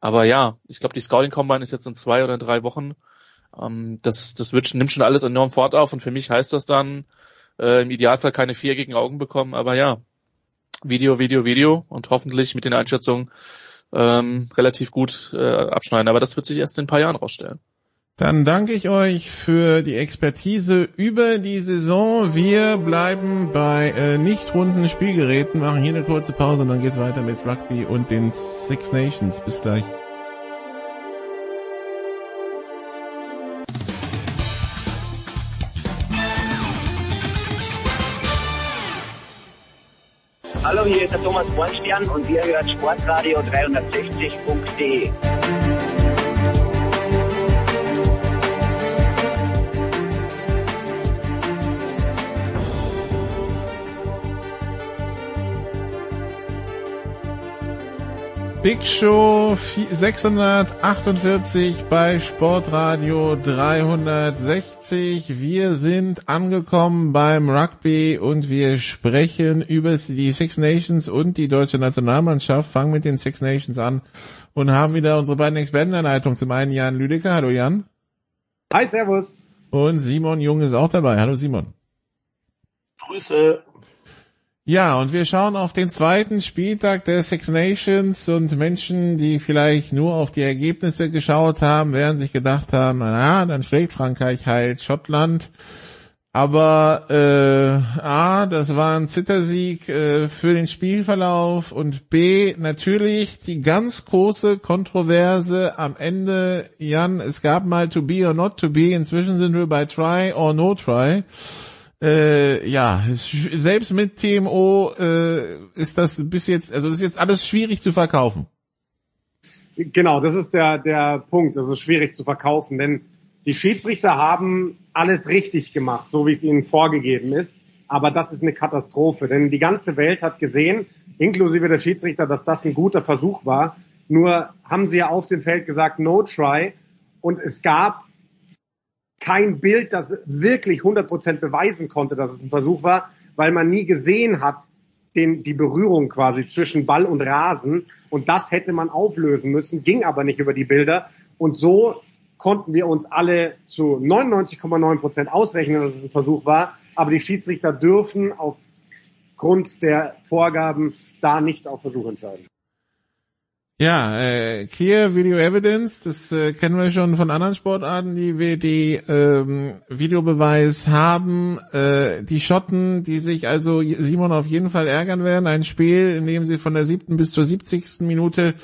Aber ja, ich glaube, die Scouting Combine ist jetzt in zwei oder drei Wochen. Ähm, das das wird, nimmt schon alles enorm fort auf und für mich heißt das dann äh, im Idealfall keine vier gegen Augen bekommen. Aber ja, Video, Video, Video und hoffentlich mit den Einschätzungen ähm, relativ gut äh, abschneiden. Aber das wird sich erst in ein paar Jahren rausstellen. Dann danke ich euch für die Expertise über die Saison. Wir bleiben bei äh, nicht runden Spielgeräten, machen hier eine kurze Pause und dann geht's weiter mit Rugby und den Six Nations. Bis gleich. Hallo, hier ist der Thomas Bornstern und ihr hört Sportradio 360.de. Big Show 648 bei Sportradio 360. Wir sind angekommen beim Rugby und wir sprechen über die Six Nations und die deutsche Nationalmannschaft. Fangen mit den Six Nations an und haben wieder unsere beiden Experten in Leitung. Zum einen Jan Lüdecker. Hallo Jan. Hi, Servus. Und Simon Jung ist auch dabei. Hallo Simon. Grüße. Ja, und wir schauen auf den zweiten Spieltag der Six Nations und Menschen, die vielleicht nur auf die Ergebnisse geschaut haben, werden sich gedacht haben, na, dann schlägt Frankreich halt Schottland. Aber äh, A, das war ein Zittersieg äh, für den Spielverlauf und B, natürlich die ganz große Kontroverse am Ende, Jan, es gab mal to be or not to be, inzwischen sind wir bei try or no try äh, ja, selbst mit TMO äh, ist das bis jetzt, also ist jetzt alles schwierig zu verkaufen. Genau, das ist der, der Punkt. Das ist schwierig zu verkaufen, denn die Schiedsrichter haben alles richtig gemacht, so wie es ihnen vorgegeben ist. Aber das ist eine Katastrophe, denn die ganze Welt hat gesehen, inklusive der Schiedsrichter, dass das ein guter Versuch war. Nur haben sie ja auf dem Feld gesagt, no try. Und es gab kein Bild, das wirklich 100% beweisen konnte, dass es ein Versuch war, weil man nie gesehen hat, den, die Berührung quasi zwischen Ball und Rasen. Und das hätte man auflösen müssen, ging aber nicht über die Bilder. Und so konnten wir uns alle zu 99,9% ausrechnen, dass es ein Versuch war. aber die Schiedsrichter dürfen aufgrund der Vorgaben da nicht auf Versuch entscheiden. Ja, äh, Clear Video Evidence, das äh, kennen wir schon von anderen Sportarten, die wir die ähm, Videobeweis haben. Äh, die Schotten, die sich also Simon auf jeden Fall ärgern werden, ein Spiel, in dem sie von der siebten bis zur siebzigsten Minute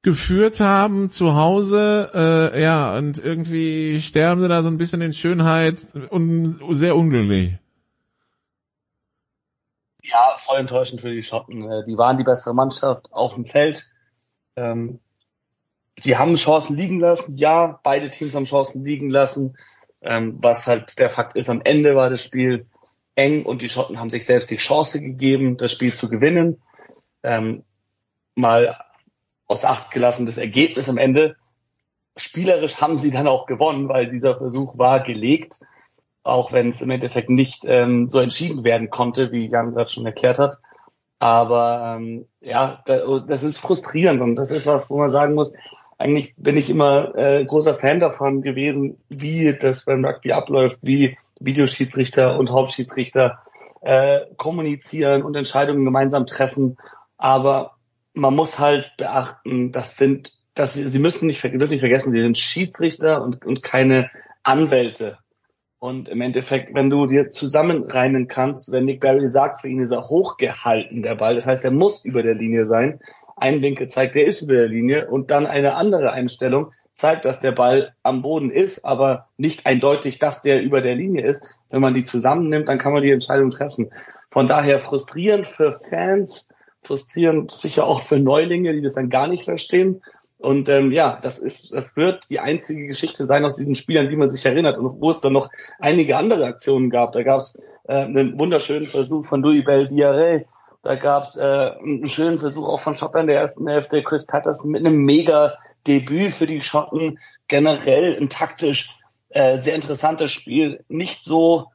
geführt haben zu Hause, äh, ja, und irgendwie sterben sie da so ein bisschen in Schönheit und sehr unglücklich. Ja, voll enttäuschend für die Schotten. Äh, die waren die bessere Mannschaft auf dem Feld ähm, die haben Chancen liegen lassen, ja, beide Teams haben Chancen liegen lassen. Ähm, was halt der Fakt ist, am Ende war das Spiel eng und die Schotten haben sich selbst die Chance gegeben, das Spiel zu gewinnen. Ähm, mal aus Acht gelassen das Ergebnis am Ende. Spielerisch haben sie dann auch gewonnen, weil dieser Versuch war gelegt, auch wenn es im Endeffekt nicht ähm, so entschieden werden konnte, wie Jan gerade schon erklärt hat. Aber ähm, ja, das ist frustrierend und das ist was, wo man sagen muss, eigentlich bin ich immer äh, großer Fan davon gewesen, wie das beim Rugby abläuft, wie Videoschiedsrichter und Hauptschiedsrichter äh, kommunizieren und Entscheidungen gemeinsam treffen. Aber man muss halt beachten, das sind, dass sie, sie müssen nicht, dürfen nicht vergessen, sie sind Schiedsrichter und, und keine Anwälte. Und im Endeffekt, wenn du dir zusammenreimen kannst, wenn Nick Barry sagt, für ihn ist er hochgehalten, der Ball, das heißt, er muss über der Linie sein. Ein Winkel zeigt, er ist über der Linie und dann eine andere Einstellung zeigt, dass der Ball am Boden ist, aber nicht eindeutig, dass der über der Linie ist. Wenn man die zusammennimmt, dann kann man die Entscheidung treffen. Von daher frustrierend für Fans, frustrierend sicher auch für Neulinge, die das dann gar nicht verstehen. Und ähm, ja, das ist, das wird die einzige Geschichte sein aus diesen Spielern, die man sich erinnert und wo es dann noch einige andere Aktionen gab. Da gab es äh, einen wunderschönen Versuch von Louis Bell Diarre, da gab es äh, einen schönen Versuch auch von Schottland der ersten Hälfte, Chris Patterson mit einem mega Debüt für die Schotten. Generell ein taktisch äh, sehr interessantes Spiel, nicht so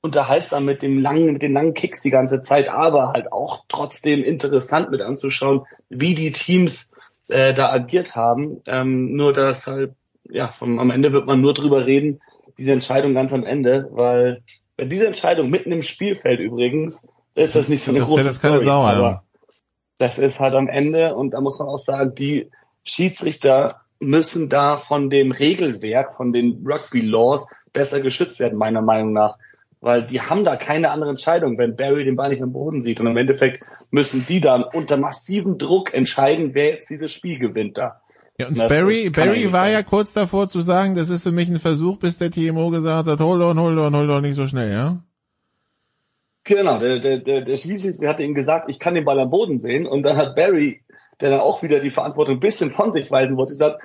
unterhaltsam mit dem langen, mit den langen Kicks die ganze Zeit, aber halt auch trotzdem interessant mit anzuschauen, wie die Teams äh, da agiert haben. Ähm, nur dass halt, ja, am Ende wird man nur drüber reden, diese Entscheidung ganz am Ende, weil bei dieser Entscheidung mitten im Spielfeld übrigens, ist das nicht so eine das große das keine Story, Sau, aber ja. das ist halt am Ende und da muss man auch sagen, die Schiedsrichter müssen da von dem Regelwerk, von den Rugby Laws besser geschützt werden, meiner Meinung nach weil die haben da keine andere Entscheidung, wenn Barry den Ball nicht am Boden sieht. Und im Endeffekt müssen die dann unter massivem Druck entscheiden, wer jetzt dieses Spiel gewinnt da. Ja, und Barry, Barry war ja kurz davor zu sagen, das ist für mich ein Versuch, bis der TMO gesagt hat, hold on, hold on, hold on, nicht so schnell, ja? Genau, der, der, der, der Schiedsrichter hatte ihm gesagt, ich kann den Ball am Boden sehen. Und dann hat Barry, der dann auch wieder die Verantwortung ein bisschen von sich weisen wollte, gesagt,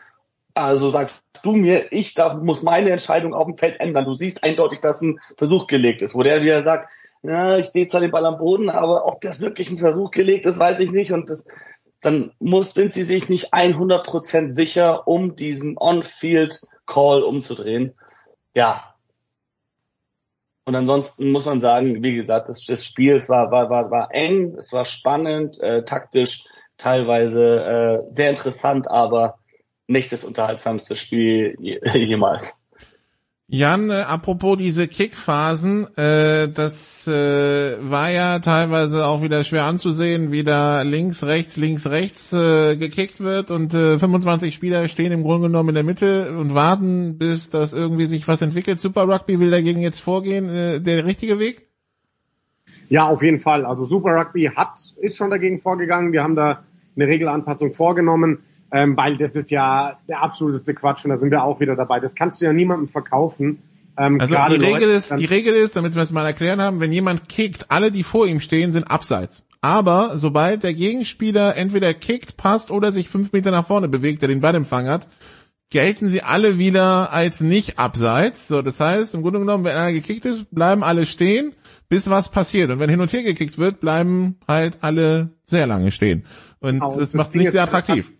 also sagst du mir, ich darf, muss meine Entscheidung auf dem Feld ändern. Du siehst eindeutig, dass ein Versuch gelegt ist, wo der wieder sagt, ja, ich sehe zwar den Ball am Boden, aber ob das wirklich ein Versuch gelegt ist, weiß ich nicht. Und das, dann muss, sind sie sich nicht 100% sicher, um diesen On-Field-Call umzudrehen. Ja. Und ansonsten muss man sagen, wie gesagt, das, das Spiel war, war, war, war eng, es war spannend, äh, taktisch teilweise äh, sehr interessant, aber nicht das unterhaltsamste Spiel jemals. Jan, äh, apropos diese Kickphasen, äh, das äh, war ja teilweise auch wieder schwer anzusehen, wie da links, rechts, links, rechts äh, gekickt wird und äh, 25 Spieler stehen im Grunde genommen in der Mitte und warten, bis das irgendwie sich was entwickelt. Super Rugby will dagegen jetzt vorgehen, äh, der richtige Weg? Ja, auf jeden Fall. Also Super Rugby hat, ist schon dagegen vorgegangen. Wir haben da eine Regelanpassung vorgenommen ähm, weil das ist ja der absoluteste Quatsch und da sind wir auch wieder dabei. Das kannst du ja niemandem verkaufen. Ähm, also die Regel Leute, ist, die Regel ist, damit wir es mal erklären haben, wenn jemand kickt, alle, die vor ihm stehen, sind abseits. Aber sobald der Gegenspieler entweder kickt, passt oder sich fünf Meter nach vorne bewegt, der den Ballempfang hat, gelten sie alle wieder als nicht abseits. So, das heißt, im Grunde genommen, wenn einer gekickt ist, bleiben alle stehen, bis was passiert. Und wenn hin und her gekickt wird, bleiben halt alle sehr lange stehen. Und genau, das macht es nicht sehr attraktiv.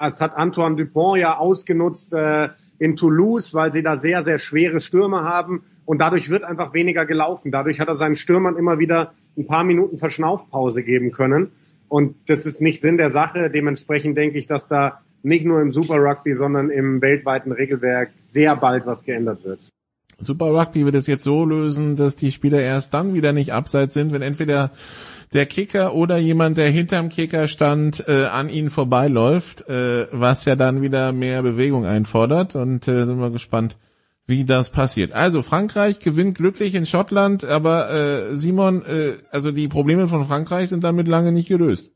Das hat Antoine Dupont ja ausgenutzt äh, in Toulouse, weil sie da sehr, sehr schwere Stürme haben und dadurch wird einfach weniger gelaufen. Dadurch hat er seinen Stürmern immer wieder ein paar Minuten Verschnaufpause geben können. Und das ist nicht Sinn der Sache. Dementsprechend denke ich, dass da nicht nur im Super Rugby, sondern im weltweiten Regelwerk sehr bald was geändert wird. Super Rugby wird es jetzt so lösen, dass die Spieler erst dann wieder nicht abseits sind, wenn entweder der Kicker oder jemand, der hinterm Kicker stand, äh, an ihnen vorbeiläuft, äh, was ja dann wieder mehr Bewegung einfordert. Und äh, sind wir gespannt, wie das passiert. Also Frankreich gewinnt glücklich in Schottland, aber äh, Simon, äh, also die Probleme von Frankreich sind damit lange nicht gelöst.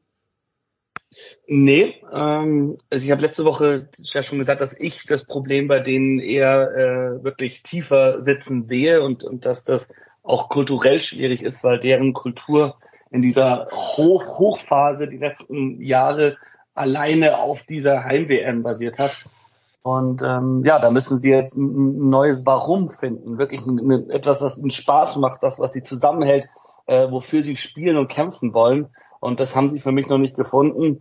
Nee, ähm, also ich habe letzte Woche ja schon gesagt, dass ich das Problem bei denen eher äh, wirklich tiefer sitzen sehe und, und dass das auch kulturell schwierig ist, weil deren Kultur in dieser Hoch Hochphase die letzten Jahre alleine auf dieser Heim-WM basiert hat. Und ähm, ja, da müssen sie jetzt ein, neues Warum finden. Wirklich ein, ein, etwas, was ihnen Spaß macht, das, was sie zusammenhält, äh, wofür sie spielen und kämpfen wollen. Und das haben sie für mich noch nicht gefunden.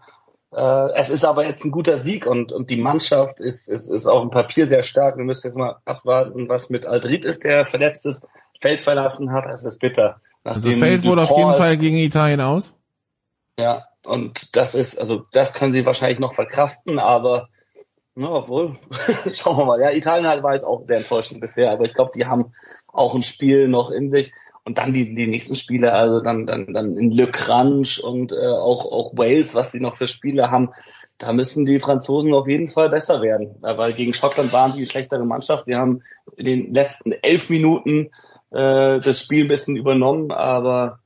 Äh, es ist aber jetzt ein guter Sieg und, und die Mannschaft ist, ist, ist auf dem Papier sehr stark. Wir müssen jetzt mal abwarten, was mit Aldrit ist, der verletzt ist, Feld verlassen hat. Es ist bitter. Also fällt wohl auf jeden Fall gegen Italien aus? Ja, und das ist, also das können sie wahrscheinlich noch verkraften, aber na, obwohl, schauen wir mal. Ja, Italien halt war jetzt auch sehr enttäuschend bisher, aber ich glaube, die haben auch ein Spiel noch in sich. Und dann die, die nächsten Spiele, also dann, dann, dann in Le Cranche und äh, auch, auch Wales, was sie noch für Spiele haben, da müssen die Franzosen auf jeden Fall besser werden. Weil gegen Schottland waren sie die schlechtere Mannschaft. Die haben in den letzten elf Minuten äh, das Spiel ein bisschen übernommen, aber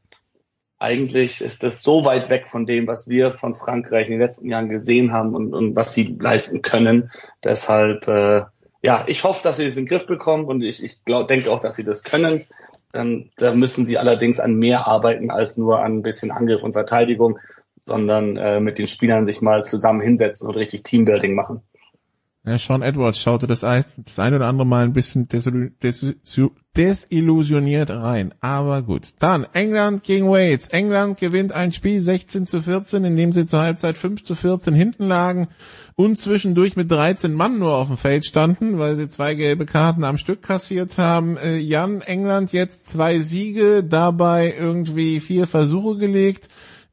eigentlich ist das so weit weg von dem, was wir von Frankreich in den letzten Jahren gesehen haben und, und was sie leisten können. Deshalb, äh, ja, ich hoffe, dass sie es in den Griff bekommen und ich, ich glaub, denke auch, dass sie das können. Dann, da müssen sie allerdings an mehr arbeiten als nur an ein bisschen Angriff und Verteidigung, sondern äh, mit den Spielern sich mal zusammen hinsetzen und richtig Teambuilding machen. Ja, Sean Edwards schaute das ein, das ein oder andere Mal ein bisschen desillusioniert rein. Aber gut. Dann England gegen Wales. England gewinnt ein Spiel 16 zu 14, in dem sie zur Halbzeit 5 zu 14 hinten lagen und zwischendurch mit 13 Mann nur auf dem Feld standen, weil sie zwei gelbe Karten am Stück kassiert haben. Äh, Jan, England jetzt zwei Siege, dabei irgendwie vier Versuche gelegt.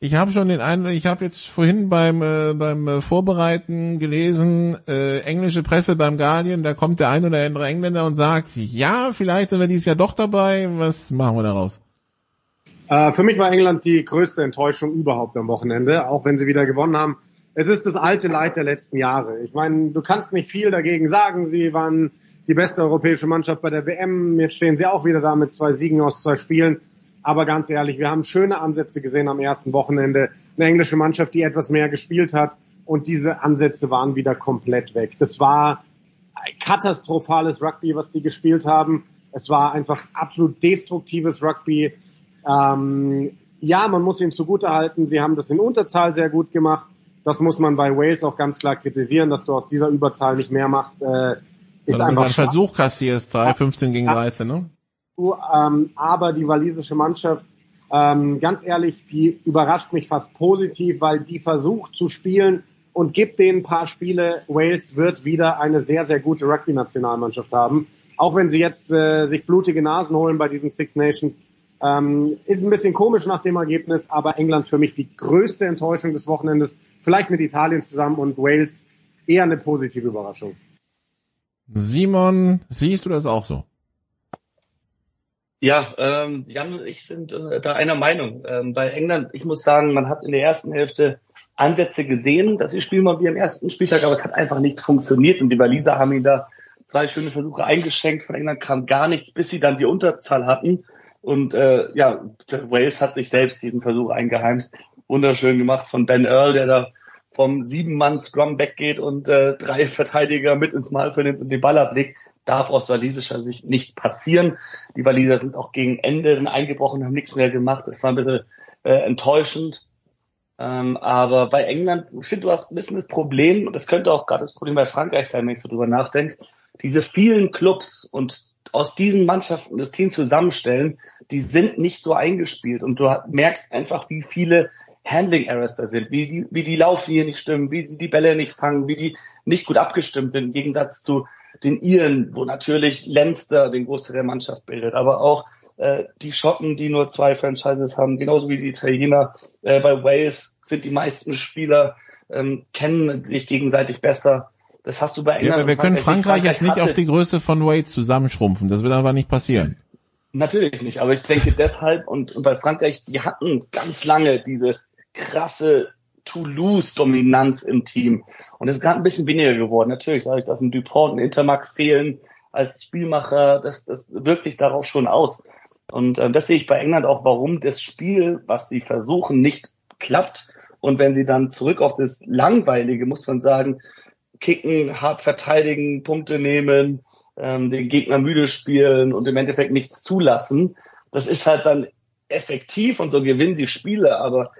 Ich habe schon den Eindruck, ich habe jetzt vorhin beim äh, beim äh, Vorbereiten gelesen, äh, englische Presse beim Guardian, da kommt der ein oder andere Engländer und sagt, ja, vielleicht sind wir dieses Jahr doch dabei. Was machen wir daraus? Äh, für mich war England die größte Enttäuschung überhaupt am Wochenende, auch wenn sie wieder gewonnen haben. Es ist das alte Leid der letzten Jahre. Ich meine, du kannst nicht viel dagegen sagen. Sie waren die beste europäische Mannschaft bei der WM. Jetzt stehen sie auch wieder da mit zwei Siegen aus zwei Spielen. Aber ganz ehrlich, wir haben schöne Ansätze gesehen am ersten Wochenende. Eine englische Mannschaft, die etwas mehr gespielt hat. Und diese Ansätze waren wieder komplett weg. Das war katastrophales Rugby, was die gespielt haben. Es war einfach absolut destruktives Rugby. Ähm, ja, man muss ihnen zugutehalten, sie haben das in Unterzahl sehr gut gemacht. Das muss man bei Wales auch ganz klar kritisieren, dass du aus dieser Überzahl nicht mehr machst. Äh, ist Sondern einfach einen Versuch kassierst, 3, 15 gegen 13, ne? Ähm, aber die walisische Mannschaft, ähm, ganz ehrlich, die überrascht mich fast positiv, weil die versucht zu spielen und gibt denen ein paar Spiele. Wales wird wieder eine sehr, sehr gute Rugby-Nationalmannschaft haben. Auch wenn sie jetzt äh, sich blutige Nasen holen bei diesen Six Nations. Ähm, ist ein bisschen komisch nach dem Ergebnis, aber England für mich die größte Enttäuschung des Wochenendes. Vielleicht mit Italien zusammen und Wales eher eine positive Überraschung. Simon, siehst du das auch so? Ja, ähm, Jan und ich sind äh, da einer Meinung. Ähm, bei England, ich muss sagen, man hat in der ersten Hälfte Ansätze gesehen, dass sie spielen mal wie am ersten Spieltag, aber es hat einfach nicht funktioniert und die Waliser haben ihn da zwei schöne Versuche eingeschenkt. Von England kam gar nichts, bis sie dann die Unterzahl hatten. Und äh, ja, Wales hat sich selbst diesen Versuch eingeheimst. Wunderschön gemacht von Ben Earl, der da vom sieben Mann Scrum weggeht und äh, drei Verteidiger mit ins Mal vernimmt und den Ball ablegt darf aus walisischer Sicht nicht passieren. Die Waliser sind auch gegen Ende dann eingebrochen, haben nichts mehr gemacht. Das war ein bisschen äh, enttäuschend. Ähm, aber bei England, ich finde, du hast ein bisschen das Problem, und das könnte auch gerade das Problem bei Frankreich sein, wenn ich so drüber nachdenke, diese vielen Clubs und aus diesen Mannschaften das Team zusammenstellen, die sind nicht so eingespielt und du merkst einfach, wie viele Handling Errors da sind, wie die, wie die Lauflinien nicht stimmen, wie sie die Bälle nicht fangen, wie die nicht gut abgestimmt sind, im Gegensatz zu den Iren, wo natürlich Leinster den Großteil der Mannschaft bildet, aber auch äh, die Schotten, die nur zwei Franchises haben, genauso wie die Italiener. Äh, bei Wales sind die meisten Spieler, ähm, kennen sich gegenseitig besser. Das hast du bei England. Ja, aber wir können Frankreich, Frankreich jetzt nicht auf die Größe von Wales zusammenschrumpfen. Das wird aber nicht passieren. Natürlich nicht, aber ich denke deshalb und, und bei Frankreich, die hatten ganz lange diese krasse Toulouse-Dominanz im Team. Und es ist gerade ein bisschen weniger geworden. Natürlich, dadurch, dass ein Dupont und Intermark fehlen als Spielmacher, das, das wirkt sich darauf schon aus. Und äh, das sehe ich bei England auch, warum das Spiel, was sie versuchen, nicht klappt. Und wenn sie dann zurück auf das Langweilige, muss man sagen, kicken, hart verteidigen, Punkte nehmen, ähm, den Gegner müde spielen und im Endeffekt nichts zulassen, das ist halt dann effektiv und so gewinnen sie Spiele, aber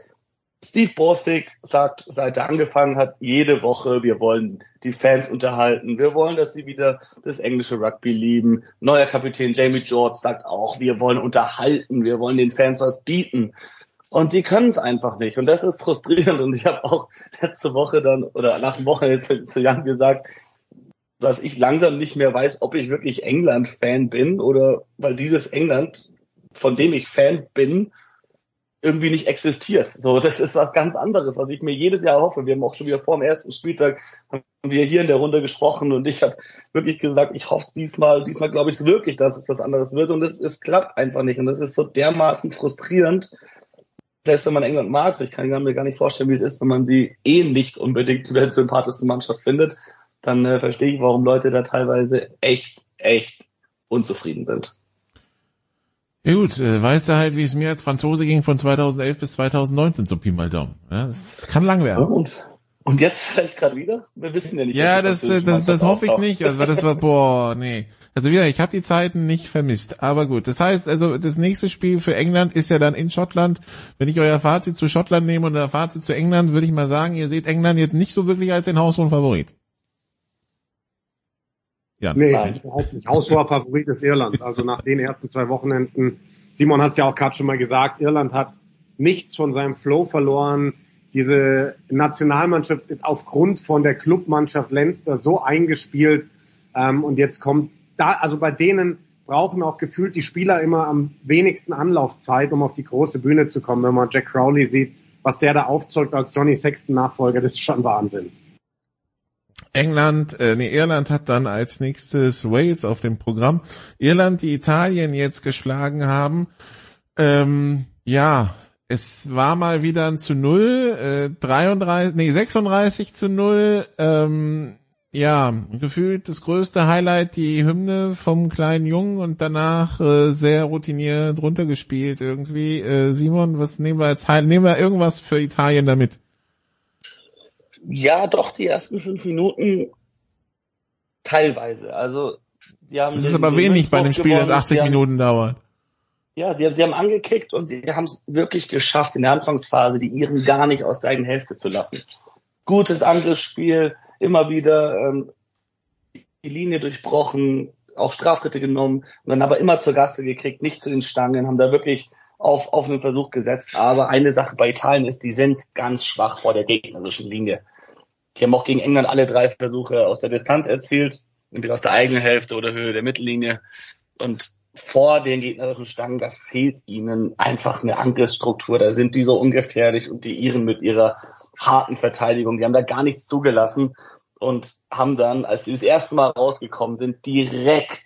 Steve Borthwick sagt, seit er angefangen hat, jede Woche, wir wollen die Fans unterhalten. Wir wollen, dass sie wieder das englische Rugby lieben. Neuer Kapitän Jamie George sagt auch, wir wollen unterhalten. Wir wollen den Fans was bieten. Und sie können es einfach nicht. Und das ist frustrierend. Und ich habe auch letzte Woche dann, oder nach dem Wochenende zu, zu Jan gesagt, dass ich langsam nicht mehr weiß, ob ich wirklich England-Fan bin oder weil dieses England, von dem ich Fan bin, irgendwie nicht existiert. So, das ist was ganz anderes, was ich mir jedes Jahr hoffe. Wir haben auch schon wieder vor dem ersten Spieltag haben wir hier in der Runde gesprochen und ich habe wirklich gesagt, ich hoffe es diesmal, diesmal glaube ich wirklich, dass es was anderes wird und es, es klappt einfach nicht und das ist so dermaßen frustrierend. Selbst wenn man England mag, ich kann mir gar nicht vorstellen, wie es ist, wenn man sie eh nicht unbedingt die sympathischste Mannschaft findet, dann äh, verstehe ich, warum Leute da teilweise echt, echt unzufrieden sind. Ja gut, äh, weißt du halt, wie es mir als Franzose ging von 2011 bis 2019 so Pi mal Daumen. Ja, das kann lang werden. Und, und jetzt vielleicht gerade wieder? Wir wissen ja nicht. Ja, das, das, das, das hoffe ich nicht, also, weil das war, boah, nee. Also wieder, ich habe die Zeiten nicht vermisst. Aber gut, das heißt, also das nächste Spiel für England ist ja dann in Schottland. Wenn ich euer Fazit zu Schottland nehme und euer Fazit zu England, würde ich mal sagen, ihr seht England jetzt nicht so wirklich als den haushohen Favorit. Ja. Nee, Nein. überhaupt nicht. Haushoher Favorit ist Irland. Also nach den ersten zwei Wochenenden, Simon hat es ja auch gerade schon mal gesagt, Irland hat nichts von seinem Flow verloren. Diese Nationalmannschaft ist aufgrund von der Clubmannschaft Leinster so eingespielt. Ähm, und jetzt kommt da, also bei denen brauchen auch gefühlt die Spieler immer am wenigsten Anlaufzeit, um auf die große Bühne zu kommen. Wenn man Jack Crowley sieht, was der da aufzeugt als Johnny Sexton Nachfolger, das ist schon Wahnsinn. England, äh, nee, Irland hat dann als nächstes Wales auf dem Programm. Irland, die Italien jetzt geschlagen haben. Ähm, ja, es war mal wieder ein zu null, äh, 33, nee, 36 zu null. Ähm, ja, gefühlt das größte Highlight, die Hymne vom kleinen Jungen und danach äh, sehr routiniert runtergespielt irgendwie. Äh, Simon, was nehmen wir als Highlight? Nehmen wir irgendwas für Italien damit? Ja, doch, die ersten fünf Minuten teilweise. Also, sie haben. Das ist aber wenig bei einem Spiel, das 80 haben, Minuten dauert. Ja, sie haben, sie haben angekickt und sie haben es wirklich geschafft, in der Anfangsphase die Iren gar nicht aus der eigenen Hälfte zu lassen. Gutes Angriffsspiel, immer wieder ähm, die Linie durchbrochen, auch Strafschritte genommen und dann aber immer zur Gasse gekriegt, nicht zu den Stangen, haben da wirklich auf, auf einen Versuch gesetzt. Aber eine Sache bei Italien ist, die sind ganz schwach vor der gegnerischen Linie. Die haben auch gegen England alle drei Versuche aus der Distanz erzielt, entweder aus der eigenen Hälfte oder Höhe der Mittellinie. Und vor den gegnerischen Stangen, da fehlt ihnen einfach eine Angriffsstruktur. Da sind die so ungefährlich und die Iren mit ihrer harten Verteidigung, die haben da gar nichts zugelassen und haben dann, als sie das erste Mal rausgekommen sind, direkt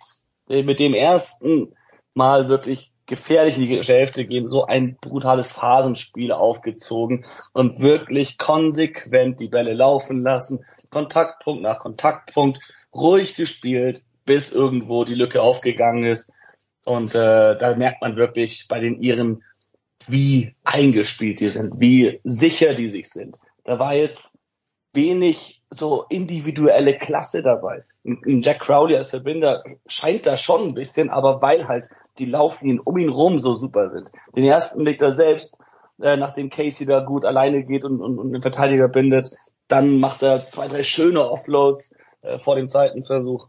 mit dem ersten Mal wirklich gefährlich in die Hälfte gehen, so ein brutales Phasenspiel aufgezogen und wirklich konsequent die Bälle laufen lassen, Kontaktpunkt nach Kontaktpunkt, ruhig gespielt, bis irgendwo die Lücke aufgegangen ist. Und äh, da merkt man wirklich bei den Iren, wie eingespielt die sind, wie sicher die sich sind. Da war jetzt wenig so individuelle Klasse dabei. Jack Crowley als Verbinder scheint da schon ein bisschen, aber weil halt die Lauflinien um ihn rum so super sind. Den ersten legt er selbst, äh, nachdem Casey da gut alleine geht und, und, und den Verteidiger bindet. Dann macht er zwei, drei schöne Offloads äh, vor dem zweiten Versuch.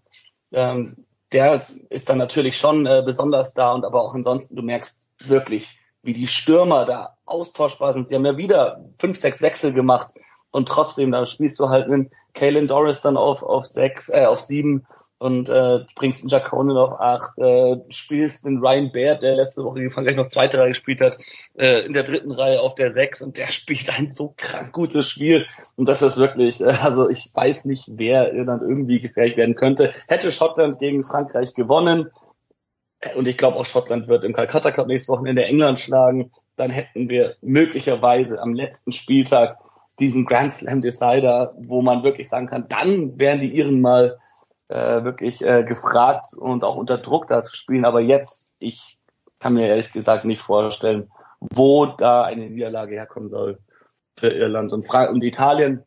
Ähm, der ist dann natürlich schon äh, besonders da und aber auch ansonsten, du merkst wirklich, wie die Stürmer da austauschbar sind. Sie haben ja wieder fünf, sechs Wechsel gemacht und trotzdem, da spielst du halt einen Kalen Doris dann auf, auf sechs, äh, auf sieben und äh, bringst einen Jack Conan auf acht, äh, spielst den Ryan Baird, der letzte Woche gegen Frankreich noch zweite Reihe gespielt hat, äh, in der dritten Reihe auf der sechs und der spielt ein so krank gutes Spiel und das ist wirklich, äh, also ich weiß nicht, wer dann irgendwie gefährlich werden könnte. Hätte Schottland gegen Frankreich gewonnen, und ich glaube auch Schottland wird im Calcutta Cup nächste Woche in der England schlagen, dann hätten wir möglicherweise am letzten Spieltag diesen Grand Slam Decider, wo man wirklich sagen kann, dann wären die Iren mal äh, wirklich äh, gefragt und auch unter Druck da zu spielen. Aber jetzt, ich kann mir ehrlich gesagt nicht vorstellen, wo da eine Niederlage herkommen soll für Irland und, Fra und Italien.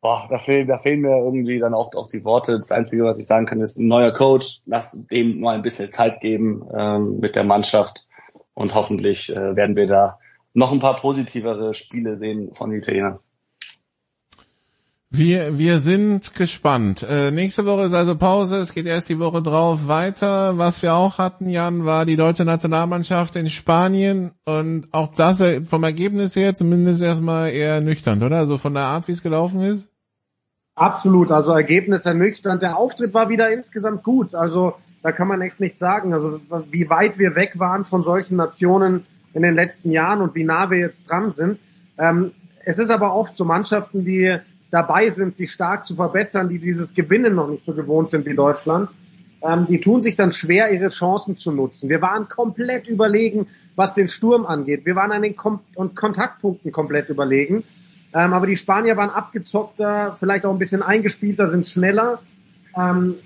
Boah, da fehlen, da fehlen mir irgendwie dann auch, auch die Worte. Das Einzige, was ich sagen kann, ist ein neuer Coach. Lass dem mal ein bisschen Zeit geben ähm, mit der Mannschaft und hoffentlich äh, werden wir da noch ein paar positivere Spiele sehen von Italienern. Wir, wir sind gespannt. Äh, nächste Woche ist also Pause. Es geht erst die Woche drauf weiter. Was wir auch hatten, Jan, war die deutsche Nationalmannschaft in Spanien. Und auch das äh, vom Ergebnis her zumindest erstmal eher nüchtern, oder? Also von der Art, wie es gelaufen ist? Absolut. Also Ergebnis ernüchternd. Der Auftritt war wieder insgesamt gut. Also da kann man echt nichts sagen. Also wie weit wir weg waren von solchen Nationen in den letzten Jahren und wie nah wir jetzt dran sind. Ähm, es ist aber oft so Mannschaften, die dabei sind, sich stark zu verbessern, die dieses Gewinnen noch nicht so gewohnt sind wie Deutschland, ähm, die tun sich dann schwer, ihre Chancen zu nutzen. Wir waren komplett überlegen, was den Sturm angeht. Wir waren an den Kom und Kontaktpunkten komplett überlegen. Ähm, aber die Spanier waren abgezockter, vielleicht auch ein bisschen eingespielter, sind schneller. Ähm,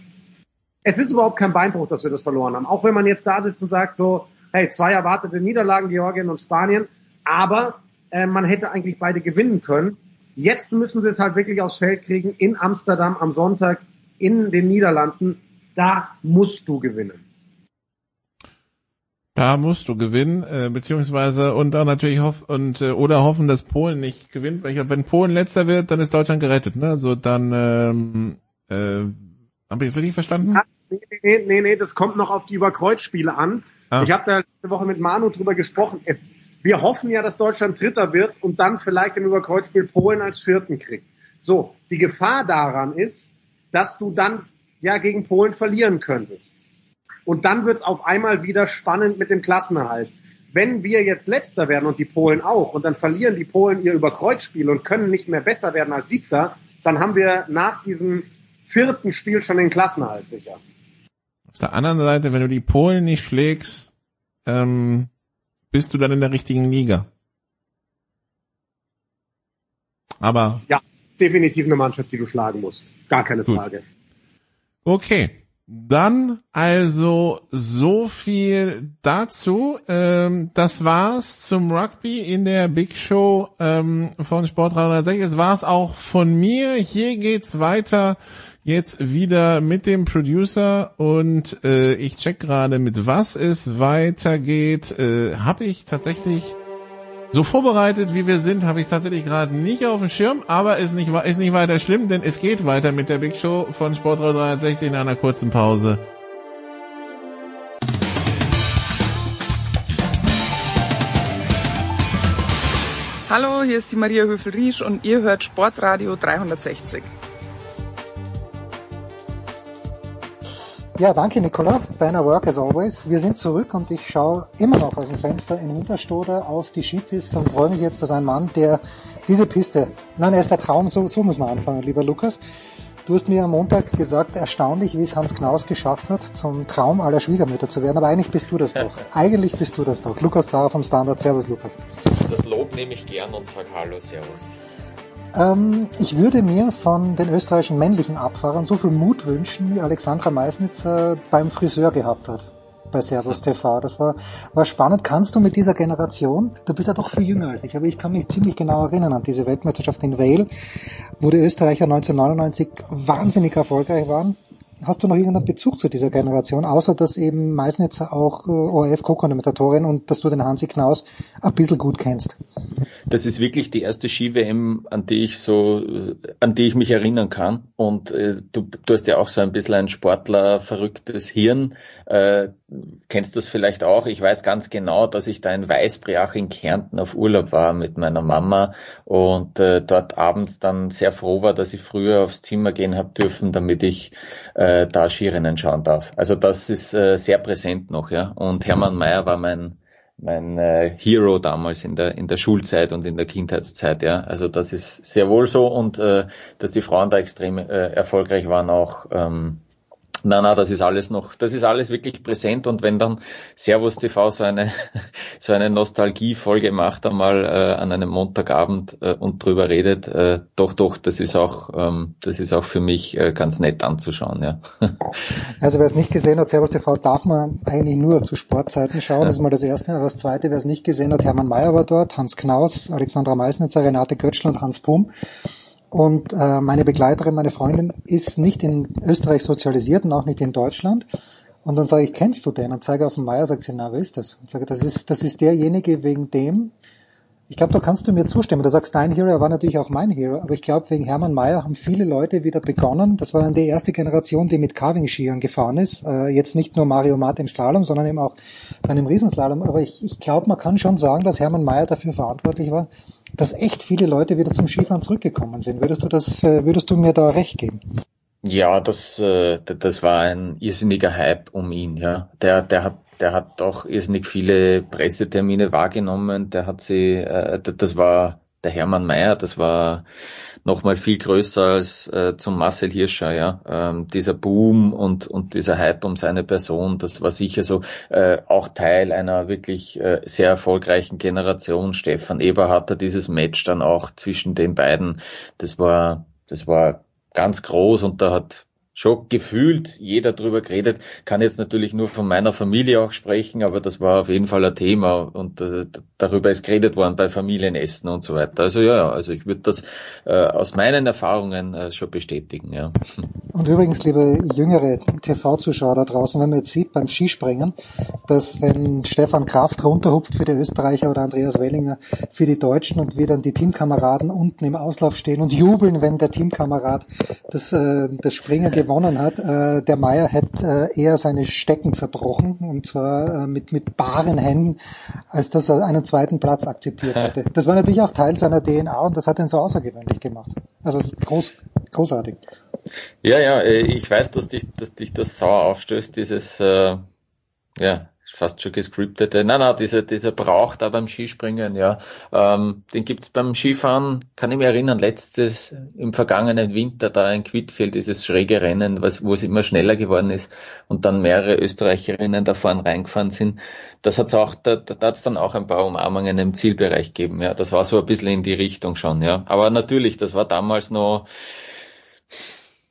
es ist überhaupt kein Beinbruch, dass wir das verloren haben. Auch wenn man jetzt da sitzt und sagt so, hey, zwei erwartete Niederlagen, Georgien und Spanien, aber äh, man hätte eigentlich beide gewinnen können. Jetzt müssen sie es halt wirklich aufs Feld kriegen in Amsterdam am Sonntag in den Niederlanden. Da musst du gewinnen. Da musst du gewinnen, äh, beziehungsweise und dann natürlich hoff und äh, oder hoffen, dass Polen nicht gewinnt. Weil ich, wenn Polen letzter wird, dann ist Deutschland gerettet. Ne? Also dann ähm, äh, habe ich das richtig verstanden? Ja, nee, nee, nee, nee, das kommt noch auf die Überkreuzspiele an. Ah. Ich habe da letzte Woche mit Manu drüber gesprochen. Es wir hoffen ja, dass Deutschland Dritter wird und dann vielleicht im Überkreuzspiel Polen als Vierten kriegt. So, die Gefahr daran ist, dass du dann ja gegen Polen verlieren könntest. Und dann wird's auf einmal wieder spannend mit dem Klassenerhalt. Wenn wir jetzt Letzter werden und die Polen auch und dann verlieren die Polen ihr Überkreuzspiel und können nicht mehr besser werden als Siebter, dann haben wir nach diesem vierten Spiel schon den Klassenerhalt sicher. Auf der anderen Seite, wenn du die Polen nicht schlägst, ähm, bist du dann in der richtigen Liga. Aber. Ja, definitiv eine Mannschaft, die du schlagen musst. Gar keine gut. Frage. Okay. Dann also so viel dazu. Ähm, das war's zum Rugby in der Big Show ähm, von Sport 360. Das war's auch von mir. Hier geht's weiter jetzt wieder mit dem Producer und äh, ich check gerade mit was es weitergeht. Äh, habe ich tatsächlich so vorbereitet, wie wir sind, habe ich tatsächlich gerade nicht auf dem Schirm, aber ist nicht, ist nicht weiter schlimm, denn es geht weiter mit der Big Show von Sport 360 in einer kurzen Pause. Hallo, hier ist die Maria Höfel-Riesch und ihr hört Sportradio 360. Ja, danke Nicola. Beinahe work as always. Wir sind zurück und ich schaue immer noch aus dem Fenster in Winterstoder auf die Skipiste und freue mich jetzt, dass ein Mann, der diese Piste, nein, er ist der Traum, so, so muss man anfangen, lieber Lukas. Du hast mir am Montag gesagt, erstaunlich, wie es Hans Knaus geschafft hat, zum Traum aller Schwiegermütter zu werden. Aber eigentlich bist du das doch. eigentlich bist du das doch. Lukas Zara vom Standard. Servus, Lukas. Das Lob nehme ich gern und sag Hallo, Servus. Ähm, ich würde mir von den österreichischen männlichen Abfahrern so viel Mut wünschen, wie Alexandra Meisnitz äh, beim Friseur gehabt hat bei Servus TV. Das war, war spannend. Kannst du mit dieser Generation, du bist ja doch viel jünger als ich, aber ich kann mich ziemlich genau erinnern an diese Weltmeisterschaft in Vale, wo die Österreicher 1999 wahnsinnig erfolgreich waren. Hast du noch irgendeinen Bezug zu dieser Generation, außer dass eben Meisnitz auch äh, ORF Co-Kommentatorin und dass du den Hansi Knaus ein bisschen gut kennst? Das ist wirklich die erste Ski-WM, an die ich so, an die ich mich erinnern kann. Und äh, du, du hast ja auch so ein bisschen ein Sportler verrücktes Hirn. Äh, kennst das vielleicht auch? Ich weiß ganz genau, dass ich da in Weißbriach in Kärnten auf Urlaub war mit meiner Mama und äh, dort abends dann sehr froh war, dass ich früher aufs Zimmer gehen habe dürfen, damit ich äh, da Skirennen schauen darf. Also das ist äh, sehr präsent noch, ja. Und Hermann Mayer war mein mein äh, Hero damals in der in der Schulzeit und in der Kindheitszeit, ja. Also das ist sehr wohl so und äh, dass die Frauen da extrem äh, erfolgreich waren auch. Ähm, na, na, das ist alles noch, das ist alles wirklich präsent und wenn dann Servus TV so eine so eine Nostalgiefolge macht einmal äh, an einem Montagabend äh, und drüber redet, äh, doch, doch, das ist auch, ähm, das ist auch für mich äh, ganz nett anzuschauen, ja. Also wer es nicht gesehen hat, Servus TV darf man eigentlich nur zu Sportzeiten schauen. Das ist mal das Erste. Aber das Zweite, wer es nicht gesehen hat, Hermann Mayer war dort, Hans Knaus, Alexandra Meisnitzer, Renate Götschl und Hans Pum. Und äh, meine Begleiterin, meine Freundin ist nicht in Österreich sozialisiert und auch nicht in Deutschland. Und dann sage ich, kennst du den? Und zeige auf den Meier, sagt sie, na, wer ist das? Und sage, das ist, das ist derjenige, wegen dem, ich glaube, da kannst du mir zustimmen. Du sagst, dein Hero war natürlich auch mein Hero, aber ich glaube, wegen Hermann Mayer haben viele Leute wieder begonnen. Das war dann die erste Generation, die mit Carving-Skiern gefahren ist. Äh, jetzt nicht nur Mario Mart im Slalom, sondern eben auch dann im Riesenslalom. Aber ich, ich glaube, man kann schon sagen, dass Hermann Mayer dafür verantwortlich war, dass echt viele Leute wieder zum Skifahren zurückgekommen sind. Würdest du das, äh, würdest du mir da recht geben? Ja, das, äh, das war ein irrsinniger Hype um ihn, ja. Der, der hat, der hat auch irrsinnig viele Pressetermine wahrgenommen. Der hat sie, äh, das war der Hermann Mayer, das war nochmal viel größer als äh, zum Marcel Hirscher, ja. Ähm, dieser Boom und, und dieser Hype um seine Person, das war sicher so äh, auch Teil einer wirklich äh, sehr erfolgreichen Generation. Stefan Eberhardt hat dieses Match dann auch zwischen den beiden, das war, das war ganz groß und da hat schon gefühlt jeder drüber geredet. Kann jetzt natürlich nur von meiner Familie auch sprechen, aber das war auf jeden Fall ein Thema und äh, darüber ist geredet worden bei Familienessen und so weiter. Also ja, also ich würde das äh, aus meinen Erfahrungen äh, schon bestätigen. Ja. Und übrigens, liebe jüngere TV-Zuschauer da draußen, wenn man jetzt sieht beim Skispringen, dass wenn Stefan Kraft runterhupft für die Österreicher oder Andreas Wellinger für die Deutschen und wir dann die Teamkameraden unten im Auslauf stehen und jubeln, wenn der Teamkamerad das, äh, das Springen gewonnen hat. Äh, der Meier hätte äh, eher seine Stecken zerbrochen und zwar äh, mit, mit baren Händen, als dass er einen zweiten Platz akzeptiert hätte. Das war natürlich auch Teil seiner DNA und das hat ihn so außergewöhnlich gemacht. Also groß, großartig. Ja, ja, äh, ich weiß, dass dich, dass dich das sauer aufstößt, dieses äh, ja, fast schon gescriptete. Nein, nein, dieser, dieser Brauch da beim Skispringen, ja, ähm, den gibt's beim Skifahren, kann ich mich erinnern, letztes, im vergangenen Winter da in Quidfeld, dieses schräge Rennen, was, wo es immer schneller geworden ist und dann mehrere Österreicherinnen da vorne reingefahren sind. Das hat's auch, da, da hat's dann auch ein paar Umarmungen im Zielbereich gegeben, ja. Das war so ein bisschen in die Richtung schon, ja. Aber natürlich, das war damals noch,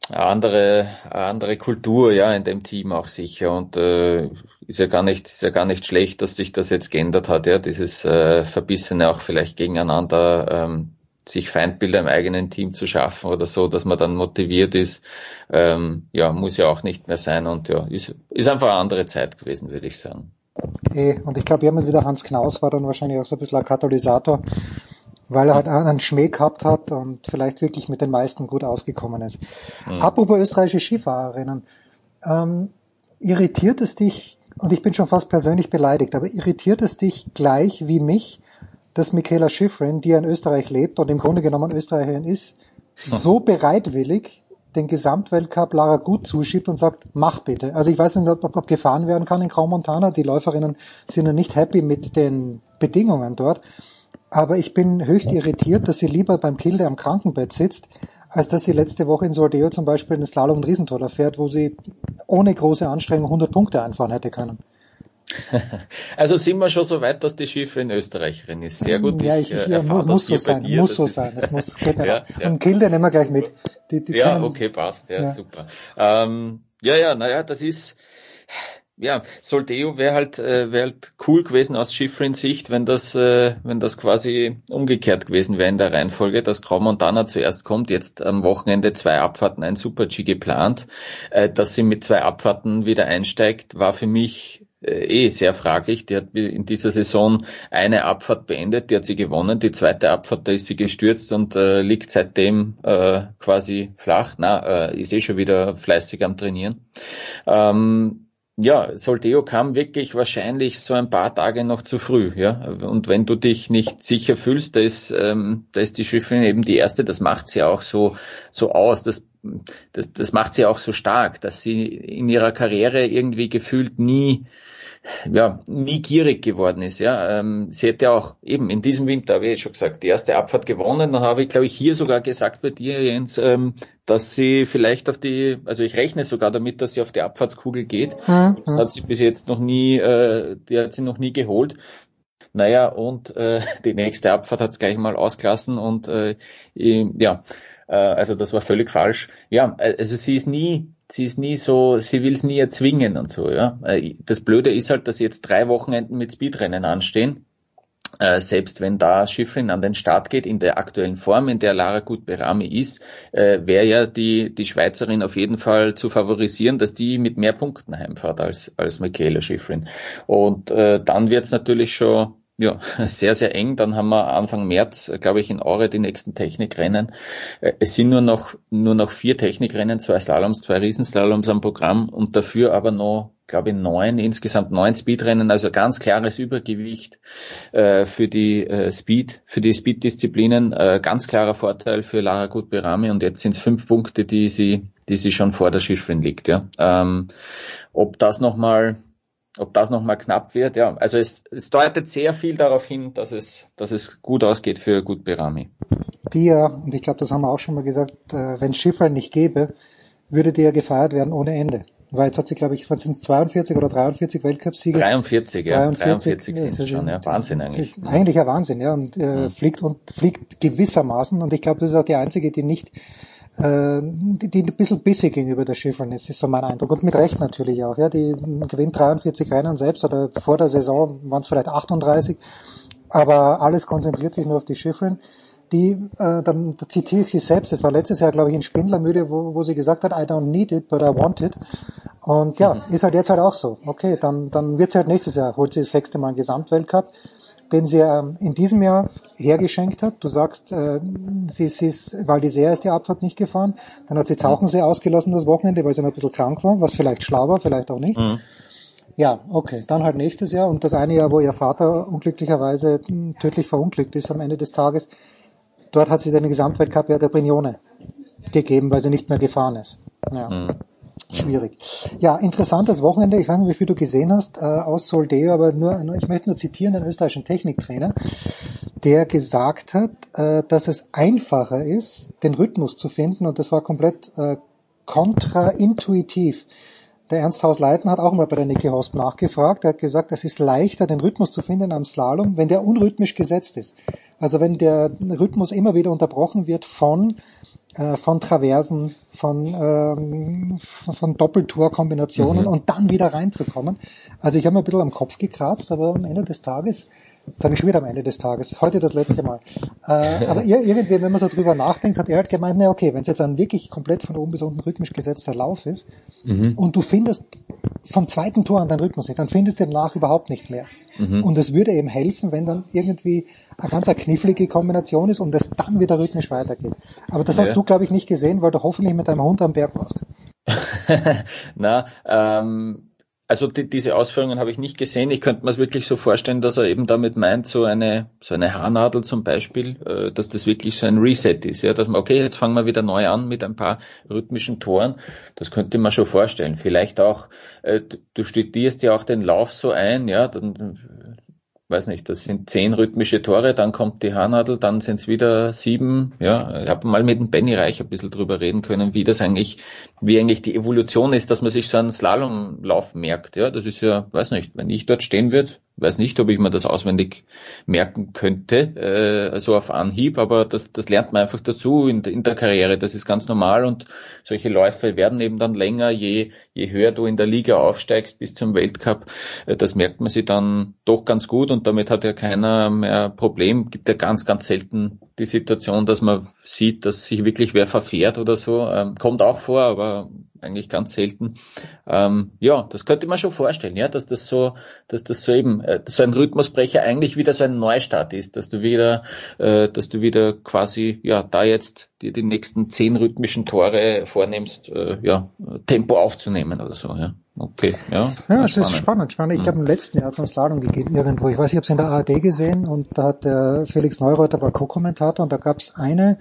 eine andere, eine andere Kultur, ja, in dem Team auch sicher und äh, ist ja gar nicht, ist ja gar nicht schlecht, dass sich das jetzt geändert hat, ja, dieses äh, Verbissene auch vielleicht gegeneinander, ähm, sich Feindbilder im eigenen Team zu schaffen oder so, dass man dann motiviert ist, ähm, ja, muss ja auch nicht mehr sein und ja, ist, ist einfach eine andere Zeit gewesen, würde ich sagen. Okay. Und ich glaube, jemand wieder Hans Knaus war dann wahrscheinlich auch so ein bisschen ein Katalysator, weil er halt einen Schmäh gehabt hat und vielleicht wirklich mit den meisten gut ausgekommen ist. Mhm. Apropos österreichische Skifahrerinnen, ähm, irritiert es dich, und ich bin schon fast persönlich beleidigt, aber irritiert es dich gleich wie mich, dass Michaela Schifrin, die ja in Österreich lebt und im Grunde genommen Österreicherin ist, so bereitwillig den Gesamtweltcup Lara Gut zuschiebt und sagt, mach bitte. Also ich weiß nicht, ob, ob gefahren werden kann in Grau Montana. Die Läuferinnen sind ja nicht happy mit den Bedingungen dort. Aber ich bin höchst irritiert, dass sie lieber beim Kilde am Krankenbett sitzt, als dass sie letzte Woche in Sordeo zum Beispiel einen Slalom und Riesentor fährt, wo sie ohne große Anstrengung 100 Punkte einfahren hätte können. Also sind wir schon so weit, dass die Schiffe in Österreicherin ist. Sehr gut. Ja, ich, ich, ich ja, muss so sein, dir, muss so sein. Das muss, geht ja, Und Kilde nehmen wir gleich mit. Die, die ja, okay, passt. Ja, ja. super. Ähm, ja, ja, naja, das ist, ja, Soldeo wäre halt, äh, wäre halt cool gewesen aus Schifrin-Sicht, wenn das, äh, wenn das quasi umgekehrt gewesen wäre in der Reihenfolge, dass Grau Montana zuerst kommt, jetzt am Wochenende zwei Abfahrten, ein Super-G geplant, äh, dass sie mit zwei Abfahrten wieder einsteigt, war für mich äh, eh sehr fraglich. Die hat in dieser Saison eine Abfahrt beendet, die hat sie gewonnen. Die zweite Abfahrt, da ist sie gestürzt und äh, liegt seitdem äh, quasi flach. Na, äh, ist eh schon wieder fleißig am Trainieren. Ähm, ja, Soldeo kam wirklich wahrscheinlich so ein paar Tage noch zu früh, ja. Und wenn du dich nicht sicher fühlst, da ist, ähm, da ist die Schiffrin eben die erste, das macht sie auch so, so aus, das, das, das macht sie auch so stark, dass sie in ihrer Karriere irgendwie gefühlt nie ja, nie gierig geworden ist. Ja, ähm, sie hätte auch eben in diesem Winter, habe ich schon gesagt, die erste Abfahrt gewonnen. Dann habe ich, glaube ich, hier sogar gesagt bei dir, Jens, ähm, dass sie vielleicht auf die, also ich rechne sogar damit, dass sie auf die Abfahrtskugel geht. Mhm. Das hat sie bis jetzt noch nie, äh, die hat sie noch nie geholt. Naja, und äh, die nächste Abfahrt hat es gleich mal ausgelassen und äh, ja, äh, also das war völlig falsch. Ja, äh, also sie ist nie, sie ist nie so, sie will es nie erzwingen und so, ja. Äh, das Blöde ist halt, dass jetzt drei Wochenenden mit Speedrennen anstehen. Äh, selbst wenn da Schiffrin an den Start geht, in der aktuellen Form, in der Lara Gutberami ist, äh, wäre ja die, die Schweizerin auf jeden Fall zu favorisieren, dass die mit mehr Punkten heimfahrt als, als Michaela Schiffrin. Und äh, dann wird es natürlich schon ja, sehr, sehr eng. Dann haben wir Anfang März, glaube ich, in Aure die nächsten Technikrennen. Äh, es sind nur noch, nur noch vier Technikrennen, zwei Slaloms, zwei Riesenslaloms am Programm und dafür aber noch, glaube ich, neun, insgesamt neun Speedrennen, also ganz klares Übergewicht äh, für die äh, Speed, für die Speed-Disziplinen, äh, ganz klarer Vorteil für Lara Gutberami und jetzt sind es fünf Punkte, die sie, die sie schon vor der Schiffrin liegt. Ja. Ähm, ob das nochmal ob das nochmal knapp wird, ja. Also es, es deutet sehr viel darauf hin, dass es, dass es gut ausgeht für Gut Berami. Die ja, und ich glaube, das haben wir auch schon mal gesagt, äh, wenn Schiffer nicht gäbe, würde die ja gefeiert werden ohne Ende. Weil jetzt hat sie, glaube ich, was sind 42 oder 43 Weltcupsiege? 43, ja. 43, 43 sind es schon, ja. Wahnsinn eigentlich. Eigentlich ein Wahnsinn, ja. Und äh, mhm. fliegt und fliegt gewissermaßen. Und ich glaube, das ist auch die einzige, die nicht äh, die, die ein bisschen bissig gegenüber der Schiffern ist, ist so mein Eindruck. Und mit Recht natürlich auch. Ja, die gewinnt 43 Rennen selbst oder vor der Saison waren es vielleicht 38, aber alles konzentriert sich nur auf die Schiffrin. Die, äh, dann da zitiere ich sie selbst, das war letztes Jahr, glaube ich, in Spindlermüde, wo, wo sie gesagt hat, I don't need it, but I want it. Und ja, mhm. ist halt jetzt halt auch so. Okay, dann, dann wird sie halt nächstes Jahr, holt sie das sechste Mal einen Gesamtweltcup den sie ähm, in diesem Jahr hergeschenkt hat. Du sagst, äh, sie, sie ist, weil die Serie ist die Abfahrt nicht gefahren. Dann hat sie Tauchensee ausgelassen das Wochenende, weil sie noch ein bisschen krank war, was vielleicht schlau war, vielleicht auch nicht. Mhm. Ja, okay. Dann halt nächstes Jahr und das eine Jahr, wo ihr Vater unglücklicherweise tödlich verunglückt ist am Ende des Tages. Dort hat sie den Gesamtweltcup ja der Brignone gegeben, weil sie nicht mehr gefahren ist. Ja. Mhm. Schwierig. Ja, interessantes Wochenende. Ich weiß nicht, wie viel du gesehen hast äh, aus Soldeo, aber nur, ich möchte nur zitieren den österreichischen Techniktrainer, der gesagt hat, äh, dass es einfacher ist, den Rhythmus zu finden und das war komplett äh, kontraintuitiv. Der Ernst Haus-Leiten hat auch mal bei der Niki Hosp nachgefragt. Er hat gesagt, es ist leichter, den Rhythmus zu finden am Slalom, wenn der unrhythmisch gesetzt ist. Also wenn der Rhythmus immer wieder unterbrochen wird von äh, von Traversen, von, ähm, von Doppeltorkombinationen mhm. und dann wieder reinzukommen. Also ich habe mir ein bisschen am Kopf gekratzt, aber am Ende des Tages, sage ich schon wieder am Ende des Tages, heute das letzte Mal. Äh, aber irgendwie, wenn man so drüber nachdenkt, hat er halt gemeint, na okay, wenn es jetzt ein wirklich komplett von oben bis unten rhythmisch gesetzter Lauf ist mhm. und du findest vom zweiten Tor an deinen Rhythmus nicht, dann findest du danach überhaupt nicht mehr. Mhm. Und es würde eben helfen, wenn dann irgendwie eine ganz eine knifflige Kombination ist und es dann wieder rhythmisch weitergeht. Aber das ja. hast du, glaube ich, nicht gesehen, weil du hoffentlich mit deinem Hund am Berg warst. Na, ähm, also die, diese Ausführungen habe ich nicht gesehen. Ich könnte mir es wirklich so vorstellen, dass er eben damit meint, so eine so eine Haarnadel zum Beispiel, äh, dass das wirklich so ein Reset ist, ja, dass man okay, jetzt fangen wir wieder neu an mit ein paar rhythmischen Toren. Das könnte man schon vorstellen. Vielleicht auch, äh, du studierst ja auch den Lauf so ein, ja, dann weiß nicht, das sind zehn rhythmische Tore, dann kommt die Haarnadel, dann sind es wieder sieben. Ja, ich habe mal mit dem Benny Reich ein bisschen drüber reden können, wie das eigentlich, wie eigentlich die Evolution ist, dass man sich so einen Slalomlauf merkt. Ja, das ist ja, weiß nicht, wenn ich dort stehen würde, weiß nicht, ob ich mir das auswendig merken könnte, äh, so auf Anhieb, aber das, das lernt man einfach dazu in, in der Karriere. Das ist ganz normal und solche Läufe werden eben dann länger, je, je höher du in der Liga aufsteigst bis zum Weltcup. Äh, das merkt man sich dann doch ganz gut und damit hat ja keiner mehr Problem. Gibt ja ganz, ganz selten die Situation, dass man sieht, dass sich wirklich wer verfährt oder so. Ähm, kommt auch vor, aber eigentlich ganz selten. Ähm, ja, das könnte man schon vorstellen, ja, dass das so, dass das so eben äh, so ein Rhythmusbrecher eigentlich wieder so ein Neustart ist, dass du wieder, äh, dass du wieder quasi ja da jetzt dir die nächsten zehn rhythmischen Tore vornimmst, äh, ja Tempo aufzunehmen oder so, ja. Okay, ja. Ja, das spannend. ist spannend, spannend. Ich hm. habe im letzten Jahr so ein Slalom gegeben irgendwo. Ich weiß, ich habe es in der ARD gesehen und da hat der Felix Neureuter war Co-Kommentator und da gab es eine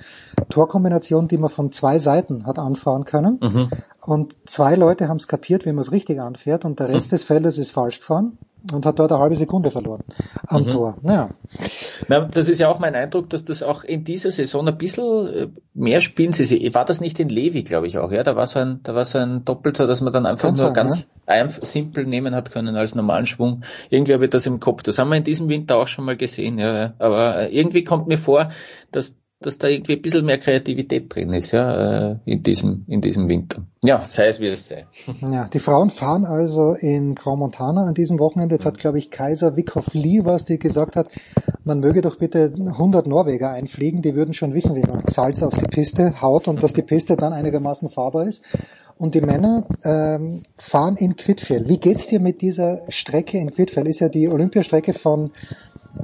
Torkombination, die man von zwei Seiten hat anfahren können. Mhm. Und zwei Leute haben es kapiert, wie man es richtig anfährt und der Rest mhm. des Feldes ist falsch gefahren und hat dort eine halbe Sekunde verloren am mhm. Tor. Naja. Na, das ist ja auch mein Eindruck, dass das auch in dieser Saison ein bisschen äh, mehr spielen sie. War das nicht in Levi, glaube ich auch, ja? Da war so ein, da war so ein Doppelter, dass man dann einfach Kann nur sein, ganz ja? einfach simpel nehmen hat können als normalen Schwung. Irgendwie habe ich das im Kopf. Das haben wir in diesem Winter auch schon mal gesehen, ja. Aber äh, irgendwie kommt mir vor, dass dass da irgendwie ein bisschen mehr Kreativität drin ist, ja, äh, in diesem, in diesem Winter. Ja, sei es wie es sei. Ja, die Frauen fahren also in Grau Montana an diesem Wochenende. Jetzt hat, glaube ich, Kaiser Wickhoff Lee was, die gesagt hat, man möge doch bitte 100 Norweger einfliegen, die würden schon wissen, wie man Salz auf die Piste haut und dass die Piste dann einigermaßen fahrbar ist. Und die Männer ähm, fahren in Quidfjell. Wie geht's dir mit dieser Strecke in Quidfjell? Ist ja die Olympiastrecke von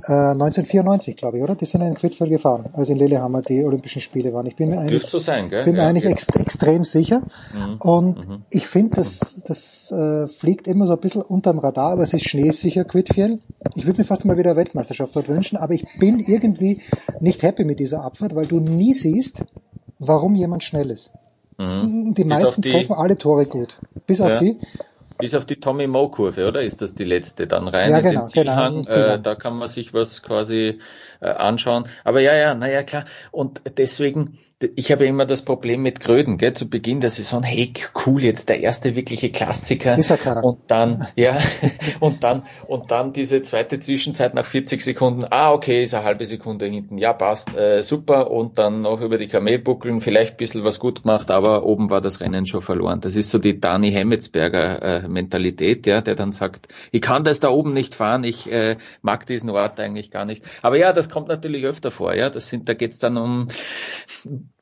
1994, äh, glaube ich, oder? Die sind in Quidfjell gefahren, als in Lillehammer die Olympischen Spiele waren. Ich bin mir eigentlich, so sein, gell? bin ja, eigentlich ex extrem sicher. Mhm. Und mhm. ich finde, das, das äh, fliegt immer so ein bisschen unterm Radar, aber es ist schneesicher, Quidfjell. Ich würde mir fast mal wieder eine Weltmeisterschaft dort wünschen, aber ich bin irgendwie nicht happy mit dieser Abfahrt, weil du nie siehst, warum jemand schnell ist. Mhm. Die meisten treffen alle Tore gut. Bis ja. auf die, bis auf die Tommy Moe Kurve, oder? Ist das die letzte dann rein ja, in genau, den Zielhang? Genau, äh, da kann man sich was quasi äh, anschauen. Aber ja, ja, naja, klar. Und deswegen, ich habe immer das Problem mit Gröden, gell, zu Beginn der Saison, hey, cool, jetzt der erste wirkliche Klassiker. Und dann, ja, und dann, und dann diese zweite Zwischenzeit nach 40 Sekunden, ah, okay, ist eine halbe Sekunde hinten, ja, passt, äh, super. Und dann noch über die Kamelbuckeln, vielleicht ein bisschen was gut gemacht, aber oben war das Rennen schon verloren. Das ist so die Dani Hemmetsberger äh, Mentalität, ja, der dann sagt, ich kann das da oben nicht fahren, ich äh, mag diesen Ort eigentlich gar nicht. Aber ja, das kommt natürlich öfter vor, ja. Das sind, da geht's dann um,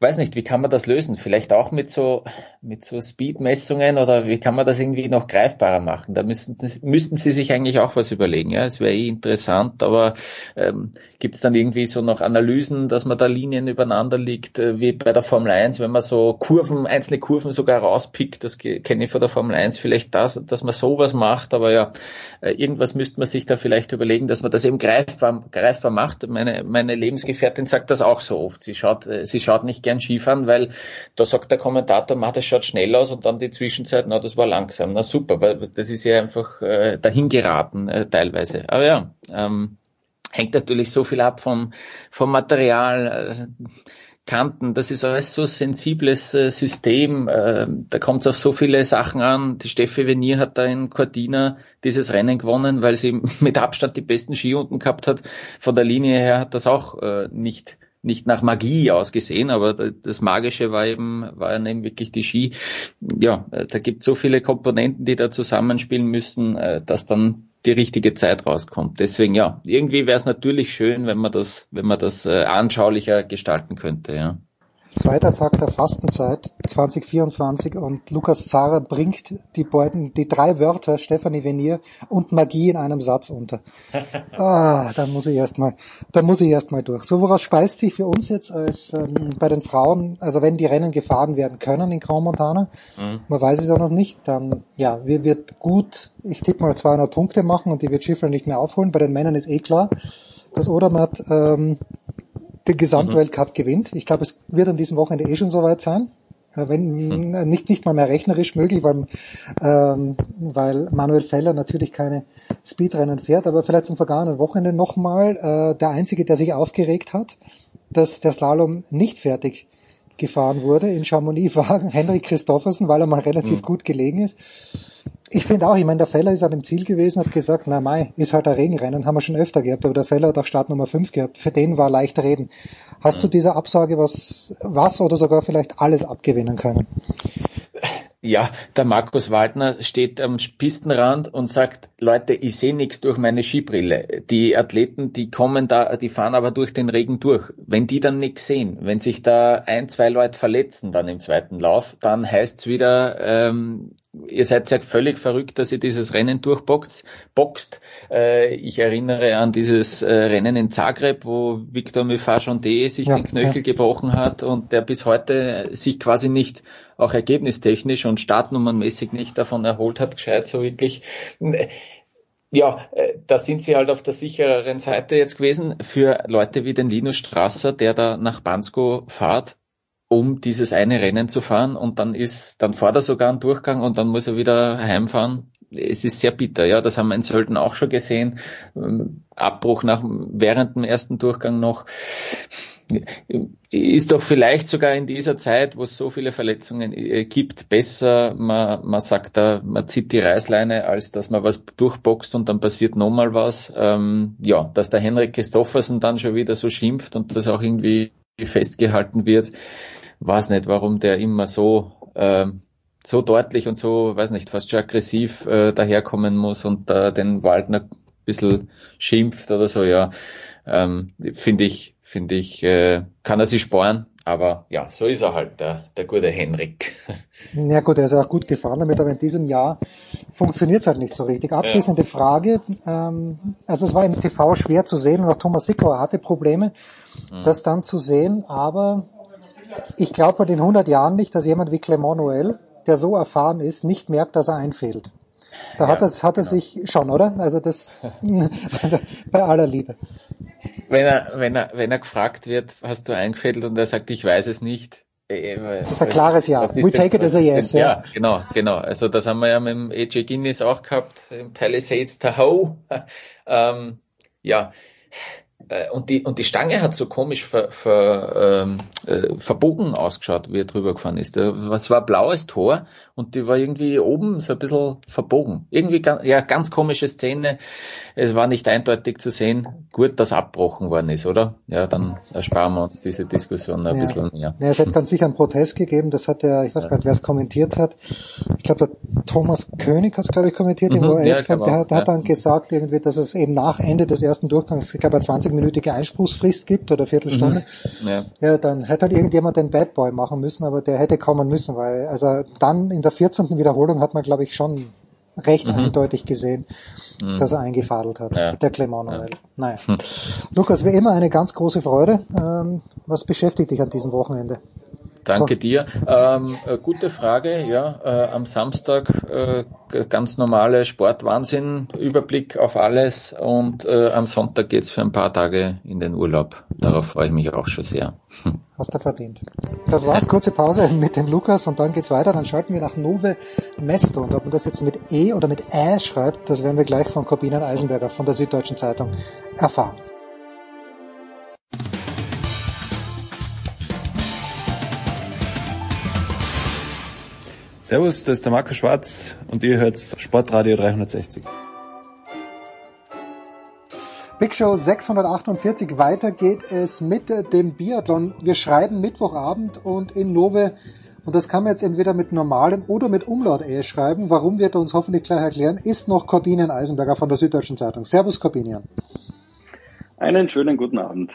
weiß nicht, wie kann man das lösen? Vielleicht auch mit so, mit so Speedmessungen oder wie kann man das irgendwie noch greifbarer machen? Da müssten, müssten Sie sich eigentlich auch was überlegen, ja. Es wäre eh interessant, aber ähm, gibt es dann irgendwie so noch Analysen, dass man da Linien übereinander liegt, äh, wie bei der Formel 1, wenn man so Kurven, einzelne Kurven sogar rauspickt, das kenne ich von der Formel 1, vielleicht das, dass man sowas macht, aber ja, äh, irgendwas müsste man sich da vielleicht überlegen, dass man das eben greifbar, greifbar macht meine, meine Lebensgefährtin sagt das auch so oft. Sie schaut, äh, sie schaut nicht gern Skifahren, weil da sagt der Kommentator, ma, das schaut schnell aus und dann die Zwischenzeit, na, das war langsam. Na super, weil das ist ja einfach äh, dahin geraten äh, teilweise. Aber ja, ähm, hängt natürlich so viel ab vom, vom Material. Äh, Kanten, das ist alles so sensibles äh, System, äh, da kommt es auf so viele Sachen an. Die Steffi Venier hat da in Cortina dieses Rennen gewonnen, weil sie mit Abstand die besten Ski unten gehabt hat. Von der Linie her hat das auch äh, nicht nicht nach Magie ausgesehen, aber das Magische war eben, war eben wirklich die Ski. Ja, da gibt so viele Komponenten, die da zusammenspielen müssen, äh, dass dann die richtige Zeit rauskommt. Deswegen ja, irgendwie wäre es natürlich schön, wenn man das, wenn man das äh, anschaulicher gestalten könnte, ja. Zweiter Tag der Fastenzeit 2024 und Lukas Zara bringt die beiden, die drei Wörter Stefanie Venier und Magie in einem Satz unter. Ah, da muss ich erstmal, da muss ich erstmal durch. So, woraus speist sich für uns jetzt als ähm, bei den Frauen, also wenn die Rennen gefahren werden können in Grand Montana, mhm. man weiß es ja noch nicht, dann ja, wir wird gut, ich tippe mal 200 Punkte machen und die wird Schiffler nicht mehr aufholen. Bei den Männern ist eh klar, dass Odermatt ähm, den Gesamtweltcup mhm. gewinnt. Ich glaube, es wird an diesem Wochenende eh schon soweit sein. Äh, wenn mhm. nicht nicht mal mehr rechnerisch möglich, weil, ähm, weil Manuel Feller natürlich keine Speedrennen fährt, aber vielleicht zum vergangenen Wochenende nochmal äh, der einzige, der sich aufgeregt hat, dass der Slalom nicht fertig gefahren wurde in Chamonix war Henrik Christoffersen, weil er mal relativ mhm. gut gelegen ist. Ich finde auch, ich meine, der Feller ist an dem Ziel gewesen, hat gesagt, na Mai, ist halt ein Regenrennen, haben wir schon öfter gehabt, aber der Feller hat auch Start Nummer 5 gehabt. Für den war leicht reden. Hast mhm. du dieser Absage was, was oder sogar vielleicht alles abgewinnen können? Ja, der Markus Waldner steht am Pistenrand und sagt, Leute, ich sehe nichts durch meine Skibrille. Die Athleten, die kommen da, die fahren aber durch den Regen durch. Wenn die dann nichts sehen, wenn sich da ein, zwei Leute verletzen dann im zweiten Lauf, dann heißt's wieder, ähm, ihr seid ja völlig verrückt, dass ihr dieses Rennen durchboxt. Boxt. Äh, ich erinnere an dieses äh, Rennen in Zagreb, wo Victor Mifachonde sich ja, den Knöchel ja. gebrochen hat und der bis heute sich quasi nicht auch ergebnistechnisch und startnummernmäßig nicht davon erholt hat, gescheit so wirklich. Ja, äh, da sind sie halt auf der sichereren Seite jetzt gewesen. Für Leute wie den Linus Strasser, der da nach Bansko fahrt, um dieses eine Rennen zu fahren und dann ist, dann fährt er sogar einen Durchgang und dann muss er wieder heimfahren. Es ist sehr bitter, ja, das haben wir in Sölden auch schon gesehen. Ähm, Abbruch nach, während dem ersten Durchgang noch. Ist doch vielleicht sogar in dieser Zeit, wo es so viele Verletzungen äh, gibt, besser, man, man sagt da, man zieht die Reißleine, als dass man was durchboxt und dann passiert nochmal was. Ähm, ja, dass der Henrik Christoffersen dann schon wieder so schimpft und das auch irgendwie festgehalten wird, weiß nicht, warum der immer so äh, so deutlich und so, weiß nicht, fast schon aggressiv äh, daherkommen muss und äh, den Waldner ein bisschen schimpft oder so, ja. Ähm, finde ich, finde ich, äh, kann er sich sparen, aber ja, so ist er halt, der, der gute Henrik. Ja gut, er ist auch gut gefahren damit, aber in diesem Jahr funktioniert es halt nicht so richtig. Abschließende ja. Frage, ähm, also es war im TV schwer zu sehen und auch Thomas Sickauer hatte Probleme, mhm. das dann zu sehen, aber ich glaube bei den 100 Jahren nicht, dass jemand wie Clement Noël, der so erfahren ist, nicht merkt, dass er einfällt. Da ja, hat, es, hat er genau. sich schon, oder? Also das also bei aller Liebe. Wenn er, wenn er, wenn er gefragt wird, hast du eingefädelt und er sagt, ich weiß es nicht. Äh, äh, das ist ein klares Ja. We take it as a yes. Denn, ja. ja, genau, genau. Also das haben wir ja mit dem AJ Guinness auch gehabt, im Palisades Tahoe. ähm, ja, und die, und die Stange hat so komisch ver, ver, ähm, äh, verbogen ausgeschaut, wie er drüber gefahren ist. Was war blaues Tor und die war irgendwie oben so ein bisschen verbogen. Irgendwie ja, ganz komische Szene. Es war nicht eindeutig zu sehen. Gut, dass abbrochen worden ist, oder? Ja, dann ersparen wir uns diese Diskussion ein ja. bisschen mehr. Ja, es hat dann sicher einen Protest gegeben. Das hat der, ich weiß gar nicht, wer es kommentiert hat. Ich glaube, der Thomas König hat es, glaube ich, kommentiert mhm. Ja, der, hat, der hat dann gesagt, irgendwie, dass es eben nach Ende des ersten Durchgangs, ich glaube, 20 minütige Einspruchsfrist gibt oder Viertelstunde. Mhm. Ja. ja, dann hätte halt irgendjemand den Bad Boy machen müssen, aber der hätte kommen müssen, weil also dann in der 14. Wiederholung hat man, glaube ich, schon recht mhm. eindeutig gesehen, mhm. dass er eingefadelt hat, ja. der Clement Noël. Ja. Naja. Lukas, wie immer eine ganz große Freude. Ähm, was beschäftigt dich an diesem Wochenende? Danke dir. Ähm, äh, gute Frage. Ja, äh, am Samstag äh, ganz normale Sportwahnsinn, Überblick auf alles und äh, am Sonntag geht's für ein paar Tage in den Urlaub. Darauf freue ich mich auch schon sehr. Hast du verdient. Das war's, kurze Pause mit dem Lukas und dann geht's weiter. Dann schalten wir nach Nove Mesto und ob man das jetzt mit E oder mit Ä schreibt, das werden wir gleich von Corbinian Eisenberger von der Süddeutschen Zeitung erfahren. Servus, das ist der Marco Schwarz und ihr hört Sportradio 360. Big Show 648, weiter geht es mit dem Biathlon. Wir schreiben Mittwochabend und in Nove, und das kann man jetzt entweder mit normalen oder mit Umlaut-E schreiben. Warum wird er uns hoffentlich gleich erklären, ist noch Corbinian Eisenberger von der Süddeutschen Zeitung. Servus Corbinian. Einen schönen guten Abend.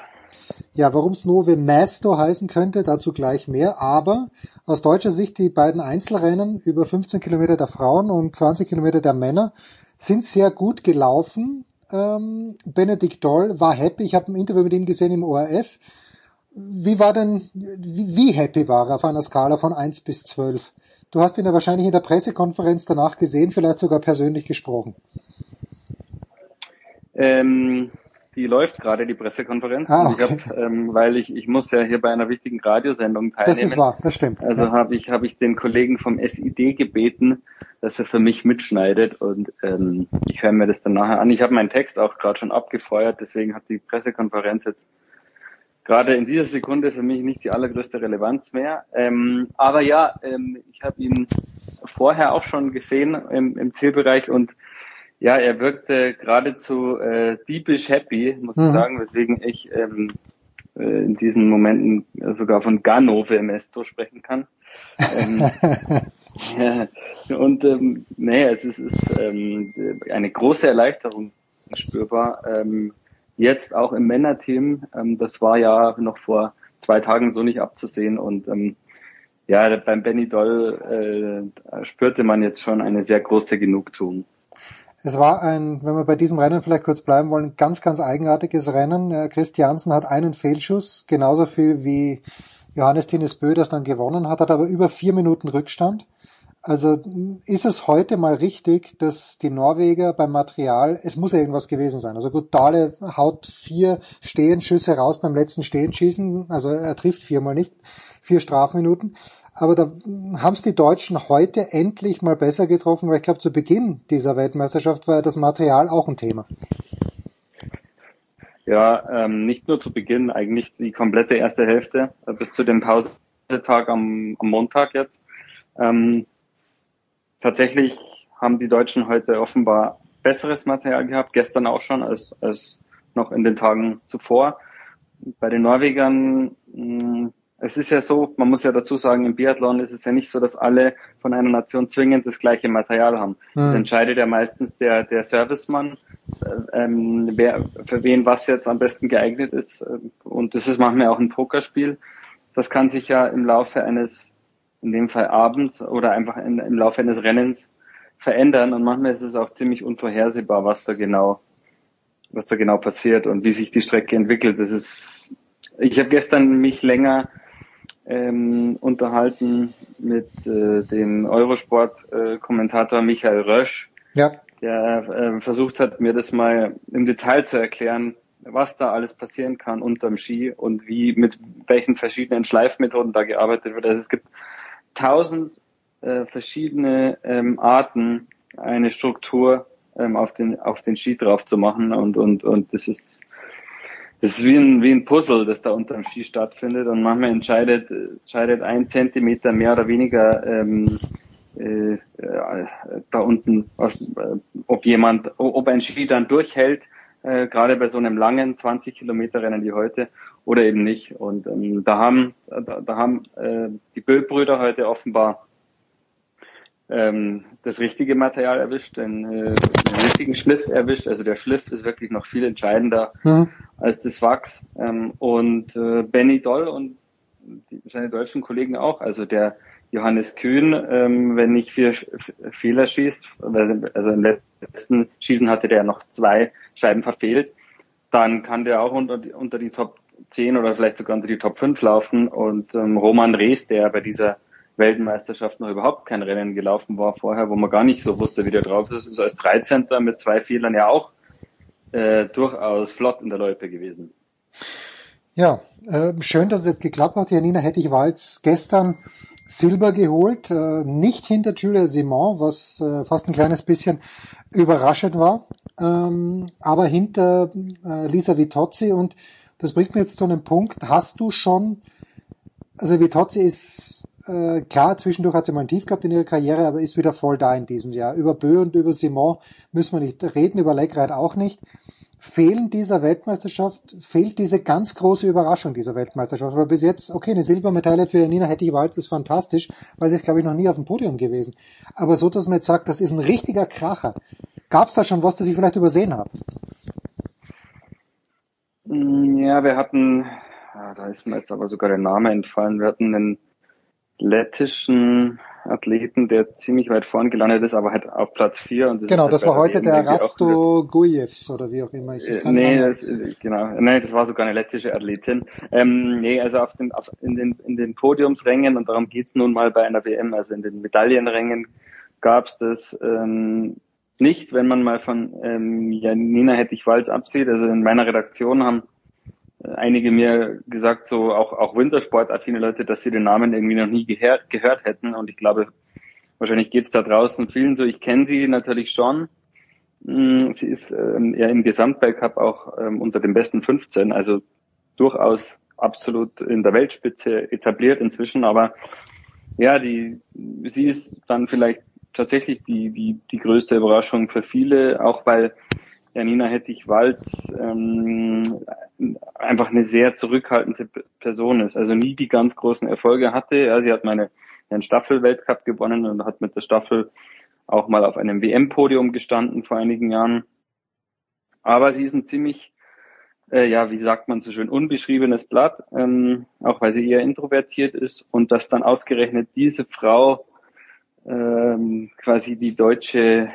Ja, warum es Nove Mesto heißen könnte, dazu gleich mehr. Aber aus deutscher Sicht die beiden Einzelrennen über 15 Kilometer der Frauen und 20 Kilometer der Männer sind sehr gut gelaufen. Ähm, Benedikt Doll war happy. Ich habe ein Interview mit ihm gesehen im ORF. Wie war denn, wie, wie happy war er auf einer Skala von 1 bis 12? Du hast ihn ja wahrscheinlich in der Pressekonferenz danach gesehen, vielleicht sogar persönlich gesprochen. Ähm, die läuft gerade, die Pressekonferenz. Ah, okay. ich hab, ähm, weil ich, ich muss ja hier bei einer wichtigen Radiosendung teilnehmen. Das ist wahr, das stimmt. Also ja. habe ich, hab ich den Kollegen vom SID gebeten, dass er für mich mitschneidet und ähm, ich höre mir das dann nachher an. Ich habe meinen Text auch gerade schon abgefeuert, deswegen hat die Pressekonferenz jetzt gerade in dieser Sekunde für mich nicht die allergrößte Relevanz mehr. Ähm, aber ja, ähm, ich habe ihn vorher auch schon gesehen im, im Zielbereich und ja, er wirkte geradezu äh, diebisch happy, muss ich mhm. sagen, weswegen ich ähm, äh, in diesen Momenten sogar von Ganove im Esto sprechen kann. ähm, ja, und ähm, nee, es ist, ist ähm, eine große Erleichterung spürbar. Ähm, jetzt auch im Männerteam, ähm, das war ja noch vor zwei Tagen so nicht abzusehen und ähm, ja, beim Benny Doll äh, spürte man jetzt schon eine sehr große Genugtuung. Es war ein, wenn wir bei diesem Rennen vielleicht kurz bleiben wollen, ganz, ganz eigenartiges Rennen. Äh, Christiansen hat einen Fehlschuss, genauso viel wie Johannes Tines Bö das dann gewonnen hat, hat aber über vier Minuten Rückstand. Also ist es heute mal richtig, dass die Norweger beim Material, es muss ja irgendwas gewesen sein. Also gut, Dahle haut vier Stehenschüsse raus beim letzten Stehenschießen, also er trifft viermal nicht, vier Strafminuten. Aber da haben es die Deutschen heute endlich mal besser getroffen, weil ich glaube, zu Beginn dieser Weltmeisterschaft war das Material auch ein Thema. Ja, ähm, nicht nur zu Beginn, eigentlich die komplette erste Hälfte äh, bis zu dem Pausetag am, am Montag jetzt. Ähm, tatsächlich haben die Deutschen heute offenbar besseres Material gehabt, gestern auch schon als, als noch in den Tagen zuvor. Bei den Norwegern mh, hm, es ist ja so, man muss ja dazu sagen, im Biathlon ist es ja nicht so, dass alle von einer Nation zwingend das gleiche Material haben. Mhm. Das entscheidet ja meistens der, der Servicemann, äh, ähm, wer, für wen was jetzt am besten geeignet ist. Und das ist manchmal auch ein Pokerspiel. Das kann sich ja im Laufe eines, in dem Fall abends oder einfach in, im Laufe eines Rennens verändern. Und manchmal ist es auch ziemlich unvorhersehbar, was da genau, was da genau passiert und wie sich die Strecke entwickelt. Das ist, ich habe gestern mich länger ähm, unterhalten mit äh, dem Eurosport-Kommentator Michael Rösch, ja. der äh, versucht hat, mir das mal im Detail zu erklären, was da alles passieren kann unterm Ski und wie mit welchen verschiedenen Schleifmethoden da gearbeitet wird. Also es gibt tausend äh, verschiedene ähm, Arten, eine Struktur ähm, auf den auf den Ski drauf zu machen und und und das ist das ist wie ein, wie ein Puzzle, das da unterm Ski stattfindet und manchmal entscheidet, entscheidet ein Zentimeter mehr oder weniger ähm, äh, äh, da unten, äh, ob jemand, ob ein Ski dann durchhält, äh, gerade bei so einem langen 20 Kilometer Rennen wie heute oder eben nicht. Und ähm, da haben, da, da haben äh, die Böll-Brüder heute offenbar ähm, das richtige Material erwischt, den, äh, den richtigen Schliff erwischt. Also der Schliff ist wirklich noch viel entscheidender mhm. als das Wachs. Ähm, und äh, Benny Doll und die, seine deutschen Kollegen auch. Also der Johannes Kühn, ähm, wenn nicht vier Fehler schießt, also im letzten Schießen hatte der noch zwei Scheiben verfehlt, dann kann der auch unter, unter die Top 10 oder vielleicht sogar unter die Top 5 laufen. Und ähm, Roman Rees, der bei dieser Weltmeisterschaft noch überhaupt kein Rennen gelaufen war vorher, wo man gar nicht so wusste, wie der drauf ist, ist als 13. mit zwei Fehlern ja auch äh, durchaus flott in der Loipe gewesen. Ja, äh, schön, dass es jetzt geklappt hat. Janina Hettich-Walz gestern Silber geholt, äh, nicht hinter Julia Simon, was äh, fast ein kleines bisschen überraschend war, ähm, aber hinter äh, Lisa Vitozzi und das bringt mir jetzt zu einem Punkt. Hast du schon, also Vitozzi ist äh, klar, zwischendurch hat sie mal ein Tief gehabt in ihrer Karriere, aber ist wieder voll da in diesem Jahr. Über Bö und über Simon müssen wir nicht reden, über Leckreit auch nicht. Fehlen dieser Weltmeisterschaft, fehlt diese ganz große Überraschung dieser Weltmeisterschaft. Aber bis jetzt, okay, eine Silbermedaille für Nina Hettich-Walz ist fantastisch, weil sie ist, glaube ich, noch nie auf dem Podium gewesen. Aber so, dass man jetzt sagt, das ist ein richtiger Kracher. Gab es da schon was, das ich vielleicht übersehen habe? Ja, wir hatten, da ist mir jetzt aber sogar der Name entfallen, wir hatten einen lettischen Athleten, der ziemlich weit vorn gelandet ist, aber halt auf Platz 4. Und das genau, das war heute der Rasto Gujevs oder wie auch immer. Ich, ich äh, nee, das, genau, nee, das war sogar eine lettische Athletin. Ähm, nee, also auf den, auf, in, den, in den Podiumsrängen, und darum geht's nun mal bei einer WM, also in den Medaillenrängen gab's das ähm, nicht, wenn man mal von ähm, Janina Hettich-Walz absieht. Also in meiner Redaktion haben einige mir gesagt, so auch, auch Wintersport-affine Leute, dass sie den Namen irgendwie noch nie gehört, gehört hätten. Und ich glaube, wahrscheinlich geht's da draußen vielen so. Ich kenne sie natürlich schon. Mm, sie ist ähm, ja im Gesamtweltcup auch ähm, unter den besten 15, also durchaus absolut in der Weltspitze etabliert inzwischen. Aber ja, die, sie ist dann vielleicht tatsächlich die, die, die größte Überraschung für viele, auch weil Janina Hettich-Walz ähm, einfach eine sehr zurückhaltende Person ist. Also nie die ganz großen Erfolge hatte. Ja, sie hat meine einen Staffel-Weltcup gewonnen und hat mit der Staffel auch mal auf einem WM-Podium gestanden vor einigen Jahren. Aber sie ist ein ziemlich, äh, ja, wie sagt man so schön, unbeschriebenes Blatt, ähm, auch weil sie eher introvertiert ist und dass dann ausgerechnet diese Frau ähm, quasi die deutsche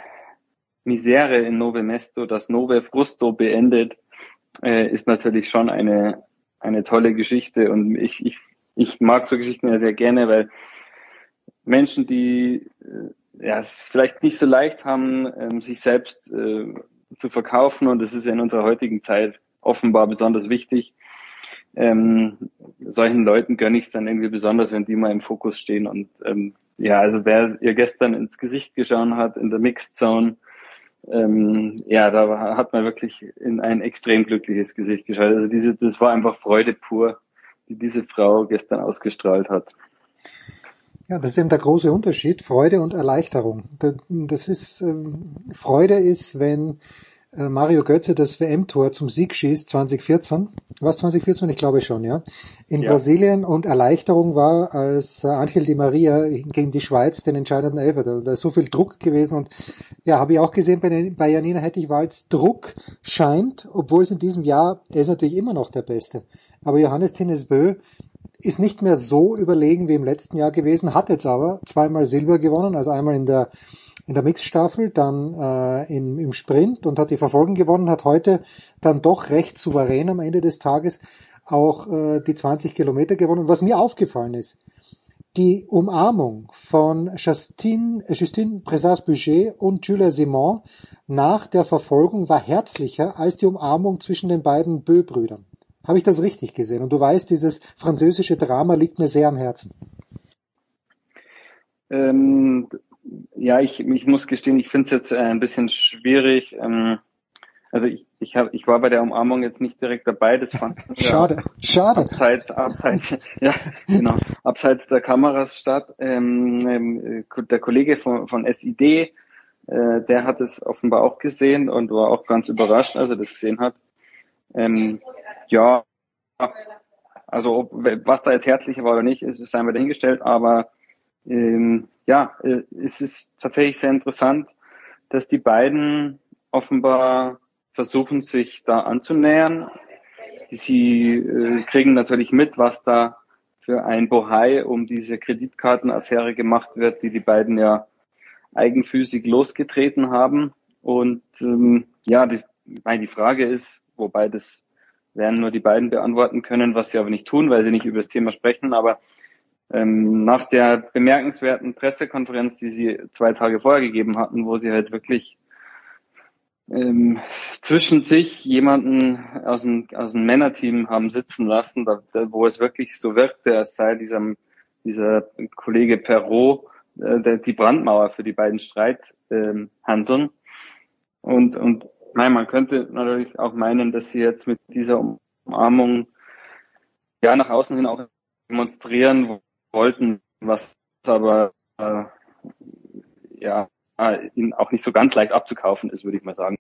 Misere in Nove Mesto, das Nove Frusto beendet, äh, ist natürlich schon eine, eine tolle Geschichte. Und ich, ich, ich mag so Geschichten ja sehr gerne, weil Menschen, die äh, ja, es vielleicht nicht so leicht haben, ähm, sich selbst äh, zu verkaufen. Und das ist in unserer heutigen Zeit offenbar besonders wichtig. Ähm, solchen Leuten gönne ich es dann irgendwie besonders, wenn die mal im Fokus stehen. Und ähm, ja, also wer ihr gestern ins Gesicht geschaut hat in der Mixed Zone, ähm, ja, da hat man wirklich in ein extrem glückliches Gesicht geschaut. Also diese, das war einfach Freude pur, die diese Frau gestern ausgestrahlt hat. Ja, das ist eben der große Unterschied, Freude und Erleichterung. Das ist, ähm, Freude ist, wenn Mario Götze das WM-Tor zum Sieg schießt 2014. Was 2014? Ich glaube schon, ja. In ja. Brasilien und Erleichterung war, als äh, Angel Di Maria gegen die Schweiz den entscheidenden Elfer. Da, da ist so viel Druck gewesen und ja, habe ich auch gesehen bei, bei Janina Hettich-Walz. Druck scheint, obwohl es in diesem Jahr, er ist natürlich immer noch der Beste. Aber Johannes Tinnesbö ist nicht mehr so überlegen wie im letzten Jahr gewesen, hat jetzt aber zweimal Silber gewonnen, also einmal in der in der Mixstaffel, dann äh, im, im Sprint und hat die Verfolgung gewonnen, hat heute dann doch recht souverän am Ende des Tages auch äh, die 20 Kilometer gewonnen. was mir aufgefallen ist, die Umarmung von Justine, Justine Présas-Boucher und Julia Simon nach der Verfolgung war herzlicher als die Umarmung zwischen den beiden Bö-Brüdern. Habe ich das richtig gesehen? Und du weißt, dieses französische Drama liegt mir sehr am Herzen. Ähm, ja, ich, ich muss gestehen, ich finde es jetzt äh, ein bisschen schwierig. Ähm, also ich, ich, hab, ich war bei der Umarmung jetzt nicht direkt dabei. Das fand schade, ja, schade. Abseits, abseits, ja, genau, abseits der Kameras statt. Ähm, ähm, der Kollege von, von SID, äh, der hat es offenbar auch gesehen und war auch ganz überrascht, als er das gesehen hat. Ähm, ja, also ob, was da jetzt herzlicher war oder nicht, ist, ist einmal dahingestellt, aber ähm, ja, äh, es ist tatsächlich sehr interessant, dass die beiden offenbar versuchen, sich da anzunähern. Sie äh, kriegen natürlich mit, was da für ein Bohai um diese Kreditkartenaffäre gemacht wird, die die beiden ja eigenfüßig losgetreten haben. Und ähm, ja, die, meine, die Frage ist, wobei das werden nur die beiden beantworten können, was sie aber nicht tun, weil sie nicht über das Thema sprechen. Aber nach der bemerkenswerten Pressekonferenz, die sie zwei Tage vorher gegeben hatten, wo sie halt wirklich ähm, zwischen sich jemanden aus dem, aus dem Männerteam haben sitzen lassen, da, da, wo es wirklich so wirkte, als sei diesem, dieser Kollege Perrault äh, der, die Brandmauer für die beiden Streithandeln. Ähm, und, und nein, man könnte natürlich auch meinen, dass sie jetzt mit dieser Umarmung ja nach außen hin auch demonstrieren wollten, was aber äh, ja ihnen auch nicht so ganz leicht abzukaufen ist, würde ich mal sagen.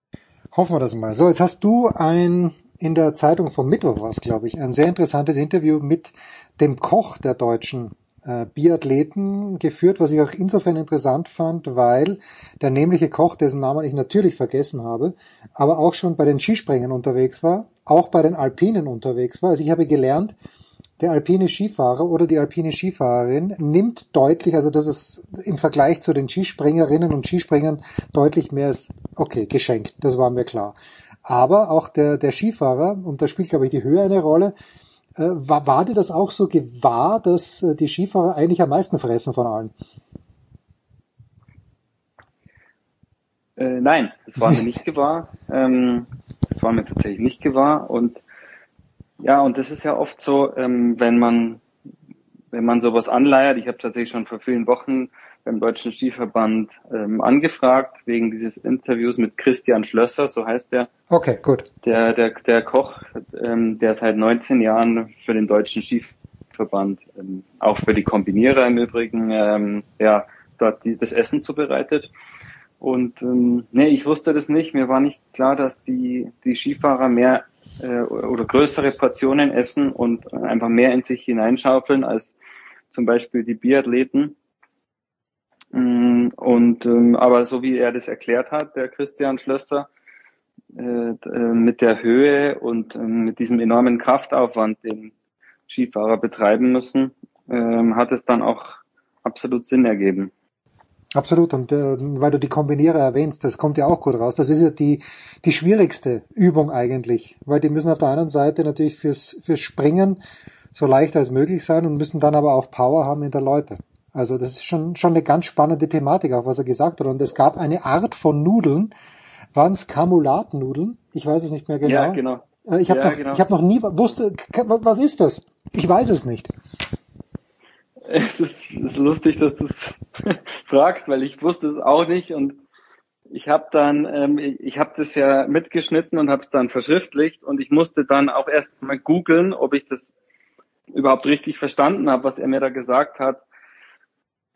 Hoffen wir das mal. So, jetzt hast du ein in der Zeitung vom Mittwoch was, glaube ich, ein sehr interessantes Interview mit dem Koch der deutschen äh, Biathleten geführt, was ich auch insofern interessant fand, weil der nämliche Koch, dessen Namen ich natürlich vergessen habe, aber auch schon bei den Skispringern unterwegs war, auch bei den Alpinen unterwegs war. Also ich habe gelernt, der alpine Skifahrer oder die alpine Skifahrerin nimmt deutlich, also das ist im Vergleich zu den Skispringerinnen und Skispringern deutlich mehr ist, okay, geschenkt, das war mir klar. Aber auch der, der Skifahrer, und da spielt glaube ich die Höhe eine Rolle, äh, war, war dir das auch so gewahr, dass äh, die Skifahrer eigentlich am meisten fressen von allen? Äh, nein, das war mir nicht gewahr. Ähm, das war mir tatsächlich nicht gewahr und ja, und das ist ja oft so, ähm, wenn man wenn man sowas anleiert. Ich habe tatsächlich schon vor vielen Wochen beim Deutschen Skiverband ähm, angefragt wegen dieses Interviews mit Christian Schlösser, so heißt der. Okay, gut. Der der der Koch, ähm, der seit 19 Jahren für den Deutschen Skiverband, ähm, auch für die Kombinierer im Übrigen, ähm, ja dort die, das Essen zubereitet. Und ähm, nee, ich wusste das nicht. Mir war nicht klar, dass die die Skifahrer mehr äh, oder größere Portionen essen und einfach mehr in sich hineinschaufeln als zum Beispiel die Biathleten. Mm, und ähm, aber so wie er das erklärt hat, der Christian Schlösser, äh, äh mit der Höhe und äh, mit diesem enormen Kraftaufwand, den Skifahrer betreiben müssen, äh, hat es dann auch absolut Sinn ergeben. Absolut. Und äh, weil du die Kombinierer erwähnst, das kommt ja auch gut raus. Das ist ja die, die schwierigste Übung eigentlich, weil die müssen auf der anderen Seite natürlich fürs, fürs Springen so leicht als möglich sein und müssen dann aber auch Power haben in der Loipe. Also das ist schon, schon eine ganz spannende Thematik, auch was er gesagt hat. Und es gab eine Art von Nudeln, waren es Kamulatnudeln? Ich weiß es nicht mehr genau. Ja, genau. Äh, ich habe ja, noch, genau. ich hab noch nie wusste, was ist das? Ich weiß es nicht. Es ist, ist lustig, dass du es fragst, weil ich wusste es auch nicht und ich habe dann, ähm, ich habe das ja mitgeschnitten und habe es dann verschriftlicht und ich musste dann auch erst mal googeln, ob ich das überhaupt richtig verstanden habe, was er mir da gesagt hat.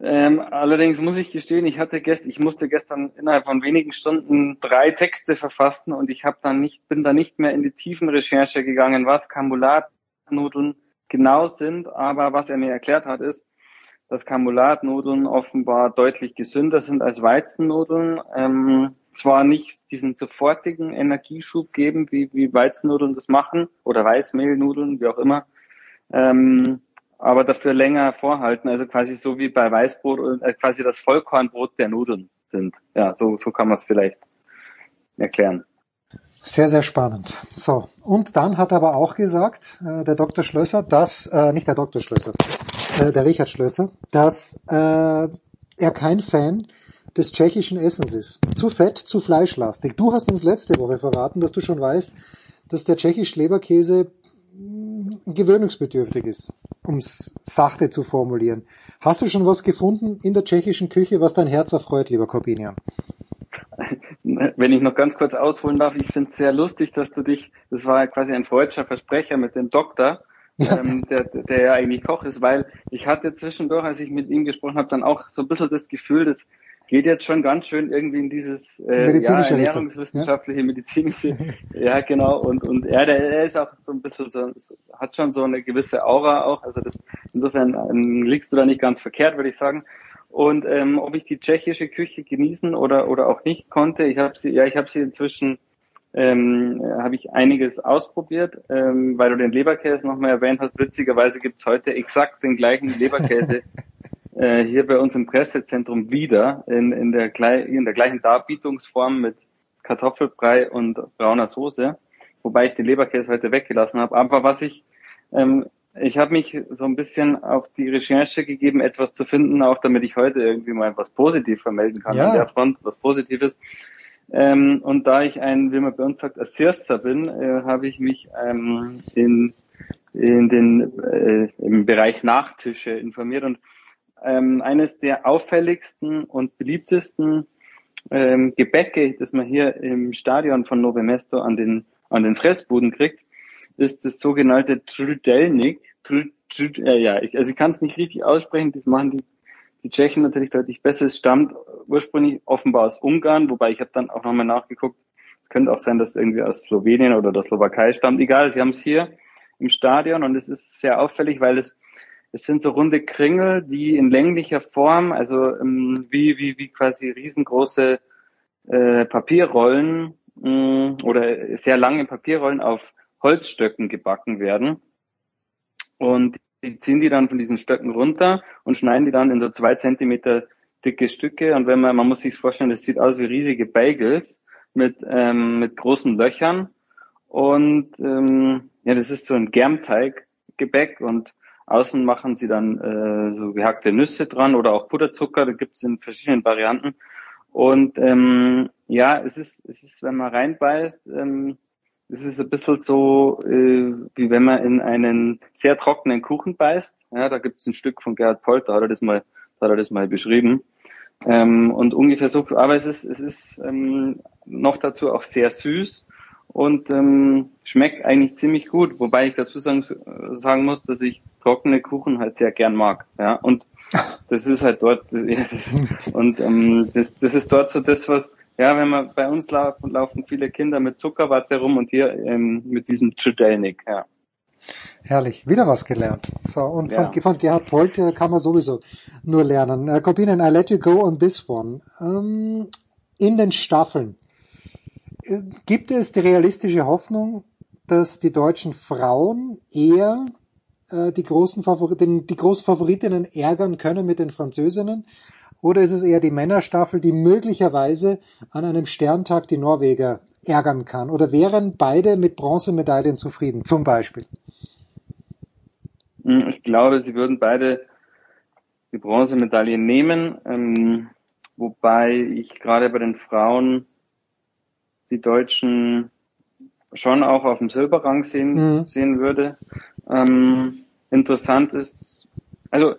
Ähm, allerdings muss ich gestehen, ich hatte gest ich musste gestern innerhalb von wenigen Stunden drei Texte verfassen und ich habe dann nicht, bin da nicht mehr in die tiefen Recherche gegangen, was Kamulatnudeln genau sind. Aber was er mir erklärt hat, ist, dass Kamulatnudeln offenbar deutlich gesünder sind als Weizennudeln. Ähm, zwar nicht diesen sofortigen Energieschub geben, wie, wie Weizennudeln das machen, oder Weißmehlnudeln, wie auch immer, ähm, aber dafür länger vorhalten, also quasi so wie bei Weißbrot, äh, quasi das Vollkornbrot der Nudeln sind. Ja, so, so kann man es vielleicht erklären. Sehr, sehr spannend. So, und dann hat aber auch gesagt, äh, der Dr. Schlösser, dass, äh, nicht der Dr. Schlösser, äh, der Richard Schlösser, dass äh, er kein Fan des tschechischen Essens ist. Zu fett, zu fleischlastig. Du hast uns letzte Woche verraten, dass du schon weißt, dass der tschechische Leberkäse gewöhnungsbedürftig ist, um es sachte zu formulieren. Hast du schon was gefunden in der tschechischen Küche, was dein Herz erfreut, lieber Corbinian? Wenn ich noch ganz kurz ausholen darf, ich finde es sehr lustig, dass du dich, das war quasi ein freudscher Versprecher mit dem Doktor, ja. ähm, der, der ja eigentlich Koch ist, weil ich hatte zwischendurch, als ich mit ihm gesprochen habe, dann auch so ein bisschen das Gefühl, dass geht jetzt schon ganz schön irgendwie in dieses äh, ja, ernährungswissenschaftliche, ja? medizinische, ja genau, und und er, der, er ist auch so ein bisschen so, hat schon so eine gewisse Aura auch, also das insofern ähm, liegst du da nicht ganz verkehrt, würde ich sagen. Und ähm, ob ich die tschechische Küche genießen oder oder auch nicht konnte, ich habe sie, ja, ich habe sie inzwischen ähm, habe ich einiges ausprobiert, ähm, weil du den Leberkäse nochmal erwähnt hast. Witzigerweise gibt's heute exakt den gleichen Leberkäse äh, hier bei uns im Pressezentrum wieder in, in, der, in der gleichen Darbietungsform mit Kartoffelbrei und brauner Soße, wobei ich den Leberkäse heute weggelassen habe. Aber was ich, ähm, ich habe mich so ein bisschen auf die Recherche gegeben, etwas zu finden, auch damit ich heute irgendwie mal was positiv vermelden kann ja. an der Front, was Positives. Ähm, und da ich ein, wie man bei uns sagt, Assirster bin, äh, habe ich mich ähm, in, in den, äh, im Bereich Nachtische informiert und ähm, eines der auffälligsten und beliebtesten ähm, Gebäcke, das man hier im Stadion von Nove Mesto an den, an den Fressbuden kriegt, ist das sogenannte Trudelnik. Äh, ja, ich, also ich kann es nicht richtig aussprechen, das machen die, die Tschechen natürlich deutlich besser. Es stammt ursprünglich offenbar aus Ungarn, wobei ich habe dann auch nochmal nachgeguckt, es könnte auch sein, dass es irgendwie aus Slowenien oder der Slowakei stammt. Egal, sie haben es hier im Stadion und es ist sehr auffällig, weil es es sind so runde Kringel, die in länglicher Form, also ähm, wie, wie, wie quasi riesengroße äh, Papierrollen mh, mm, oder sehr lange Papierrollen auf Holzstöcken gebacken werden. Und die ziehen die dann von diesen Stöcken runter und schneiden die dann in so zwei Zentimeter dicke Stücke. Und wenn man, man muss sich vorstellen, das sieht aus wie riesige Bagels mit, ähm, mit großen Löchern. Und ähm, ja, das ist so ein Germteiggebäck und Außen machen sie dann äh, so gehackte Nüsse dran oder auch Puderzucker, da gibt es in verschiedenen Varianten. Und ähm, ja, es ist, es ist, wenn man reinbeißt, ähm, es ist ein bisschen so, äh, wie wenn man in einen sehr trockenen Kuchen beißt. Ja, da gibt es ein Stück von Gerhard Polter, hat er das mal, hat er das mal beschrieben. Ähm, und ungefähr so, aber es ist, es ist ähm, noch dazu auch sehr süß und ähm, schmeckt eigentlich ziemlich gut, wobei ich dazu sagen, sagen muss, dass ich trockene Kuchen halt sehr gern mag. Ja, und das ist halt dort und ähm, das, das ist dort so das, was ja, wenn man bei uns laufen, laufen viele Kinder mit Zuckerwatte rum und hier ähm, mit diesem Chudelnik, ja. Herrlich, wieder was gelernt. So, und ja. von, von Gerhard Polt kann man sowieso nur lernen. Äh, Corbinian, I let you go on this one. Ähm, in den Staffeln. Äh, gibt es die realistische Hoffnung, dass die deutschen Frauen eher äh, die, großen Favoriten, die großen Favoritinnen ärgern können mit den Französinnen? Oder ist es eher die Männerstaffel, die möglicherweise an einem Sterntag die Norweger ärgern kann? Oder wären beide mit Bronzemedaillen zufrieden, zum Beispiel? Hm, ich glaube, sie würden beide die Bronzemedaille nehmen, ähm, wobei ich gerade bei den Frauen die Deutschen schon auch auf dem Silberrang sehen, mhm. sehen würde. Ähm, interessant ist, also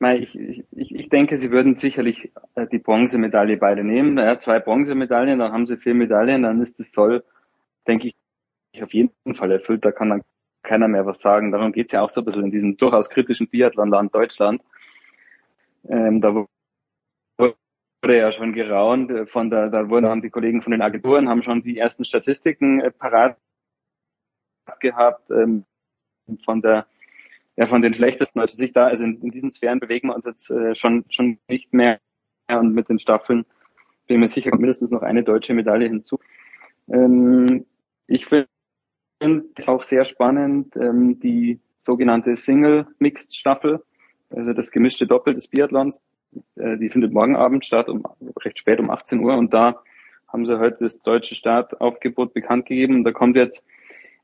ich, ich, ich denke, sie würden sicherlich äh, die Bronzemedaille beide nehmen. Ja, zwei Bronzemedaillen, dann haben sie vier Medaillen, dann ist das Soll, denke ich, auf jeden Fall erfüllt. Da kann dann keiner mehr was sagen. Darum geht's ja auch so ein bisschen in diesem durchaus kritischen Biathlonland Deutschland. Ähm, da wurde ja schon geraunt äh, von der, da wurden haben die Kollegen von den Agenturen haben schon die ersten Statistiken äh, parat gehabt ähm, von der ja von den schlechtesten. Also sich da also in, in diesen Sphären bewegen wir uns jetzt äh, schon schon nicht mehr und mit den Staffeln bin mir sicher mindestens noch eine deutsche Medaille hinzu. Ähm, ich finde es auch sehr spannend ähm, die sogenannte Single Mixed Staffel, also das gemischte Doppel des Biathlons. Äh, die findet morgen Abend statt, um recht spät um 18 Uhr. Und da haben sie heute das deutsche Startaufgebot bekannt gegeben. Und da kommt jetzt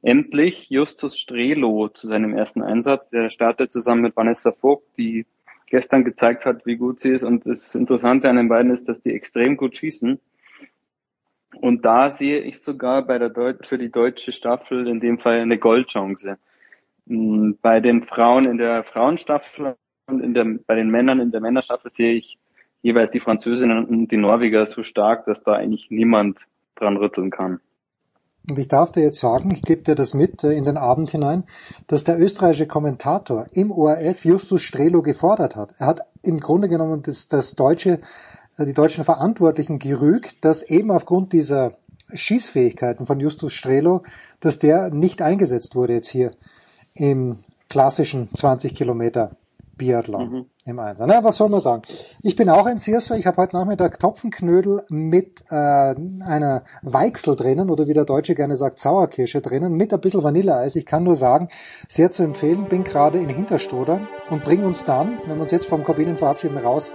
endlich Justus Strelo zu seinem ersten Einsatz. Der startet zusammen mit Vanessa Vogt, die gestern gezeigt hat, wie gut sie ist. Und das Interessante an den beiden ist, dass die extrem gut schießen. Und da sehe ich sogar bei der Deut für die deutsche Staffel in dem Fall eine Goldchance. Hm, bei den Frauen in der Frauenstaffel und in der, bei den Männern in der Männerstaffel sehe ich jeweils die Französinnen und die Norweger so stark, dass da eigentlich niemand dran rütteln kann. Und ich darf dir jetzt sagen, ich gebe dir das mit äh, in den Abend hinein, dass der österreichische Kommentator im ORF Justus Strelo gefordert hat. Er hat im Grunde genommen das, das deutsche, äh, die deutschen Verantwortlichen gerügt, dass eben aufgrund dieser Schießfähigkeiten von Justus Strelo, dass der nicht eingesetzt wurde jetzt hier im klassischen 20 Kilometer Biathlon mhm. im Einsatz. Na, was soll man sagen? Ich bin auch ein Sirser. Ich habe heute Nachmittag Topfenknödel mit äh, einer Weichsel drinnen oder wie der Deutsche gerne sagt, Sauerkirsche drinnen mit ein bisschen Vanilleeis. Ich kann nur sagen, sehr zu empfehlen. Bin gerade in Hinterstoder und bring uns dann, wenn wir uns jetzt vom Corbinian verabschieden, raus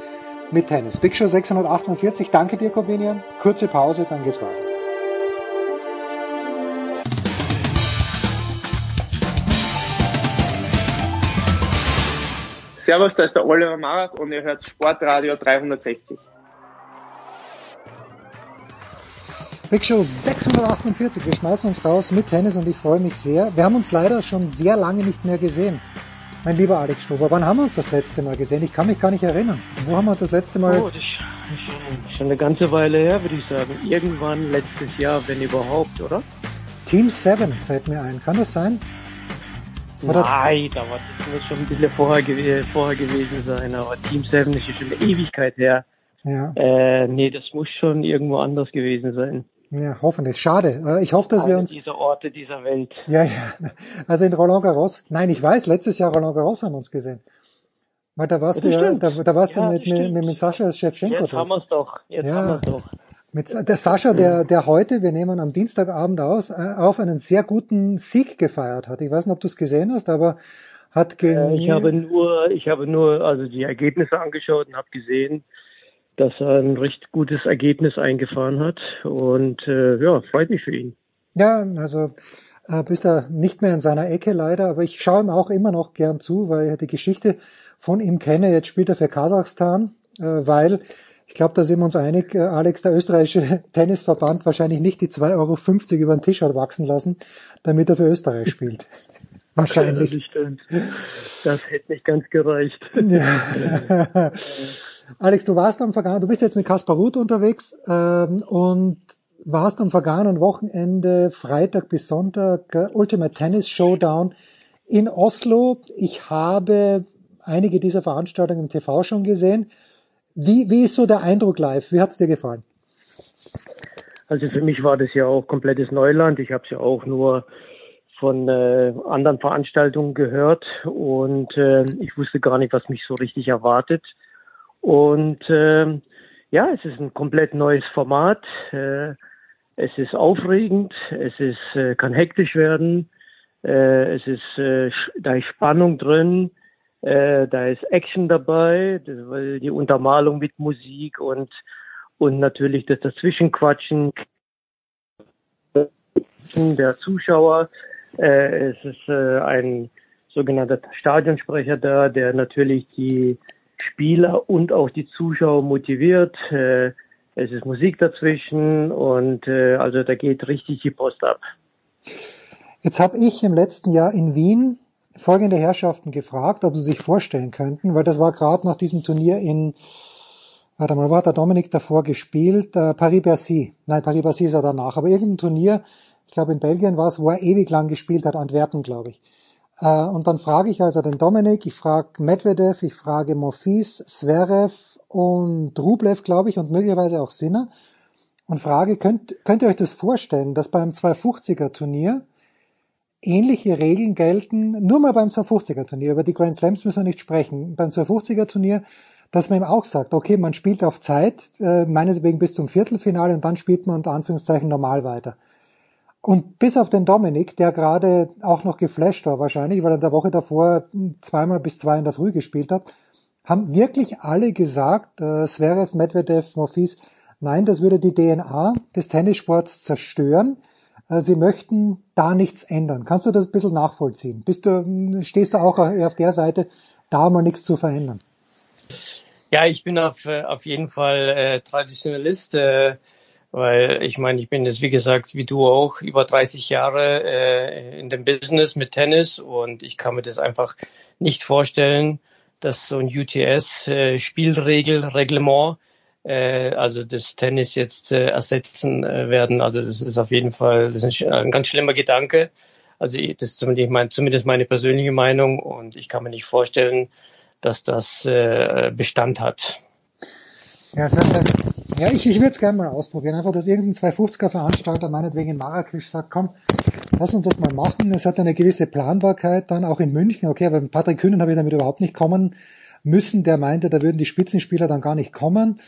mit Tennis. Big Show 648. Danke dir, Corbinian. Kurze Pause, dann geht's weiter. Servus, da ist der Oliver Marak und ihr hört Sportradio 360. Big Show 648. Wir schmeißen uns raus mit Tennis und ich freue mich sehr. Wir haben uns leider schon sehr lange nicht mehr gesehen. Mein lieber Alex Stober, wann haben wir uns das letzte Mal gesehen? Ich kann mich gar nicht erinnern. Wo haben wir uns das letzte Mal? Oh, das ist schon eine ganze Weile her, würde ich sagen. Irgendwann letztes Jahr, wenn überhaupt, oder? Team 7 fällt mir ein. Kann das sein? Oder? Nein, da war das schon ein bisschen vorher, ge vorher gewesen sein, aber Team 7 ist schon eine Ewigkeit her. Ja. Äh, nee, das muss schon irgendwo anders gewesen sein. Ja, hoffentlich. Schade. Äh, ich hoffe, dass Alle wir uns. Diese Orte dieser Welt. Ja, ja. Also in Roland Garros. Nein, ich weiß, letztes Jahr Roland Garros haben wir uns gesehen. Weil da warst ja, du ja, da, da warst ja, du mit, mit, mit, mit Sascha Shevchenko Jetzt haben wir es doch. Jetzt ja. haben wir es doch. Mit der Sascha, der, der heute, wir nehmen am Dienstagabend aus, äh, auf einen sehr guten Sieg gefeiert hat. Ich weiß nicht, ob du es gesehen hast, aber hat gegen. Äh, ich habe nur, ich habe nur also die Ergebnisse angeschaut und habe gesehen, dass er ein recht gutes Ergebnis eingefahren hat und äh, ja, freut mich für ihn. Ja, also äh, bist da nicht mehr in seiner Ecke leider, aber ich schaue ihm auch immer noch gern zu, weil ich die Geschichte von ihm kenne. Jetzt spielt er für Kasachstan, äh, weil ich glaube, da sind wir uns einig, äh, Alex, der österreichische Tennisverband wahrscheinlich nicht die 2,50 Euro über den Tisch hat wachsen lassen, damit er für Österreich spielt. Wahrscheinlich. Das, stimmt. das hätte nicht ganz gereicht. Ja. Alex, du warst am vergangenen, du bist jetzt mit Kaspar Ruth unterwegs ähm, und warst am vergangenen Wochenende, Freitag bis Sonntag, äh, Ultimate Tennis Showdown in Oslo. Ich habe einige dieser Veranstaltungen im TV schon gesehen. Wie, wie ist so der Eindruck live? Wie hat's dir gefallen? Also für mich war das ja auch komplettes Neuland. Ich habe es ja auch nur von äh, anderen Veranstaltungen gehört und äh, ich wusste gar nicht, was mich so richtig erwartet. Und äh, ja, es ist ein komplett neues Format. Äh, es ist aufregend, es ist äh, kann hektisch werden, äh, es ist äh, da ist Spannung drin, äh, da ist Action dabei, weil die Untermalung mit Musik und und natürlich das Dazwischenquatschen der Zuschauer. Äh, es ist äh, ein sogenannter Stadionsprecher da, der natürlich die Spieler und auch die Zuschauer motiviert. Äh, es ist Musik dazwischen und äh, also da geht richtig die Post ab. Jetzt habe ich im letzten Jahr in Wien folgende Herrschaften gefragt, ob sie sich vorstellen könnten, weil das war gerade nach diesem Turnier in, warte mal, wo hat der Dominik davor gespielt? Äh, Paris-Bercy. Nein, Paris-Bercy ist er danach, aber irgendein Turnier, ich glaube in Belgien war es, wo er ewig lang gespielt hat, Antwerpen, glaube ich. Äh, und dann frage ich also den Dominik, ich frage Medvedev, ich frage Mofis, Zverev und Rublev, glaube ich, und möglicherweise auch Sinner. Und frage, könnt, könnt ihr euch das vorstellen, dass beim 250er Turnier ähnliche Regeln gelten, nur mal beim 250er Turnier, über die Grand Slams müssen wir nicht sprechen, beim 250er Turnier, dass man ihm auch sagt, okay, man spielt auf Zeit, äh, meineswegen bis zum Viertelfinale und dann spielt man unter Anführungszeichen normal weiter. Und bis auf den Dominik, der gerade auch noch geflasht war wahrscheinlich, weil er in der Woche davor zweimal bis zwei in der Früh gespielt hat, haben wirklich alle gesagt, äh, Zverev, Medvedev, Morfis, nein, das würde die DNA des Tennissports zerstören. Äh, sie möchten da nichts ändern. Kannst du das ein bisschen nachvollziehen? Bist du, stehst du auch auf der Seite, da mal nichts zu verändern? Ja, ich bin auf, äh, auf jeden Fall äh, Traditionalist. Äh, weil ich meine, ich bin jetzt wie gesagt wie du auch über 30 Jahre äh, in dem Business mit Tennis und ich kann mir das einfach nicht vorstellen, dass so ein UTS äh, Reglement also das Tennis jetzt äh, ersetzen äh, werden. Also das ist auf jeden Fall das ist ein ganz schlimmer Gedanke. Also das ist zumindest, mein, zumindest meine persönliche Meinung und ich kann mir nicht vorstellen, dass das äh, Bestand hat. Ja, ja ich, ich würde es gerne mal ausprobieren. Einfach, dass irgendein 250er Veranstalter meinetwegen in Marrakesch sagt, komm, lass uns das mal machen. Es hat eine gewisse Planbarkeit dann auch in München. Okay, aber Patrick Kühnen habe ich damit überhaupt nicht kommen müssen. Der meinte, da würden die Spitzenspieler dann gar nicht kommen.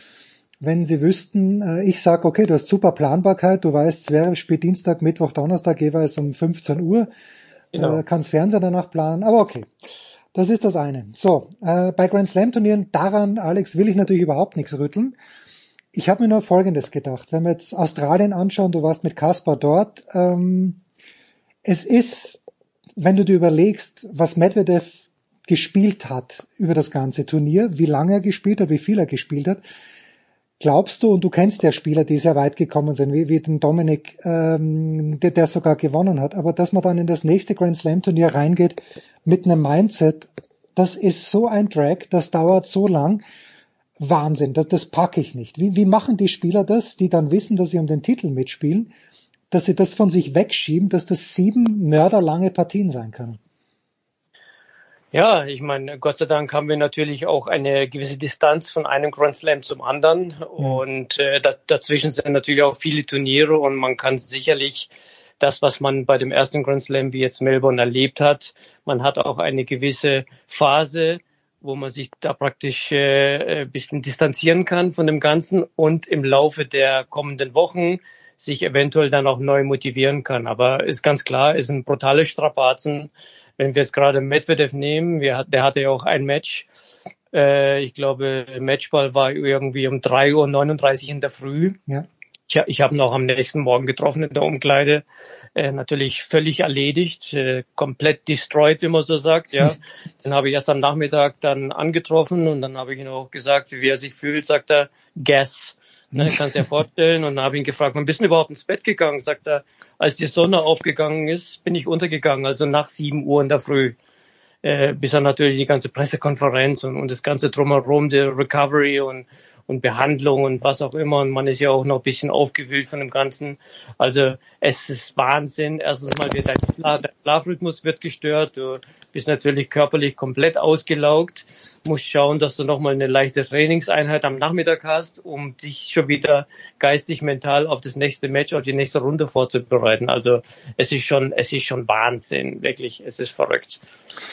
Wenn sie wüssten, äh, ich sag, okay, du hast super Planbarkeit, du weißt, Zverev spielt Dienstag, Mittwoch, Donnerstag jeweils um 15 Uhr, genau. äh, kannst Fernseher danach planen, aber okay. Das ist das eine. So, äh, bei Grand Slam Turnieren, daran, Alex, will ich natürlich überhaupt nichts rütteln. Ich habe mir nur Folgendes gedacht. Wenn wir jetzt Australien anschauen, du warst mit Kaspar dort. Ähm, es ist, wenn du dir überlegst, was Medvedev gespielt hat über das ganze Turnier, wie lange er gespielt hat, wie viel er gespielt hat, glaubst du, und du kennst ja Spieler, die sehr weit gekommen sind, wie, wie den Dominik, ähm, der, der sogar gewonnen hat, aber dass man dann in das nächste Grand Slam Turnier reingeht mit einem Mindset, das ist so ein Drag, das dauert so lang, Wahnsinn, das, das packe ich nicht. Wie, wie machen die Spieler das, die dann wissen, dass sie um den Titel mitspielen, dass sie das von sich wegschieben, dass das sieben mörderlange Partien sein können? Ja, ich meine, Gott sei Dank haben wir natürlich auch eine gewisse Distanz von einem Grand Slam zum anderen mhm. und äh, da, dazwischen sind natürlich auch viele Turniere und man kann sicherlich das, was man bei dem ersten Grand Slam wie jetzt Melbourne erlebt hat, man hat auch eine gewisse Phase, wo man sich da praktisch äh, ein bisschen distanzieren kann von dem Ganzen und im Laufe der kommenden Wochen sich eventuell dann auch neu motivieren kann. Aber ist ganz klar, ist ein brutales Strapazen wenn wir jetzt gerade Medvedev nehmen, wir, der hatte ja auch ein Match. Äh, ich glaube, Matchball war irgendwie um 3.39 Uhr in der Früh. Ja. Ich, ich habe noch am nächsten Morgen getroffen in der Umkleide. Äh, natürlich völlig erledigt, äh, komplett destroyed, wie man so sagt. Ja, dann habe ich erst am Nachmittag dann angetroffen und dann habe ich ihn auch gesagt, wie er sich fühlt. Sagt er, Gas. Ne, kannst dir vorstellen. Und dann habe ich ihn gefragt, wann bist du überhaupt ins Bett gegangen? Sagt er, als die Sonne aufgegangen ist, bin ich untergegangen, also nach sieben Uhr in der Früh. Äh, bis dann natürlich die ganze Pressekonferenz und, und das ganze drumherum, der Recovery und, und Behandlung und was auch immer. Und man ist ja auch noch ein bisschen aufgewühlt von dem Ganzen. Also es ist Wahnsinn. Erstens mal wird dein, Schlafrhythmus wird gestört. Du bist natürlich körperlich komplett ausgelaugt. musst schauen, dass du nochmal eine leichte Trainingseinheit am Nachmittag hast, um dich schon wieder geistig, mental auf das nächste Match, auf die nächste Runde vorzubereiten. Also es ist schon, es ist schon Wahnsinn, wirklich, es ist verrückt.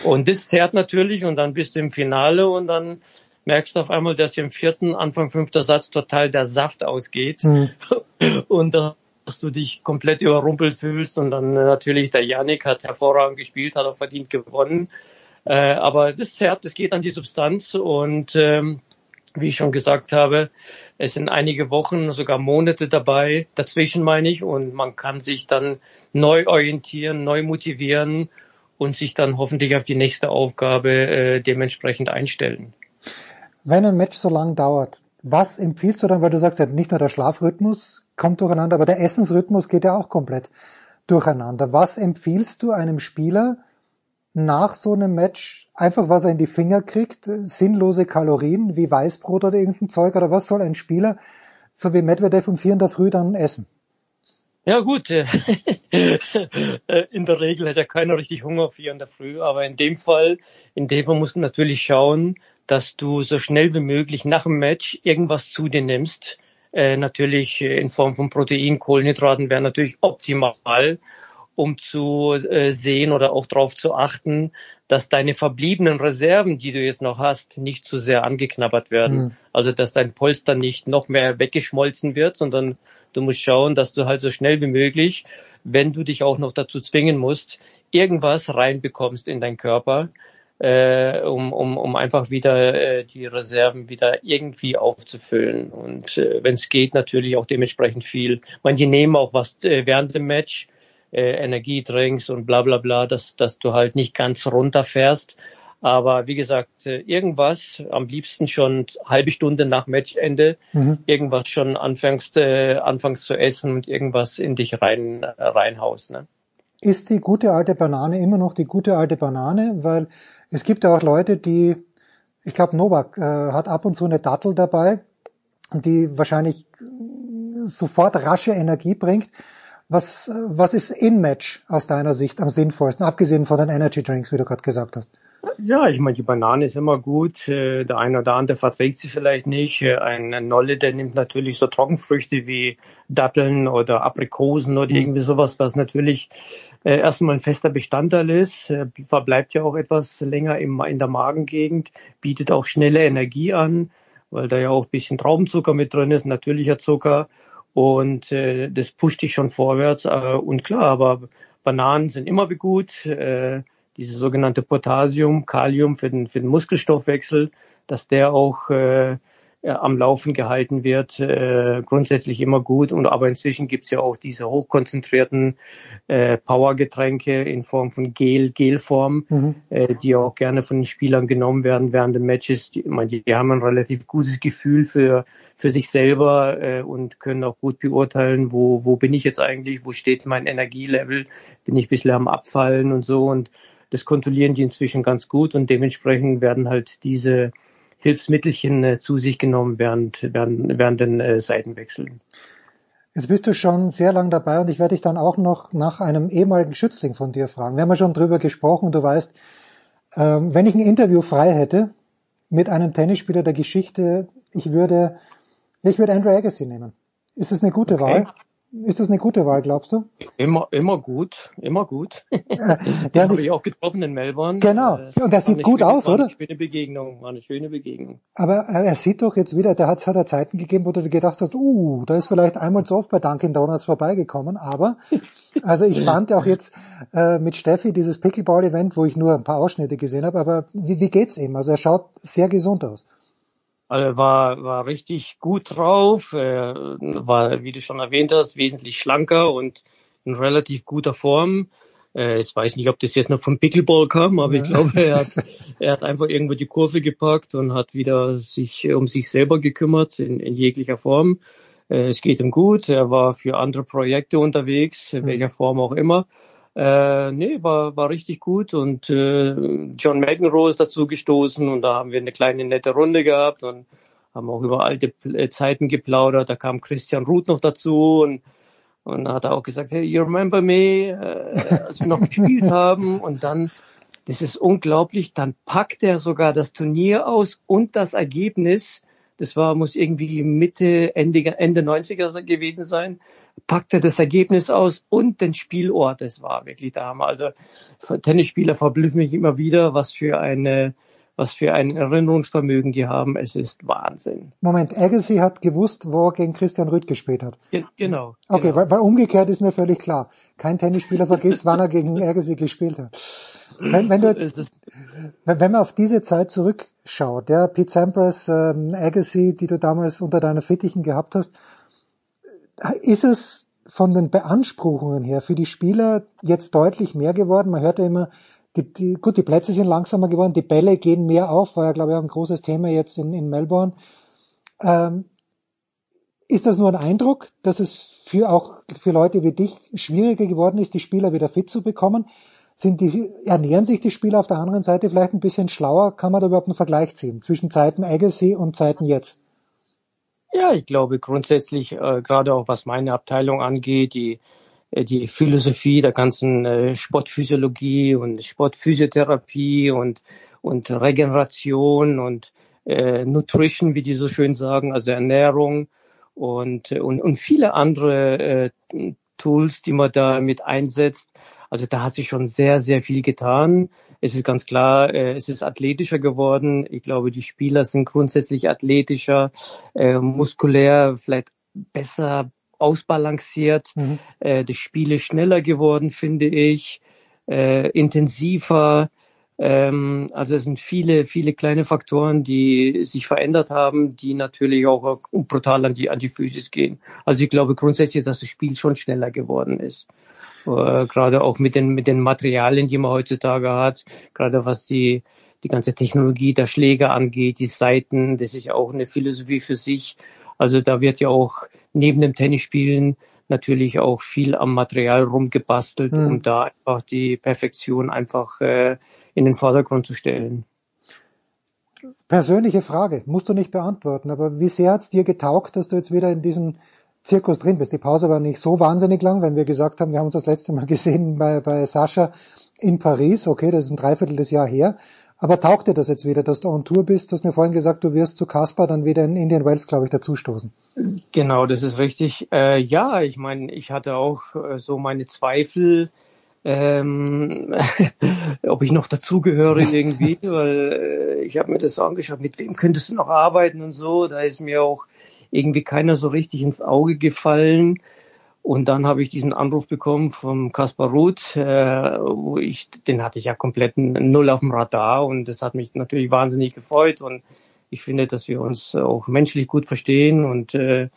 Und das zerrt natürlich und dann bist du im Finale und dann merkst du auf einmal, dass im vierten, Anfang fünfter Satz total der Saft ausgeht mhm. und dass du dich komplett überrumpelt fühlst und dann natürlich der Yannick hat hervorragend gespielt, hat auch verdient gewonnen äh, aber das zerrt, das geht an die Substanz und ähm, wie ich schon gesagt habe, es sind einige Wochen, sogar Monate dabei, dazwischen meine ich, und man kann sich dann neu orientieren, neu motivieren und sich dann hoffentlich auf die nächste Aufgabe äh, dementsprechend einstellen. Wenn ein Match so lang dauert, was empfiehlst du dann, weil du sagst, ja, nicht nur der Schlafrhythmus kommt durcheinander, aber der Essensrhythmus geht ja auch komplett durcheinander. Was empfiehlst du einem Spieler, nach so einem Match? Einfach, was er in die Finger kriegt, sinnlose Kalorien wie Weißbrot oder irgendein Zeug? Oder was soll ein Spieler so wie Medvedev um vier in der Früh dann essen? Ja gut, äh, in der Regel hat ja keiner richtig Hunger vier in der Früh, aber in dem Fall, in dem Fall musst du natürlich schauen, dass du so schnell wie möglich nach dem Match irgendwas zu dir nimmst. Äh, natürlich in Form von Protein, Kohlenhydraten wäre natürlich optimal um zu äh, sehen oder auch darauf zu achten, dass deine verbliebenen Reserven, die du jetzt noch hast, nicht zu sehr angeknabbert werden. Mhm. Also dass dein Polster nicht noch mehr weggeschmolzen wird, sondern du musst schauen, dass du halt so schnell wie möglich, wenn du dich auch noch dazu zwingen musst, irgendwas reinbekommst in deinen Körper, äh, um, um, um einfach wieder äh, die Reserven wieder irgendwie aufzufüllen. Und äh, wenn es geht, natürlich auch dementsprechend viel. Manche nehmen auch was äh, während dem Match, äh, Energiedrinks und bla bla bla, dass, dass du halt nicht ganz runterfährst. Aber wie gesagt, äh, irgendwas, am liebsten schon halbe Stunde nach Matchende, mhm. irgendwas schon anfängst, äh, anfängst zu essen und irgendwas in dich rein, reinhaust. Ne? Ist die gute alte Banane immer noch die gute alte Banane? Weil es gibt ja auch Leute, die, ich glaube Novak äh, hat ab und zu eine Dattel dabei, die wahrscheinlich sofort rasche Energie bringt. Was, was ist In-Match aus deiner Sicht am sinnvollsten, abgesehen von den Energy Drinks, wie du gerade gesagt hast? Ja, ich meine, die Banane ist immer gut. Äh, der eine oder andere verträgt sie vielleicht nicht. Äh, ein Nolle, der nimmt natürlich so Trockenfrüchte wie Datteln oder Aprikosen oder mhm. irgendwie sowas, was natürlich äh, erstmal ein fester Bestandteil ist, verbleibt ja auch etwas länger in der Magengegend, bietet auch schnelle Energie an, weil da ja auch ein bisschen Traubenzucker mit drin ist, natürlicher Zucker und äh, das pusht dich schon vorwärts. Und klar, aber Bananen sind immer wie gut. Äh, diese sogenannte Potassium, Kalium für den, für den Muskelstoffwechsel, dass der auch äh, äh, am Laufen gehalten wird, äh, grundsätzlich immer gut. Und aber inzwischen gibt's ja auch diese hochkonzentrierten äh, Powergetränke in Form von Gel, Gelform, mhm. äh, die auch gerne von den Spielern genommen werden während den Matches. Die, man, die haben ein relativ gutes Gefühl für für sich selber äh, und können auch gut beurteilen, wo wo bin ich jetzt eigentlich, wo steht mein Energielevel, bin ich ein bisschen am Abfallen und so und das kontrollieren die inzwischen ganz gut und dementsprechend werden halt diese Hilfsmittelchen äh, zu sich genommen während, während, während den äh, Seitenwechseln. Jetzt bist du schon sehr lang dabei und ich werde dich dann auch noch nach einem ehemaligen Schützling von dir fragen. Wir haben ja schon drüber gesprochen. Du weißt, ähm, wenn ich ein Interview frei hätte mit einem Tennisspieler der Geschichte, ich würde, ich würde Andrew Agassi nehmen. Ist das eine gute okay. Wahl? Ist das eine gute Wahl, glaubst du? Immer, immer gut, immer gut. Den habe ich auch getroffen in Melbourne. Genau. Äh, und der sieht gut schöne, aus, oder? War eine schöne Begegnung, war eine schöne Begegnung. Aber er sieht doch jetzt wieder, der hat, hat er Zeiten gegeben, wo du gedacht hast, uh, da ist vielleicht einmal zu oft bei Dunkin Donuts vorbeigekommen, aber, also ich fand auch jetzt äh, mit Steffi dieses Pickleball-Event, wo ich nur ein paar Ausschnitte gesehen habe, aber wie, wie geht's ihm? Also er schaut sehr gesund aus. Also war, war richtig gut drauf, äh, war, wie du schon erwähnt hast, wesentlich schlanker und in relativ guter Form. Äh, ich weiß nicht, ob das jetzt noch vom Pickleball kam, aber ja. ich glaube, er hat, er hat einfach irgendwo die Kurve gepackt und hat wieder sich um sich selber gekümmert in, in jeglicher Form. Äh, es geht ihm gut. Er war für andere Projekte unterwegs, in welcher Form auch immer. Äh, nee, war, war richtig gut und äh, John McEnroe ist dazu gestoßen und da haben wir eine kleine nette Runde gehabt und haben auch über alte äh, Zeiten geplaudert. Da kam Christian Ruth noch dazu und und da hat er auch gesagt, hey, you remember me, äh, als wir noch gespielt haben und dann das ist unglaublich. Dann packt er sogar das Turnier aus und das Ergebnis. Das war, muss irgendwie Mitte, Ende, Ende 90er gewesen sein. Packt er das Ergebnis aus und den Spielort. Das war wirklich da. Also Tennisspieler verblüffen mich immer wieder, was für eine, was für ein Erinnerungsvermögen die haben. Es ist Wahnsinn. Moment, Agassi hat gewusst, wo er gegen Christian Rüth gespielt hat. Ge genau. Okay, genau. Weil, weil umgekehrt ist mir völlig klar. Kein Tennisspieler vergisst, wann er gegen Agassi gespielt hat. Wenn, wenn, du jetzt, wenn man auf diese Zeit zurückschaut, der Pete Sampras, ähm, Agassi, die du damals unter deiner Fittichen gehabt hast, ist es von den Beanspruchungen her für die Spieler jetzt deutlich mehr geworden? Man hört ja immer, die, die, gut, die Plätze sind langsamer geworden, die Bälle gehen mehr auf, war ja, glaube ich, auch ein großes Thema jetzt in, in Melbourne. Ähm, ist das nur ein Eindruck, dass es für auch für Leute wie dich schwieriger geworden ist, die Spieler wieder fit zu bekommen? Sind die, ernähren sich die Spieler auf der anderen Seite vielleicht ein bisschen schlauer? Kann man da überhaupt einen Vergleich ziehen zwischen Zeiten Agassi und Zeiten jetzt? Ja, ich glaube grundsätzlich, äh, gerade auch was meine Abteilung angeht, die, äh, die Philosophie der ganzen äh, Sportphysiologie und Sportphysiotherapie und, und Regeneration und äh, Nutrition, wie die so schön sagen, also Ernährung und, und, und viele andere äh, Tools, die man da mit einsetzt, also da hat sich schon sehr, sehr viel getan. Es ist ganz klar, äh, es ist athletischer geworden. Ich glaube, die Spieler sind grundsätzlich athletischer, äh, muskulär, vielleicht besser ausbalanciert. Mhm. Äh, die Spiele schneller geworden, finde ich, äh, intensiver. Ähm, also es sind viele, viele kleine Faktoren, die sich verändert haben, die natürlich auch brutal an die, an die Physis gehen. Also ich glaube grundsätzlich, dass das Spiel schon schneller geworden ist äh, gerade auch mit den, mit den Materialien, die man heutzutage hat, gerade was die, die ganze Technologie der Schläger angeht, die Seiten, das ist ja auch eine Philosophie für sich. Also da wird ja auch neben dem Tennisspielen natürlich auch viel am Material rumgebastelt, mhm. um da einfach die Perfektion einfach äh, in den Vordergrund zu stellen. Persönliche Frage, musst du nicht beantworten, aber wie sehr hat's dir getaugt, dass du jetzt wieder in diesen Zirkus drin bist. Die Pause war nicht so wahnsinnig lang, wenn wir gesagt haben, wir haben uns das letzte Mal gesehen bei, bei Sascha in Paris. Okay, das ist ein Dreiviertel des Jahr her. Aber taugt dir das jetzt wieder, dass du on Tour bist? Du hast mir vorhin gesagt, du wirst zu Kaspar dann wieder in Indian Wells, glaube ich, dazustoßen. Genau, das ist richtig. Äh, ja, ich meine, ich hatte auch äh, so meine Zweifel, ähm, ob ich noch dazugehöre irgendwie, weil äh, ich habe mir das angeschaut, mit wem könntest du noch arbeiten und so. Da ist mir auch irgendwie keiner so richtig ins Auge gefallen. Und dann habe ich diesen Anruf bekommen vom Kaspar Ruth, äh, wo ich, den hatte ich ja komplett null auf dem Radar und das hat mich natürlich wahnsinnig gefreut und ich finde, dass wir uns auch menschlich gut verstehen und äh,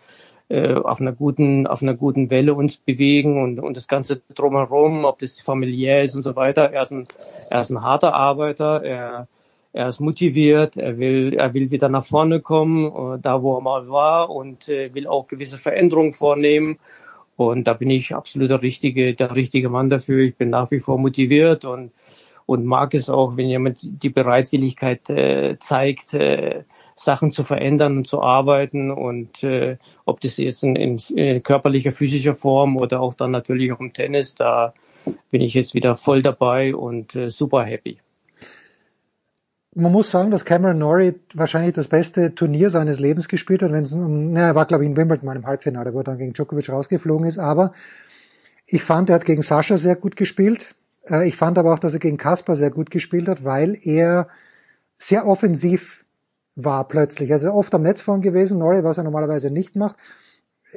äh, auf einer guten, auf einer guten Welle uns bewegen und, und das Ganze drumherum, ob das familiär ist und so weiter. Er ist ein, er ist ein harter Arbeiter, er er ist motiviert, er will, er will wieder nach vorne kommen, äh, da wo er mal war und äh, will auch gewisse Veränderungen vornehmen. Und da bin ich absolut der richtige, der richtige Mann dafür. Ich bin nach wie vor motiviert und, und mag es auch, wenn jemand die Bereitwilligkeit äh, zeigt, äh, Sachen zu verändern und zu arbeiten und äh, ob das jetzt in, in, in körperlicher, physischer Form oder auch dann natürlich auch im Tennis, da bin ich jetzt wieder voll dabei und äh, super happy man muss sagen, dass Cameron Norrie wahrscheinlich das beste Turnier seines Lebens gespielt hat, wenn es, naja, er war glaube ich in Wimbledon mal im Halbfinale, wo er dann gegen Djokovic rausgeflogen ist, aber ich fand, er hat gegen Sascha sehr gut gespielt. Äh, ich fand aber auch, dass er gegen Kasper sehr gut gespielt hat, weil er sehr offensiv war plötzlich. Also oft am Netz vorn gewesen, Norrie, was er normalerweise nicht macht.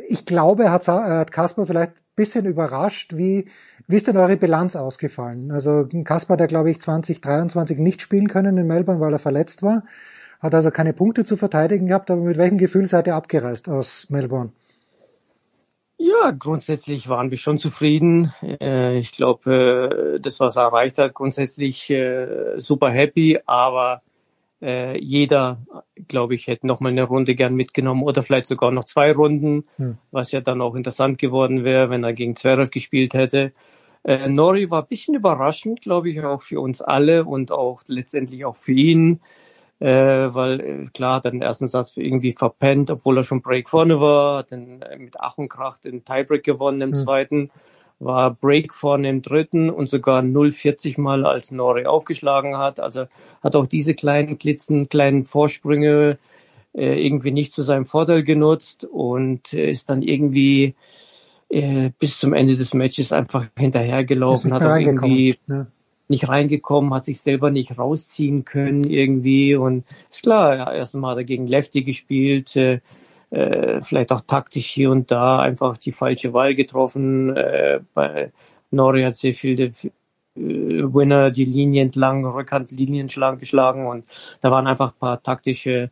Ich glaube, er hat, er Kasper vielleicht bisschen überrascht, wie, wie ist denn eure Bilanz ausgefallen? Also Kaspar, der glaube ich 2023 nicht spielen können in Melbourne, weil er verletzt war, hat also keine Punkte zu verteidigen gehabt, aber mit welchem Gefühl seid ihr abgereist aus Melbourne? Ja, grundsätzlich waren wir schon zufrieden. Äh, ich glaube, äh, das, was er erreicht hat, grundsätzlich äh, super happy, aber äh, jeder, glaube ich, hätte noch mal eine Runde gern mitgenommen oder vielleicht sogar noch zwei Runden, hm. was ja dann auch interessant geworden wäre, wenn er gegen Zverev gespielt hätte. Äh, Nori war ein bisschen überraschend, glaube ich, auch für uns alle und auch letztendlich auch für ihn, äh, weil äh, klar hat er den ersten Satz irgendwie verpennt, obwohl er schon Break vorne war, hat dann mit Ach und Krach den Tiebreak gewonnen im hm. zweiten war Break vorne im dritten und sogar 0,40 Mal als Nori aufgeschlagen hat. Also hat auch diese kleinen Klitzen, kleinen Vorsprünge äh, irgendwie nicht zu seinem Vorteil genutzt und äh, ist dann irgendwie äh, bis zum Ende des Matches einfach hinterhergelaufen, hat auch irgendwie ja. nicht reingekommen, hat sich selber nicht rausziehen können irgendwie und ist klar, ja, erst einmal hat er gegen Lefty gespielt, äh, äh, vielleicht auch taktisch hier und da einfach die falsche Wahl getroffen. Äh, bei Nori hat sehr viele äh, Winner die Linie entlang, Rückhandlinien geschlagen und da waren einfach ein paar taktische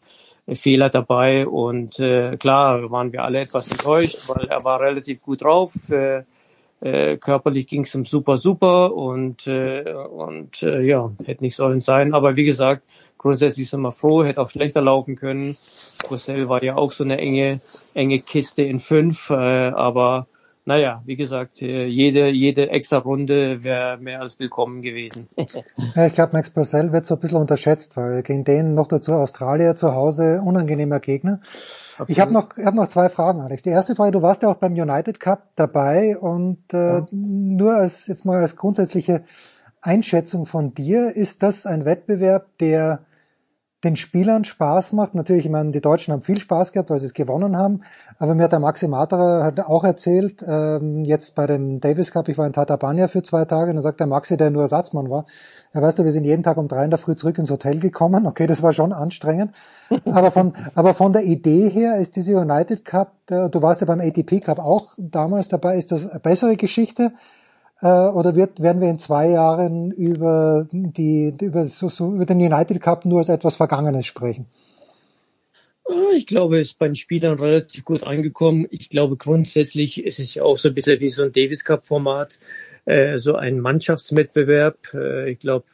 Fehler dabei und äh, klar waren wir alle etwas enttäuscht, weil er war relativ gut drauf. Äh, äh, körperlich ging es ihm super, super und, äh, und äh, ja, hätte nicht sollen sein. Aber wie gesagt, grundsätzlich sind wir froh, hätte auch schlechter laufen können. Brüssel war ja auch so eine enge, enge Kiste in fünf, äh, aber naja, wie gesagt, äh, jede, jede extra Runde wäre mehr als willkommen gewesen. ja, ich glaube, Max Purcell wird so ein bisschen unterschätzt, weil gegen den noch dazu Australier zu Hause unangenehmer Gegner. Absolut. Ich habe noch, ich hab noch zwei Fragen, Alex. Die erste Frage, du warst ja auch beim United Cup dabei und äh, ja. nur als jetzt mal als grundsätzliche Einschätzung von dir, ist das ein Wettbewerb, der den Spielern Spaß macht. Natürlich, ich meine, die Deutschen haben viel Spaß gehabt, weil sie es gewonnen haben. Aber mir hat der Maxi Materer hat auch erzählt, ähm, jetzt bei dem Davis Cup, ich war in Tatabania für zwei Tage, und dann sagt der Maxi, der nur Ersatzmann war, ja weißt du, wir sind jeden Tag um drei in der Früh zurück ins Hotel gekommen. Okay, das war schon anstrengend. aber von, aber von der Idee her ist diese United Cup, äh, du warst ja beim ATP Cup auch damals dabei, ist das eine bessere Geschichte? Äh, oder wird, werden wir in zwei Jahren über, die, über, so, so, über den United Cup nur als etwas Vergangenes sprechen? Ah, ich glaube, es ist bei den Spielern relativ gut angekommen. Ich glaube, grundsätzlich ist es ja auch so ein bisschen wie so ein Davis Cup Format, äh, so ein Mannschaftswettbewerb. Äh, ich glaube,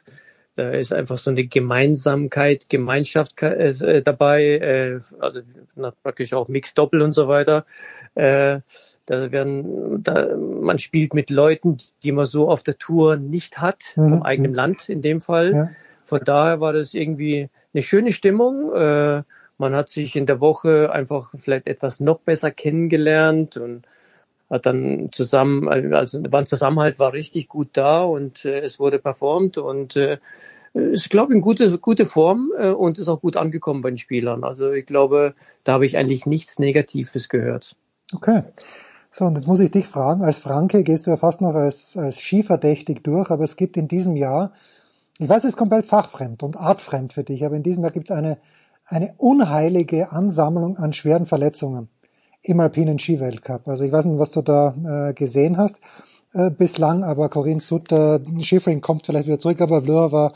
da ist einfach so eine Gemeinsamkeit, Gemeinschaft äh, dabei, äh, also praktisch auch Mixed Doppel und so weiter. Da werden, da, man spielt mit Leuten, die man so auf der Tour nicht hat, mhm. vom eigenen Land in dem Fall. Ja. Von daher war das irgendwie eine schöne Stimmung. Äh, man hat sich in der Woche einfach vielleicht etwas noch besser kennengelernt und hat dann zusammen, also war ein Zusammenhalt war richtig gut da und äh, es wurde performt und äh, ist, glaube ich, eine gute, gute Form äh, und ist auch gut angekommen bei den Spielern. Also ich glaube, da habe ich eigentlich nichts Negatives gehört. Okay. So, und jetzt muss ich dich fragen, als Franke gehst du ja fast noch als, als skiverdächtig durch, aber es gibt in diesem Jahr, ich weiß, es ist komplett fachfremd und artfremd für dich, aber in diesem Jahr gibt es eine, eine unheilige Ansammlung an schweren Verletzungen im alpinen Skiweltcup. Also ich weiß nicht, was du da äh, gesehen hast äh, bislang, aber Corinne Sutter, Schifrin kommt vielleicht wieder zurück, aber Vlhova,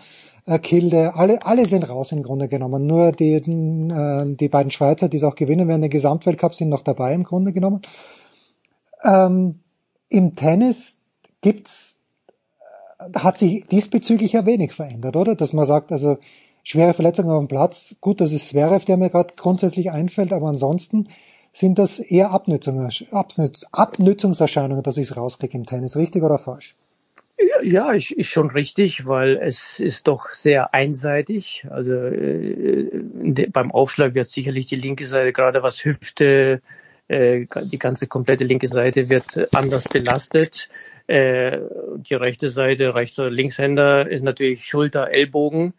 äh, Kilde, alle, alle sind raus im Grunde genommen. Nur die, äh, die beiden Schweizer, die es auch gewinnen werden, den Gesamtweltcup sind noch dabei im Grunde genommen. Ähm, Im Tennis gibt's, äh, hat sich diesbezüglich ja wenig verändert, oder? Dass man sagt, also schwere Verletzungen auf dem Platz, gut, das ist Zverev, der mir gerade grundsätzlich einfällt, aber ansonsten sind das eher Abnützungserscheinungen, dass ich es rauskriege im Tennis, richtig oder falsch? Ja, ist, ist schon richtig, weil es ist doch sehr einseitig. Also äh, beim Aufschlag wird sicherlich die linke Seite, gerade was Hüfte, äh, die ganze komplette linke Seite wird anders belastet. Äh, die rechte Seite, rechter Linkshänder ist natürlich Schulter, Ellbogen.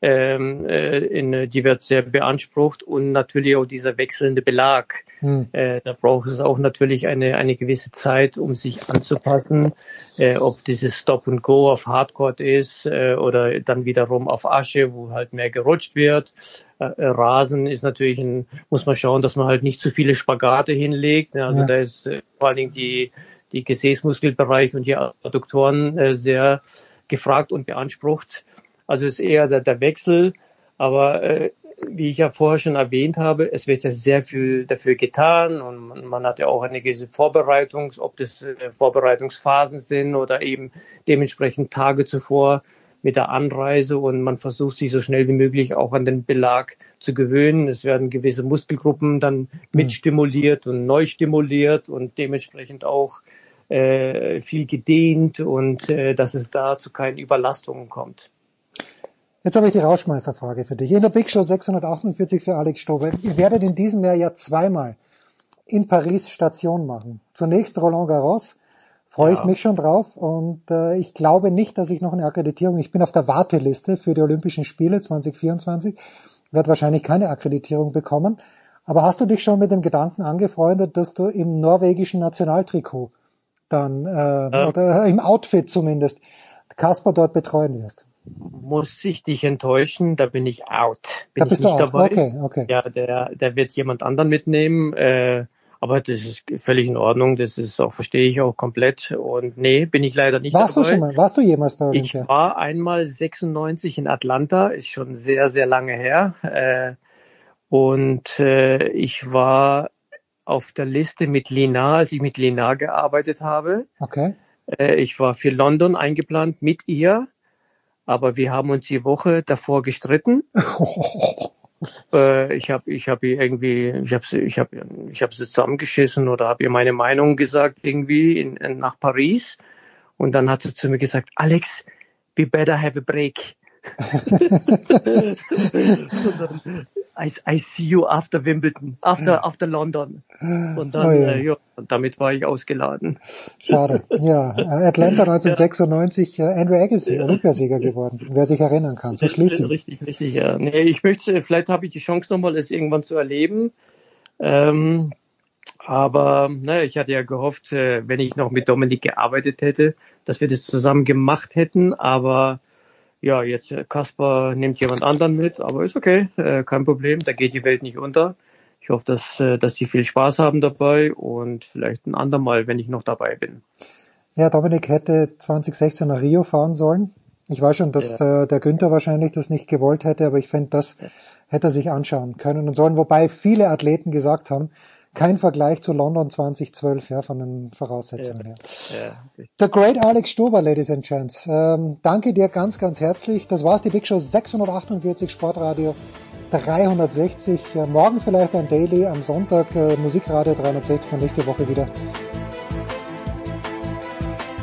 Ähm, äh, in, die wird sehr beansprucht und natürlich auch dieser wechselnde Belag. Hm. Äh, da braucht es auch natürlich eine, eine gewisse Zeit, um sich anzupassen, äh, ob dieses Stop and Go auf Hardcore ist äh, oder dann wiederum auf Asche, wo halt mehr gerutscht wird. Äh, Rasen ist natürlich ein, muss man schauen, dass man halt nicht zu viele Spagate hinlegt. Also ja. da ist äh, vor allen Dingen die, die Gesäßmuskelbereich und die Adduktoren äh, sehr gefragt und beansprucht. Also ist eher der, der Wechsel. Aber äh, wie ich ja vorher schon erwähnt habe, es wird ja sehr viel dafür getan und man, hat ja auch eine gewisse Vorbereitung, ob das äh, Vorbereitungsphasen sind oder eben dementsprechend Tage zuvor mit der Anreise und man versucht sich so schnell wie möglich auch an den Belag zu gewöhnen. Es werden gewisse Muskelgruppen dann hm. mitstimuliert und neu stimuliert und dementsprechend auch äh, viel gedehnt und äh, dass es da zu keinen Überlastungen kommt. Jetzt habe ich die Rauschmeisterfrage für dich. In der Big Show 648 für Alex Stobe. Ihr werdet in diesem Jahr ja zweimal in Paris Station machen. Zunächst Roland Garros freue ja. ich mich schon drauf und äh, ich glaube nicht, dass ich noch eine Akkreditierung, ich bin auf der Warteliste für die Olympischen Spiele 2024, werde wahrscheinlich keine Akkreditierung bekommen. Aber hast du dich schon mit dem Gedanken angefreundet, dass du im norwegischen Nationaltrikot dann, äh, ja. oder im Outfit zumindest, Kasper dort betreuen wirst? Muss ich dich enttäuschen, da bin ich out. Bin da bist ich nicht du dabei. Okay, okay. Ja, der, der wird jemand anderen mitnehmen. Äh, aber das ist völlig in Ordnung, das ist auch, verstehe ich auch komplett. Und nee, bin ich leider nicht Warst dabei. du schon mal, warst du jemals bei Olympia? Ich war einmal 96 in Atlanta, ist schon sehr, sehr lange her. Äh, und äh, ich war auf der Liste mit Lina, als ich mit Lina gearbeitet habe. Okay. Äh, ich war für London eingeplant mit ihr, aber wir haben uns die Woche davor gestritten. äh, ich habe ich hab ihr irgendwie, ich habe sie, ich habe ich habe sie zusammengeschissen oder habe ihr meine Meinung gesagt irgendwie in, in, nach Paris. Und dann hat sie zu mir gesagt, Alex, we better have a break. I, I see you after Wimbledon, after, after London. Und dann, oh ja. Äh, ja, und damit war ich ausgeladen. Schade. Ja, Atlanta 1996, ja. Andrew Agassi, ja. Olympiasieger geworden, wer sich erinnern kann. So schließlich. Richtig, richtig, ja. Nee, ich möchte, vielleicht habe ich die Chance nochmal, es irgendwann zu erleben. Ähm, aber ne, ich hatte ja gehofft, äh, wenn ich noch mit Dominik gearbeitet hätte, dass wir das zusammen gemacht hätten. Aber ja, jetzt äh, Kasper nimmt jemand anderen mit, aber ist okay, äh, kein Problem, da geht die Welt nicht unter. Ich hoffe, dass, äh, dass die viel Spaß haben dabei und vielleicht ein andermal, wenn ich noch dabei bin. Ja, Dominik hätte 2016 nach Rio fahren sollen. Ich weiß schon, dass ja. der, der Günther wahrscheinlich das nicht gewollt hätte, aber ich finde, das hätte er sich anschauen können und sollen, wobei viele Athleten gesagt haben, kein Vergleich zu London 2012, ja, von den Voraussetzungen her. Ja. The Great Alex Stober, Ladies and Gents. Ähm, danke dir ganz, ganz herzlich. Das war's, die Big Show 648 Sportradio 360. Ja, morgen vielleicht ein Daily, am Sonntag äh, Musikradio 360 und nächste Woche wieder.